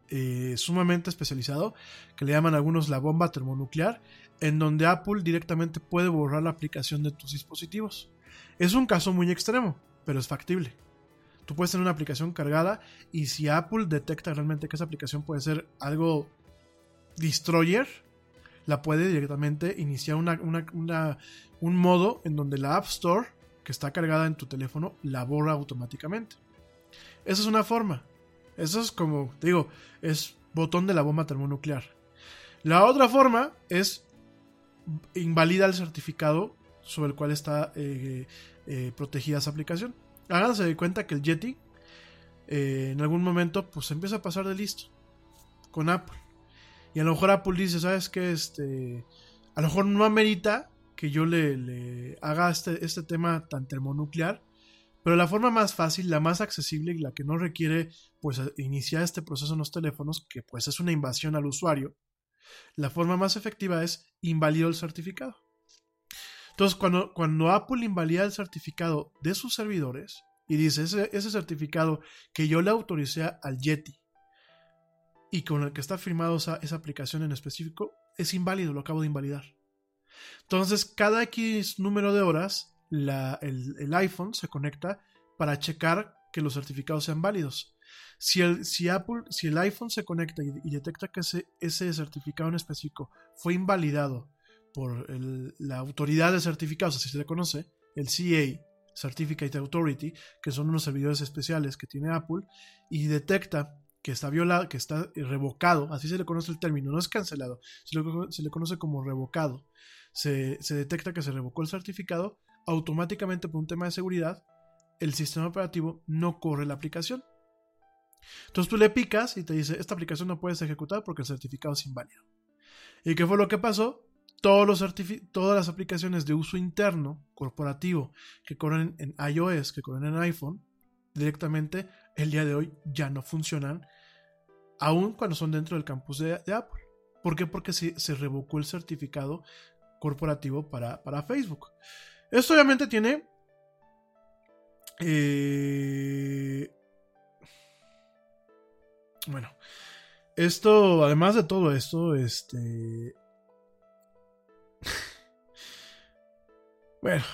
eh, sumamente especializado que le llaman algunos la bomba termonuclear, en donde Apple directamente puede borrar la aplicación de tus dispositivos. Es un caso muy extremo, pero es factible. Tú puedes tener una aplicación cargada y si Apple detecta realmente que esa aplicación puede ser algo destroyer, la puede directamente iniciar una, un modo en donde la App Store, que está cargada en tu teléfono, la borra automáticamente. Esa es una forma. Eso es como, te digo, es botón de la bomba termonuclear. La otra forma es invalida el certificado sobre el cual está eh, eh, protegida esa aplicación. Háganse de cuenta que el Yeti eh, en algún momento pues empieza a pasar de listo con Apple. Y a lo mejor Apple dice, ¿sabes qué? Este, a lo mejor no amerita que yo le, haga este, este tema tan termonuclear, pero la forma más fácil, la más accesible y la que no requiere pues iniciar este proceso en los teléfonos, que pues es una invasión al usuario, la forma más efectiva es invalido el certificado. Entonces, cuando, Apple invalida el certificado de sus servidores y dice ese, certificado que yo le autoricé al Yeti y con el que está firmado esa, aplicación en específico, es inválido, lo acabo de invalidar. Entonces, cada X número de horas, el, el, iPhone se conecta para checar que los certificados sean válidos. Si el, iPhone se conecta y, detecta que ese, certificado en específico fue invalidado por la autoridad de certificados, así se le conoce, el CA, Certificate Authority, que son unos servidores especiales que tiene Apple, y detecta que está violado, que está revocado, así se le conoce el término, no es cancelado, se le, se le conoce como revocado. Se, detecta que se revocó el certificado, automáticamente por un tema de seguridad, el sistema operativo no corre la aplicación. Entonces tú le picas y te dice, esta aplicación no puedes ejecutar porque el certificado es inválido. ¿Y qué fue lo que pasó? Todos los todas las aplicaciones de uso interno corporativo que corren en iOS, que corren en iPhone, directamente el día de hoy ya no funcionan, aun cuando son dentro del campus de, Apple. ¿Por qué? Porque se, se revocó el certificado corporativo para, para, Facebook. Esto obviamente tiene... Eh, bueno, esto, además de todo esto, este... bueno,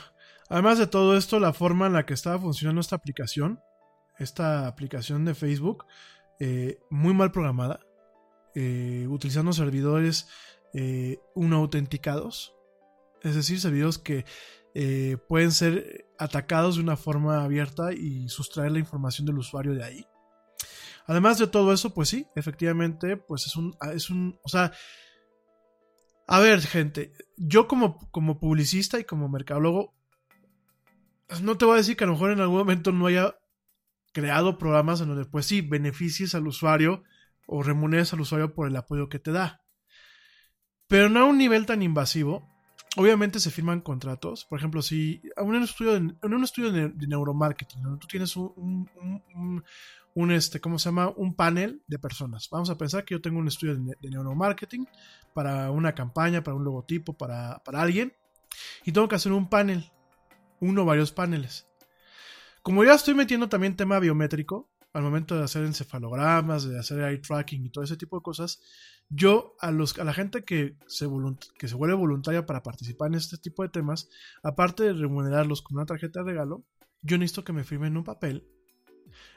además de todo esto, la forma en la que estaba funcionando esta aplicación, esta aplicación de Facebook, eh, muy mal programada, eh, utilizando servidores eh, autenticados, es decir, servidores que eh, pueden ser atacados de una forma abierta y sustraer la información del usuario de ahí. Además de todo eso, pues sí, efectivamente, pues es un, es un, o sea, a ver, gente, yo como, como publicista y como mercadólogo, no te voy a decir que a lo mejor en algún momento no haya creado programas en donde, pues sí, beneficies al usuario o remuneres al usuario por el apoyo que te da. Pero no a un nivel tan invasivo. Obviamente se firman contratos. Por ejemplo, si en un estudio de, en un estudio de, neuromarketing, donde tú tienes un, un, este, ¿cómo se llama? Un panel de personas. Vamos a pensar que yo tengo un estudio de, neuromarketing para una campaña, para un logotipo, para, para alguien. Y tengo que hacer un panel. Uno o varios paneles. Como ya estoy metiendo también tema biométrico, al momento de hacer encefalogramas, de hacer eye tracking y todo ese tipo de cosas, yo a, los, a la gente que se, que se vuelve voluntaria para participar en este tipo de temas, aparte de remunerarlos con una tarjeta de regalo, yo necesito que me firmen un papel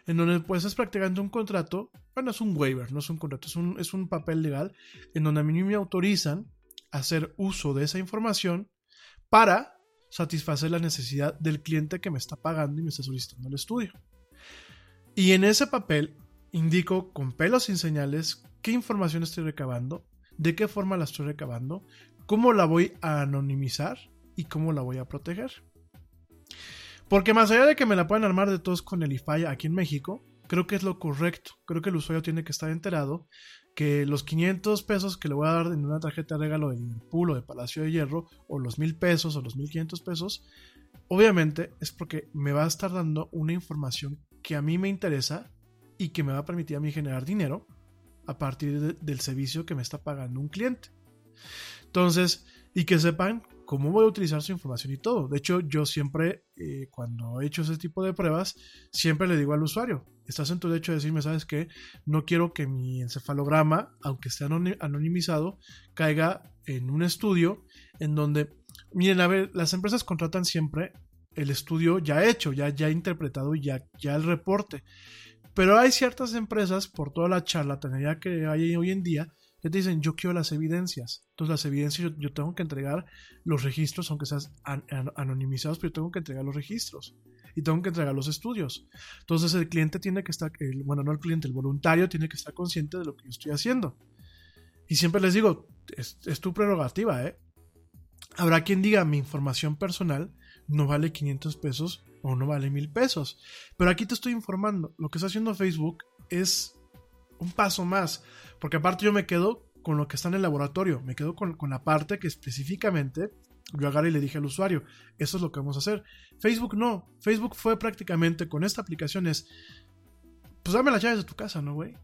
en donde pues es prácticamente un contrato, bueno, es un waiver, no es un contrato, es un, es un papel legal en donde a mí me autorizan a hacer uso de esa información para satisfacer la necesidad del cliente que me está pagando y me está solicitando el estudio. Y en ese papel indico con pelos sin señales qué información estoy recabando, de qué forma la estoy recabando, cómo la voy a anonimizar y cómo la voy a proteger. Porque más allá de que me la puedan armar de todos con el IFAI aquí en México, creo que es lo correcto. Creo que el usuario tiene que estar enterado que los 500 pesos que le voy a dar en una tarjeta de regalo de Liverpool o de Palacio de Hierro, o los 1000 pesos o los 1500 pesos, obviamente es porque me va a estar dando una información que a mí me interesa y que me va a permitir a mí generar dinero a partir de, del servicio que me está pagando un cliente. Entonces, y que sepan cómo voy a utilizar su información y todo. De hecho, yo siempre, eh, cuando he hecho ese tipo de pruebas, siempre le digo al usuario, estás en tu derecho de decirme, sabes que no quiero que mi encefalograma, aunque esté anonimizado, caiga en un estudio en donde, miren, a ver, las empresas contratan siempre el estudio ya hecho, ya, ya interpretado, ya, ya el reporte. Pero hay ciertas empresas, por toda la charlatanería que hay hoy en día, que te dicen, yo quiero las evidencias. Entonces las evidencias yo, tengo que entregar los registros, aunque sean an an anonimizados, pero yo tengo que entregar los registros. Y tengo que entregar los estudios. Entonces el cliente tiene que estar, bueno, no el cliente, el voluntario tiene que estar consciente de lo que yo estoy haciendo. Y siempre les digo, es, es tu prerrogativa, ¿eh? Habrá quien diga, mi información personal no vale 500 pesos o no vale 1000 pesos. Pero aquí te estoy informando, lo que está haciendo Facebook es un paso más, porque aparte yo me quedo con lo que está en el laboratorio, me quedo con, la parte que específicamente Yo agarré y le dije al usuario, eso es lo que vamos a hacer. Facebook no. Facebook fue prácticamente con esta aplicación es, pues dame las llaves de tu casa, ¿no, güey?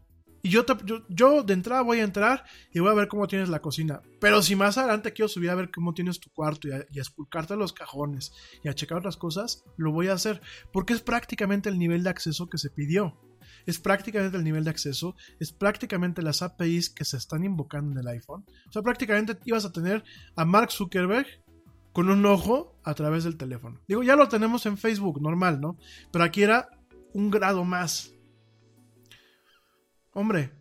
Y yo, te- yo, yo de entrada voy a entrar y voy a ver cómo tienes la cocina. Pero si más adelante quiero subir a ver cómo tienes tu cuarto y a, y a esculcarte los cajones y a checar otras cosas, lo voy a hacer. Porque es prácticamente el nivel de acceso que se pidió. Es prácticamente el nivel de acceso, es prácticamente las APIs que se están invocando en el iPhone. O sea, prácticamente ibas a tener a Mark Zuckerberg con un ojo a través del teléfono. Digo, ya lo tenemos en Facebook, normal, ¿no? Pero aquí era un grado más. Hombre,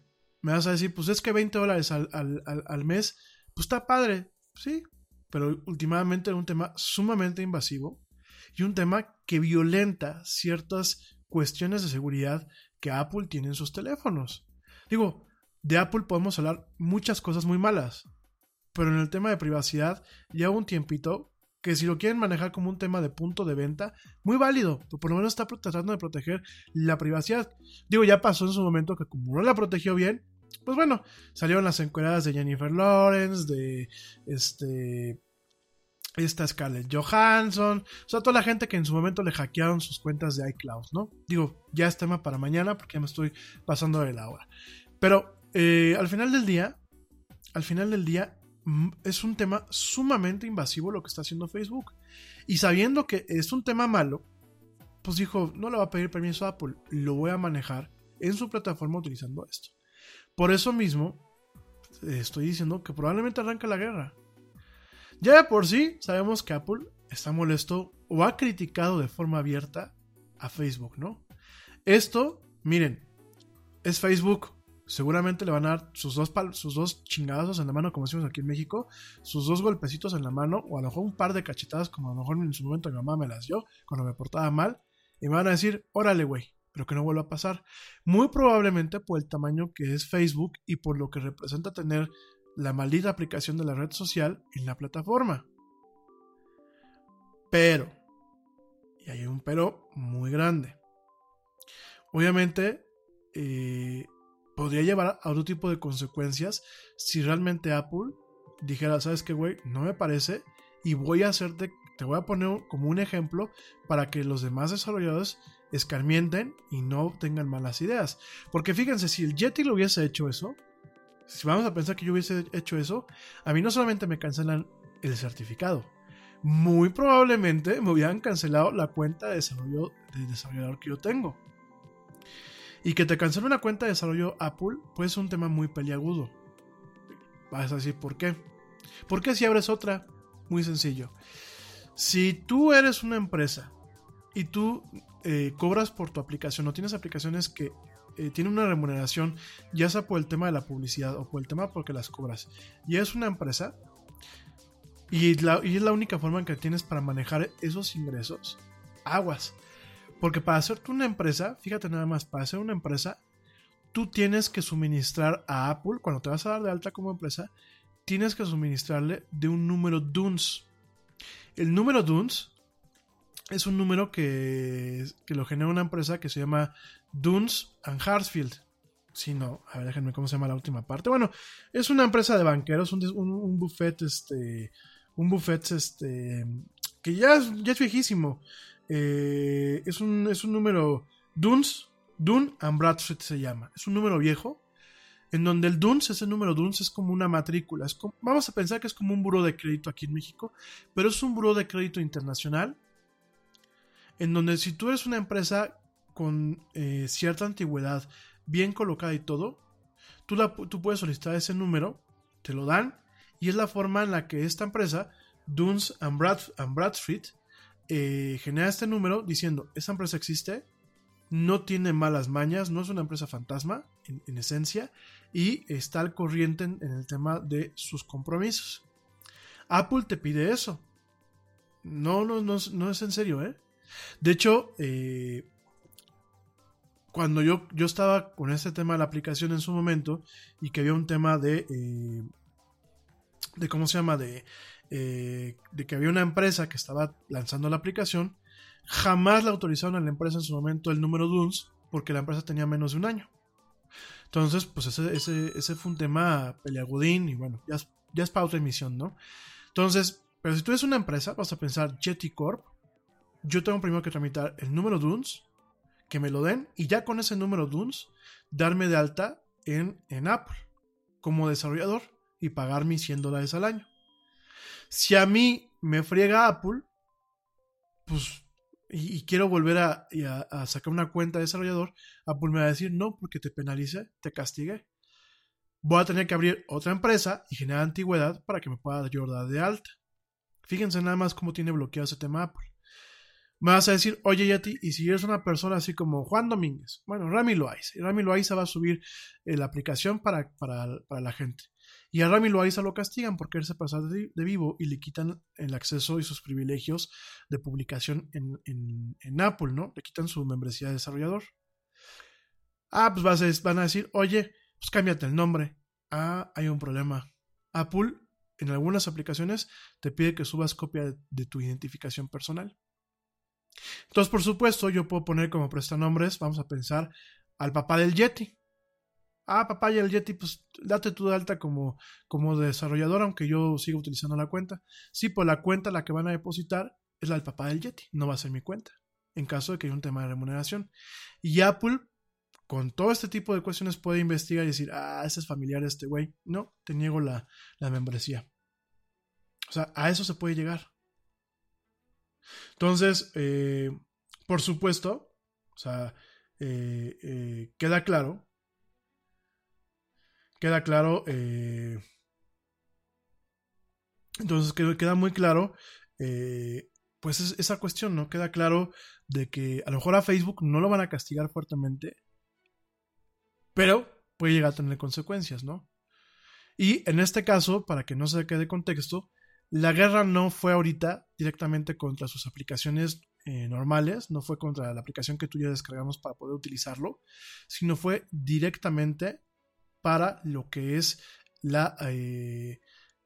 me vas a decir, pues es que 20 dólares al, al- al- mes, pues está padre, sí, pero últimamente era un tema sumamente invasivo y un tema que violenta ciertas cuestiones de seguridad que Apple tiene en sus teléfonos. Digo, de Apple podemos hablar muchas cosas muy malas, pero en el tema de privacidad lleva un tiempito que si lo quieren manejar como un tema de punto de venta, muy válido, por lo menos está tratando de proteger la privacidad. Digo, ya pasó en su momento que como no la protegió bien, pues bueno, salieron las encueradas de Jennifer Lawrence, de este esta Scarlett Johansson, o sea, toda la gente que en su momento le hackearon sus cuentas de iCloud, ¿no? Digo, ya es tema para mañana porque ya me estoy pasando de la hora. Pero eh, al final del día, al final del día, mm, es un tema sumamente invasivo lo que está haciendo Facebook. Y sabiendo que es un tema malo, pues dijo, no le va a pedir permiso a Apple, lo voy a manejar en su plataforma utilizando esto. Por eso mismo, eh, estoy diciendo que probablemente arranca la guerra. Ya de por sí sabemos que Apple está molesto o ha criticado de forma abierta a Facebook, ¿no? Esto, miren, es Facebook. Seguramente le van a dar sus dos, sus dos en la mano, como decimos aquí en México, sus dos golpecitos en la mano, o a lo mejor un par de cachetadas, como a lo mejor en su momento mi mamá me las dio cuando me portaba mal, y me van a decir, órale, güey, pero que no vuelva a pasar. Muy probablemente por el tamaño que es Facebook y por lo que representa tener la maldita aplicación de la red social en la plataforma. Pero, y hay un pero muy grande. Obviamente, eh, podría llevar a otro tipo de consecuencias si realmente Apple dijera, ¿sabes qué, güey? No me parece y voy a hacerte, te voy a poner como un ejemplo para que los demás desarrolladores escarmienten y no tengan malas ideas. Porque fíjense, si el Yeti lo hubiese hecho eso, si vamos a pensar que yo hubiese hecho eso, a mí no solamente me cancelan el certificado, muy probablemente me hubieran cancelado la cuenta de desarrollo de desarrollador que yo tengo. Y que te cancele una cuenta de desarrollo Apple, pues es un tema muy peliagudo. Vas a decir, ¿por qué? Porque si abres otra, muy sencillo. Si tú eres una empresa y tú eh, cobras por tu aplicación o tienes aplicaciones que eh, tienen una remuneración, ya sea por el tema de la publicidad o por el tema porque las cobras, y es una empresa, y, la- y es la única forma en que tienes para manejar esos ingresos, aguas. Porque para hacerte una empresa, fíjate nada más, para hacer una empresa, tú tienes que suministrar a Apple, cuando te vas a dar de alta como empresa, tienes que suministrarle de un número DUNS. El número DUNS es un número que, que lo genera una empresa que se llama Duns and Hartsfield. Si no, a ver, déjenme cómo se llama la última parte. Bueno, es una empresa de banqueros, un, un, buffet, este, un buffet, este, que ya es, ya es viejísimo. Eh, es, un, es un número Duns, Dun and Bradstreet se llama. Es un número viejo, en donde el DUNS, ese número DUNS es como una matrícula. Vamos a pensar que es como un buro de crédito aquí en México, pero es un buro de crédito internacional, en donde si tú eres una empresa con eh, cierta antigüedad, bien colocada y todo, tú, la, tú puedes solicitar ese número, te lo dan, y es la forma en la que esta empresa, Duns and, Brad, Bradstreet, eh, genera este número diciendo, esa empresa existe, no tiene malas mañas, no es una empresa fantasma, en, en esencia, y está al corriente en, el tema de sus compromisos. Apple te pide eso. No, no, no, no es en serio, ¿eh? De hecho, eh, cuando yo, yo estaba con este tema de la aplicación en su momento y que había un tema de, eh, de ¿cómo se llama? De, eh, de que había una empresa que estaba lanzando la aplicación, jamás le autorizaron a la empresa en su momento el número DUNS porque la empresa tenía menos de un año. Entonces, pues ese, ese, ese fue un tema peleagudín y bueno, ya es, ya es para otra emisión, ¿no? Entonces, Pero si tú eres una empresa, vas a pensar Jetty Corp. Yo tengo primero que tramitar el número DUNS, que me lo den, y ya con ese número DUNS, darme de alta en, en Apple como desarrollador y pagar mis 100 dólares al año. Si a mí me friega Apple, pues, y, quiero volver a, a- sacar una cuenta de desarrollador, Apple me va a decir no, porque te penalicé, te castigué. Voy a tener que abrir otra empresa y generar antigüedad para que me pueda yo dar de alta. Fíjense nada más cómo tiene bloqueado ese tema Apple. Me vas a decir, oye Yeti, y si eres una persona así como Juan Domínguez, bueno, Rami Loaiza, y Rami Loaiza va a subir eh, la aplicación para, para, para la gente. Y a Rami Loaiza lo castigan porque él se pasa de, de vivo y le quitan el acceso y sus privilegios de publicación en, en, en Apple, ¿no? Le quitan su membresía de desarrollador. Ah, pues vas a- van a decir, oye, pues cámbiate el nombre. Ah, hay un problema. Apple, en algunas aplicaciones, te pide que subas copia de tu identificación personal. Entonces, por supuesto, yo puedo poner como prestanombres, vamos a pensar, al papá del Yeti. Ah, papá y el Yeti, pues date tú de alta como, como desarrollador, aunque yo siga utilizando la cuenta. Sí, pues la cuenta la que van a depositar es la del papá del Yeti, no va a ser mi cuenta, en caso de que haya un tema de remuneración. Y Apple, con todo este tipo de cuestiones, puede investigar y decir, ah, ese es familiar este güey. No, te niego la, la membresía. O sea, a eso se puede llegar. Entonces, eh, por supuesto, eh, eh, queda claro, queda claro, entonces queda, muy claro, pues es- esa cuestión, ¿no? Queda claro de que a lo mejor a Facebook no lo van a castigar fuertemente, pero puede llegar a tener consecuencias, ¿no? Y en este caso, para que no se quede contexto, la guerra no fue ahorita directamente contra sus aplicaciones eh, normales, no fue contra la aplicación que tú ya descargamos para poder utilizarlo, sino fue directamente para lo que es eh,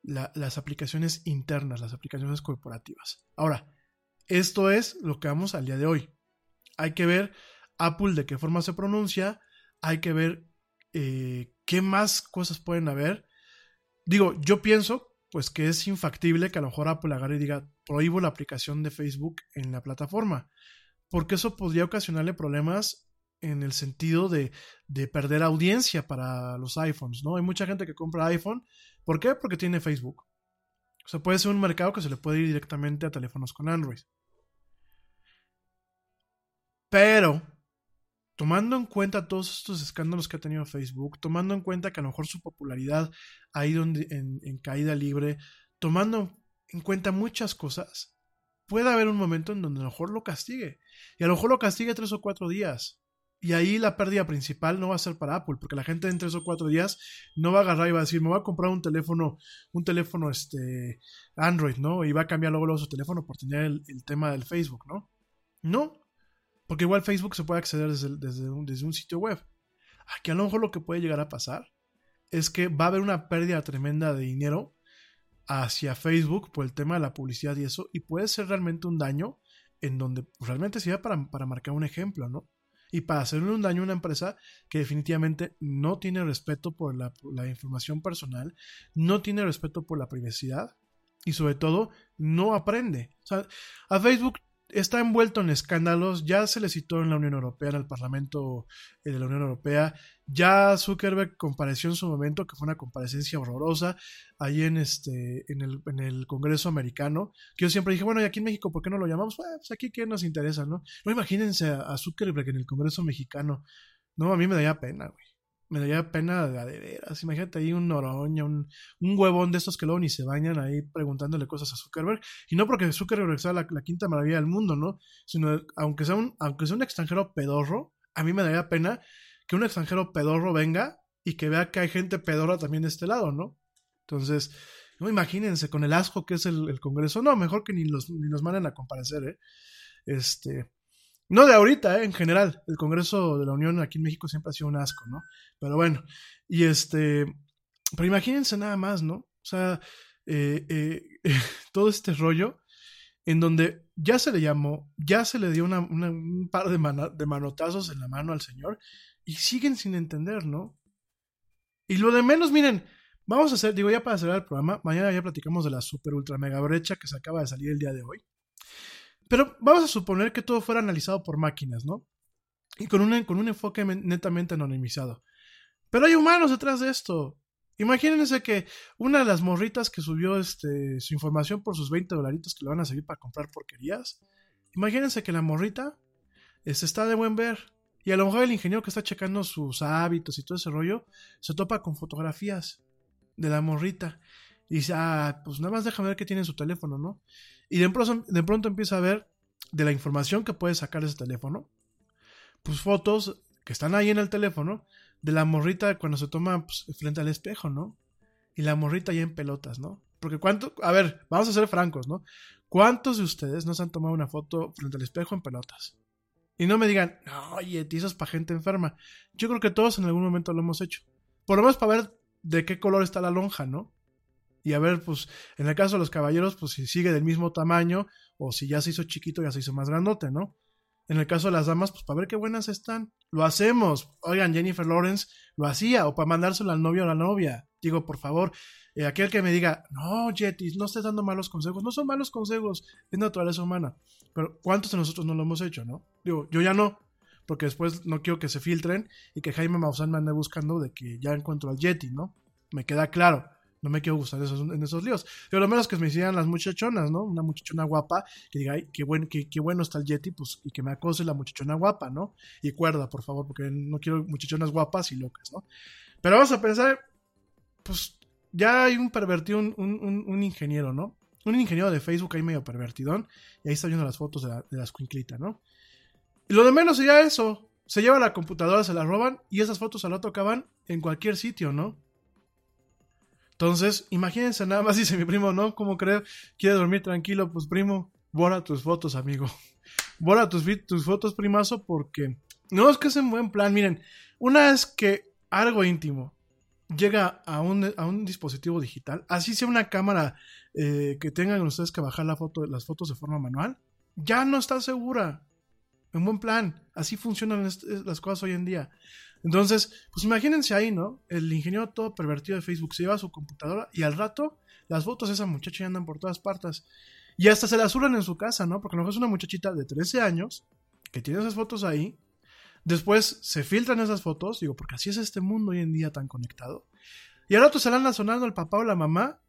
la- las aplicaciones internas, las aplicaciones corporativas. Ahora, esto es lo que vamos al día de hoy. Hay que ver Apple de qué forma se pronuncia, hay que ver eh, qué más cosas pueden haber. Digo, yo pienso pues que es infactible que a lo mejor Apple agarre y diga prohíbo la aplicación de Facebook en la plataforma, porque eso podría ocasionarle problemas en el sentido de, de perder audiencia para los iPhones, ¿no? Hay mucha gente que compra iPhone, ¿por qué? Porque tiene Facebook. O sea, puede ser un mercado que se le puede ir directamente a teléfonos con Android. Pero, tomando en cuenta todos estos escándalos que ha tenido Facebook, tomando en cuenta que a lo mejor su popularidad ha ido en, caída libre, tomando en cuenta muchas cosas, puede haber un momento en donde a lo mejor lo castigue. Y a lo mejor lo castigue tres o cuatro días. Y ahí la pérdida principal no va a ser para Apple, porque la gente en tres o cuatro días no va a agarrar y va a decir, me voy a comprar un teléfono, un teléfono este Android, ¿no? Y va a cambiar luego, luego su teléfono por tener el tema del Facebook, ¿no? No, porque igual Facebook se puede acceder desde, desde, un, sitio web. Aquí a lo mejor lo que puede llegar a pasar es que va a haber una pérdida tremenda de dinero hacia Facebook por el tema de la publicidad y eso, y puede ser realmente un daño en donde realmente sirve para, para marcar un ejemplo, ¿no? Y para hacerle un daño a una empresa que definitivamente no tiene respeto por la, por la información personal, no tiene respeto por la privacidad y sobre todo no aprende. O sea, a Facebook está envuelto en escándalos, ya se le citó en la Unión Europea, en el Parlamento eh, de la Unión Europea, ya Zuckerberg compareció en su momento, que fue una comparecencia horrorosa, ahí en este, en el, en el Congreso americano, que yo siempre dije, bueno, y aquí en México, ¿por qué no lo llamamos? Pues aquí qué nos interesa, ¿no? No imagínense a, a Zuckerberg en el Congreso mexicano. No, a mí me daría pena, güey. Me daría pena de, veras. Imagínate ahí un noroña, un, un huevón de estos que luego ni se bañan ahí preguntándole cosas a Zuckerberg. Y no porque Zuckerberg sea la, la quinta maravilla del mundo, ¿no? Sino aunque sea, un, aunque sea un extranjero pedorro, a mí me daría pena que un extranjero pedorro venga y que vea que hay gente pedorra también de este lado, ¿no? Entonces, no imagínense con el asco que es el, el Congreso. No, mejor que ni los, ni los manden a comparecer, ¿eh? Este. No de ahorita, ¿eh? en general. El Congreso de la Unión aquí en México siempre ha sido un asco, ¿no? Pero bueno, y este. Pero imagínense nada más, ¿no? O sea, eh, eh, todo este rollo en donde ya se le llamó, ya se le dio una, una- un par de, de manotazos en la mano al señor y siguen sin entender, ¿no? Y lo de menos, miren, Vamos a hacer, digo, ya para cerrar el programa, mañana ya platicamos de la super ultra mega brecha que se acaba de salir el día de hoy. Pero vamos a suponer que todo fuera analizado por máquinas, ¿no? Y con un, con un enfoque netamente anonimizado. Pero hay humanos detrás de esto. Imagínense que una de las morritas que subió este, su información por sus 20 dolaritos que le van a servir para comprar porquerías. Imagínense que la morrita este, está de buen ver. Y a lo mejor el ingeniero que está checando sus hábitos y todo ese rollo se topa con fotografías de la morrita. Y dice, ah, pues nada más déjame ver qué tiene en su teléfono, ¿no? Y de pronto, de pronto empieza a ver de la información que puede sacar ese teléfono, pues fotos que están ahí en el teléfono de la morrita cuando se toma pues, frente al espejo, ¿no? Y la morrita ya en pelotas, ¿no? Porque cuánto, a ver, vamos a ser francos, ¿no? ¿Cuántos de ustedes no se han tomado una foto frente al espejo en pelotas? Y no me digan, oye, eso es para gente enferma. Yo creo que todos en algún momento lo hemos hecho. Por lo menos para ver de qué color está la lonja, ¿no? Y a ver, pues, en el caso de los caballeros, pues si sigue del mismo tamaño, o si ya se hizo chiquito, ya se hizo más grandote, ¿no? En el caso de las damas, pues para ver qué buenas están. Lo hacemos. Oigan, Jennifer Lawrence lo hacía, o para mandárselo al novio o a la novia. Digo, por favor, eh, aquel que me diga, no, Jetty, no estés dando malos consejos. No son malos consejos, es naturaleza humana. Pero ¿cuántos de nosotros no lo hemos hecho, no? Digo, yo ya no, porque después no quiero que se filtren y que Jaime Maussan me ande buscando de que ya encuentro al Yeti, ¿no? Me queda claro. No me quiero gustar esos, en esos líos. Pero lo menos que me hicieran las muchachonas, ¿no? Una muchachona guapa que diga, ay, qué, buen, qué, qué bueno está el Yeti, pues, y que me acose la muchachona guapa, ¿no? Y cuerda, por favor, porque no quiero muchachonas guapas y locas, ¿no? Pero vamos a pensar, pues, ya hay un pervertido, un, un, ingeniero, ¿no? Un ingeniero de Facebook ahí medio pervertidón, y ahí está viendo las fotos de la, de ¿no? Y lo de menos sería eso. Se lleva la computadora, se la roban, y esas fotos al rato acaban en cualquier sitio, ¿no? Entonces, imagínense nada más, dice mi primo, ¿no? ¿Cómo creer? ¿Quiere dormir tranquilo? Pues primo, borra tus fotos, amigo. Borra tus, tus fotos, primazo, porque no es que es en buen plan. Miren, una es que algo íntimo llega a un, a un dispositivo digital, así sea una cámara eh, que tengan ustedes que bajar la foto, las fotos de forma manual, ya no está segura. En buen plan. Así funcionan las cosas hoy en día. Entonces, pues imagínense ahí, ¿no? El ingeniero todo pervertido de Facebook se lleva a su computadora y al rato las fotos de esa muchacha ya andan por todas partes. Y hasta se las suran en su casa, ¿no? Porque a lo mejor es una muchachita de 13 años que tiene esas fotos ahí. Después se filtran esas fotos, digo, porque así es este mundo hoy en día tan conectado. Y al rato se anda sonando el papá o la mamá.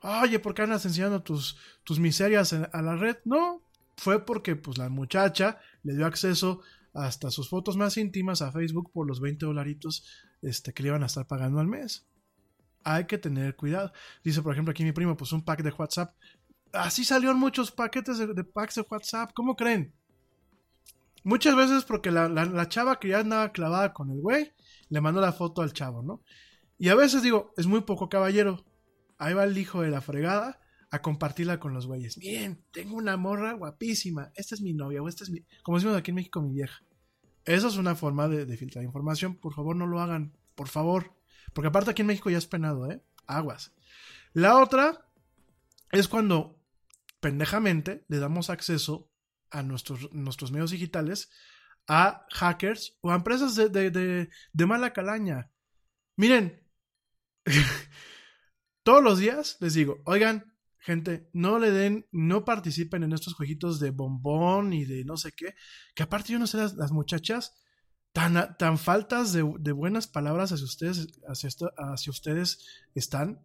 Oye, ¿por qué andas enseñando tus, tus miserias a la red? No, fue porque pues la muchacha le dio acceso hasta sus fotos más íntimas a Facebook por los 20 dolaritos este, que le iban a estar pagando al mes. Hay que tener cuidado. Dice, por ejemplo, aquí mi primo, pues un pack de WhatsApp. Así salieron muchos paquetes de, packs de WhatsApp. ¿Cómo creen? Muchas veces porque la, la chava que ya andaba clavada con el güey, le mandó la foto al chavo, ¿no? Y a veces digo, es muy poco caballero. Ahí va el hijo de la fregada a compartirla con los güeyes. Miren, tengo una morra guapísima. Esta es mi novia o esta es mi... Como decimos aquí en México, mi vieja. Eso es una forma de, filtrar información. Por favor, no lo hagan. Por favor. Porque aparte aquí en México ya es penado, ¿eh? Aguas. La otra es cuando pendejamente le damos acceso a nuestros, nuestros medios digitales a hackers o a empresas de, de, de mala calaña. Miren, todos los días les digo, oigan, Gente, no le den, no participen en estos jueguitos de bombón y de no sé qué. Que aparte yo no sé las, muchachas tan, tan faltas de, buenas palabras hacia ustedes, hacia, hacia ustedes están.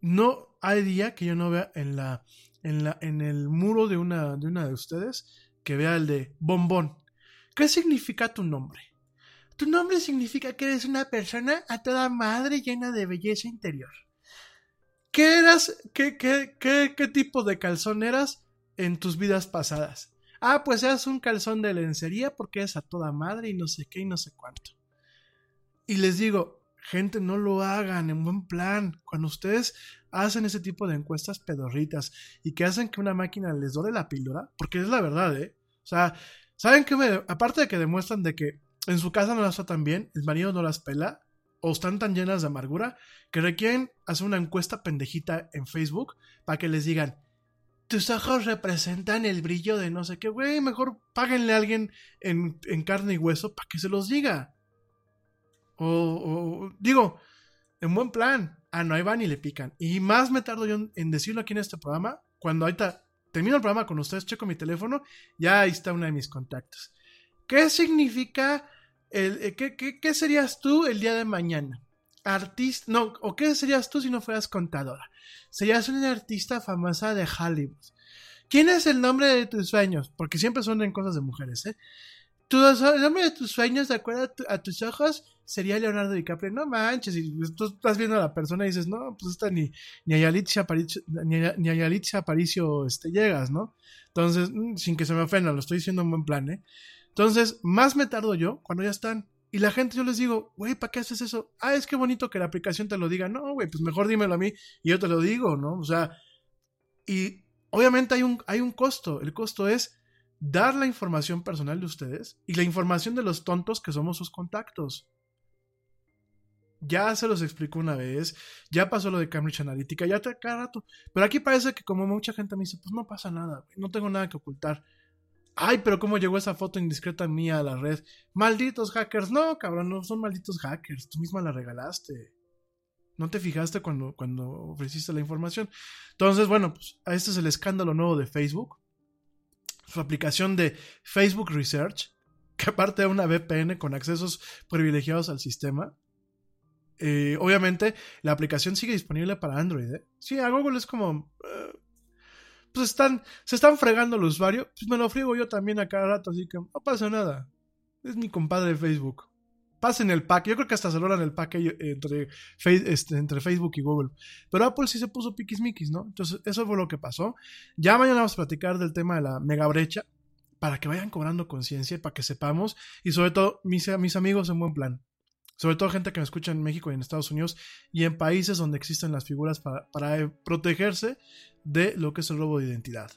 No hay día que yo no vea en la, en la, en el muro de una, de una de ustedes que vea el de bombón. ¿Qué significa tu nombre? Tu nombre significa que eres una persona a toda madre llena de belleza interior. ¿Qué eras? ¿Qué, qué, qué, qué tipo de calzón eras en tus vidas pasadas? Ah, pues eras un calzón de lencería porque eres a toda madre y no sé qué y no sé cuánto. Y les digo, gente, no lo hagan en buen plan. Cuando ustedes hacen ese tipo de encuestas pedorritas y que hacen que una máquina les dore la píldora, porque es la verdad, ¿eh? O sea, ¿saben qué? Aparte de que demuestran de que en su casa no las tan bien, el marido no las pela, o están tan llenas de amargura que requieren hacer una encuesta pendejita en Facebook para que les digan, tus ojos representan el brillo de no sé qué, güey, mejor páguenle a alguien en, carne y hueso para que se los diga. O, digo, En buen plan. Ah, no, ahí van y le pican. Y más me tardo yo en, en decirlo aquí en este programa. Cuando ahorita termino el programa con ustedes, checo mi teléfono, ya ahí está uno de mis contactos. ¿Qué significa eh, ¿qué, serías tú el día de mañana? Artista, no, o qué serías tú si no fueras contadora? Serías una artista famosa de Hollywood. ¿Quién es el nombre de tus sueños? Porque siempre son en cosas de mujeres, ¿eh? El nombre de tus sueños, de acuerdo a, tu- a tus ojos, sería Leonardo DiCaprio. No manches, y tú estás viendo a la persona y dices, no, pues esta ni, ni a Yalitza Aparicio, ni a, ni a este, llegas, ¿no? Entonces, mm, sin que se me ofenda, lo estoy diciendo en buen plan, ¿eh? Entonces, más me tardo yo cuando ya están. Y la gente, yo les digo, güey, ¿para qué haces eso? Ah, es que bonito que la aplicación te lo diga. No, güey, pues mejor dímelo a mí y yo te lo digo, ¿no? O sea, y obviamente hay un, hay un costo. El costo es dar la información personal de ustedes y la información de los tontos que somos sus contactos. Ya se los explico una vez, ya pasó lo de Cambridge Analytica, ya te cada rato. Pero aquí parece que como mucha gente me dice, pues no pasa nada, no tengo nada que ocultar. Ay, pero ¿cómo llegó esa foto indiscreta mía a la red? Malditos hackers. No, cabrón, no son malditos hackers. Tú misma la regalaste. No te fijaste cuando, cuando ofreciste la información. Entonces, bueno, pues este es el escándalo nuevo de Facebook. Su aplicación de Facebook Research, que aparte de una VPN con accesos privilegiados al sistema. Eh, obviamente, la aplicación sigue disponible para Android. ¿eh? Sí, a Google es como... eh, pues están, se están fregando el usuario, pues me lo friego yo también a cada rato, así que no pasa nada. Es mi compadre de Facebook. Pasen el pack, yo creo que hasta se logran el pack entre, este, entre Facebook y Google. Pero Apple sí se puso piquismiquis, ¿no? Entonces, eso fue lo que pasó. Ya mañana vamos a platicar del tema de la mega brecha, para que vayan cobrando conciencia para que sepamos, y sobre todo, mis, amigos en buen plan. Sobre todo gente que me escucha en México y en Estados Unidos y en países donde existen las figuras para, para eh, protegerse de lo que es el robo de identidad.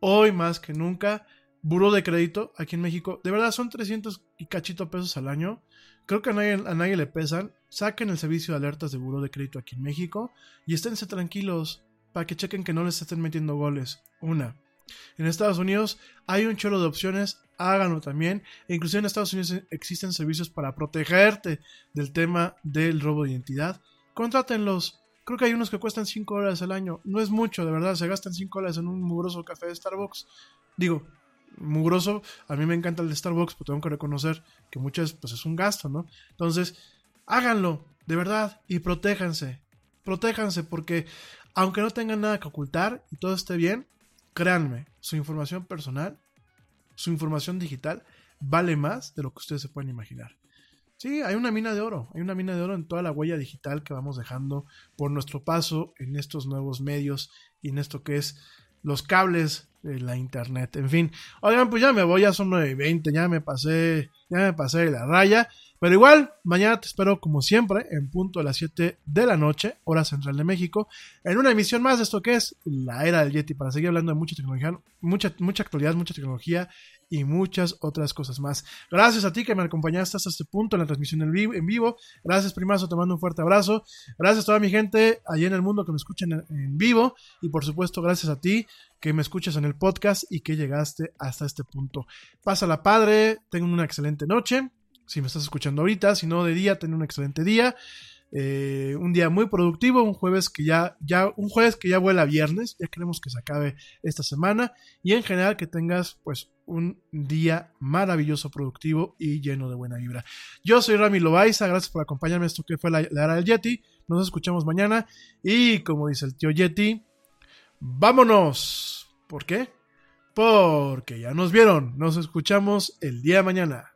Hoy más que nunca, buró de crédito aquí en México, de verdad son 300 y cachito pesos al año. Creo que a nadie, a nadie le pesan. Saquen el servicio de alertas de buró de crédito aquí en México y esténse tranquilos para que chequen que no les estén metiendo goles. Una. En Estados Unidos hay un chorro de opciones, háganlo también. E inclusive en Estados Unidos existen servicios para protegerte del tema del robo de identidad. Contrátenlos. Creo que hay unos que cuestan 5 dólares al año. No es mucho, de verdad. Se gastan 5 dólares en un mugroso café de Starbucks. Digo, mugroso. A mí me encanta el de Starbucks, pero tengo que reconocer que muchas, pues es un gasto, ¿no? Entonces, háganlo, de verdad, y protéjanse. Protéjanse, porque aunque no tengan nada que ocultar y todo esté bien, créanme, su información personal, su información digital, vale más de lo que ustedes se pueden imaginar. Sí, hay una mina de oro, hay una mina de oro en toda la huella digital que vamos dejando por nuestro paso en estos nuevos medios y en esto que es los cables de la internet. En fin, oigan, pues ya me voy, ya son 9.20, ya me pasé, ya me pasé la raya. Pero igual, mañana te espero como siempre, en punto a las 7 de la noche, hora central de México, en una emisión más de esto que es la era del Yeti, para seguir hablando de mucha tecnología, mucha, mucha actualidad, mucha tecnología y muchas otras cosas más. Gracias a ti que me acompañaste hasta este punto en la transmisión en vivo. Gracias, primazo, te mando un fuerte abrazo. Gracias a toda mi gente allá en el mundo que me escuchen en, en vivo. Y por supuesto, gracias a ti que me escuchas en el podcast y que llegaste hasta este punto. Pásala padre, tengan una excelente noche. Si me estás escuchando ahorita, si no de día, ten un excelente día. Eh, un día muy productivo, un jueves que ya, ya, un jueves que ya vuela viernes, ya queremos que se acabe esta semana y en general que tengas pues un día maravilloso, productivo y lleno de buena vibra. Yo soy Rami Loaiza, gracias por acompañarme esto que fue la, la era del Yeti, nos escuchamos mañana y como dice el tío Yeti, vámonos. ¿Por qué? Porque ya nos vieron, nos escuchamos el día de mañana.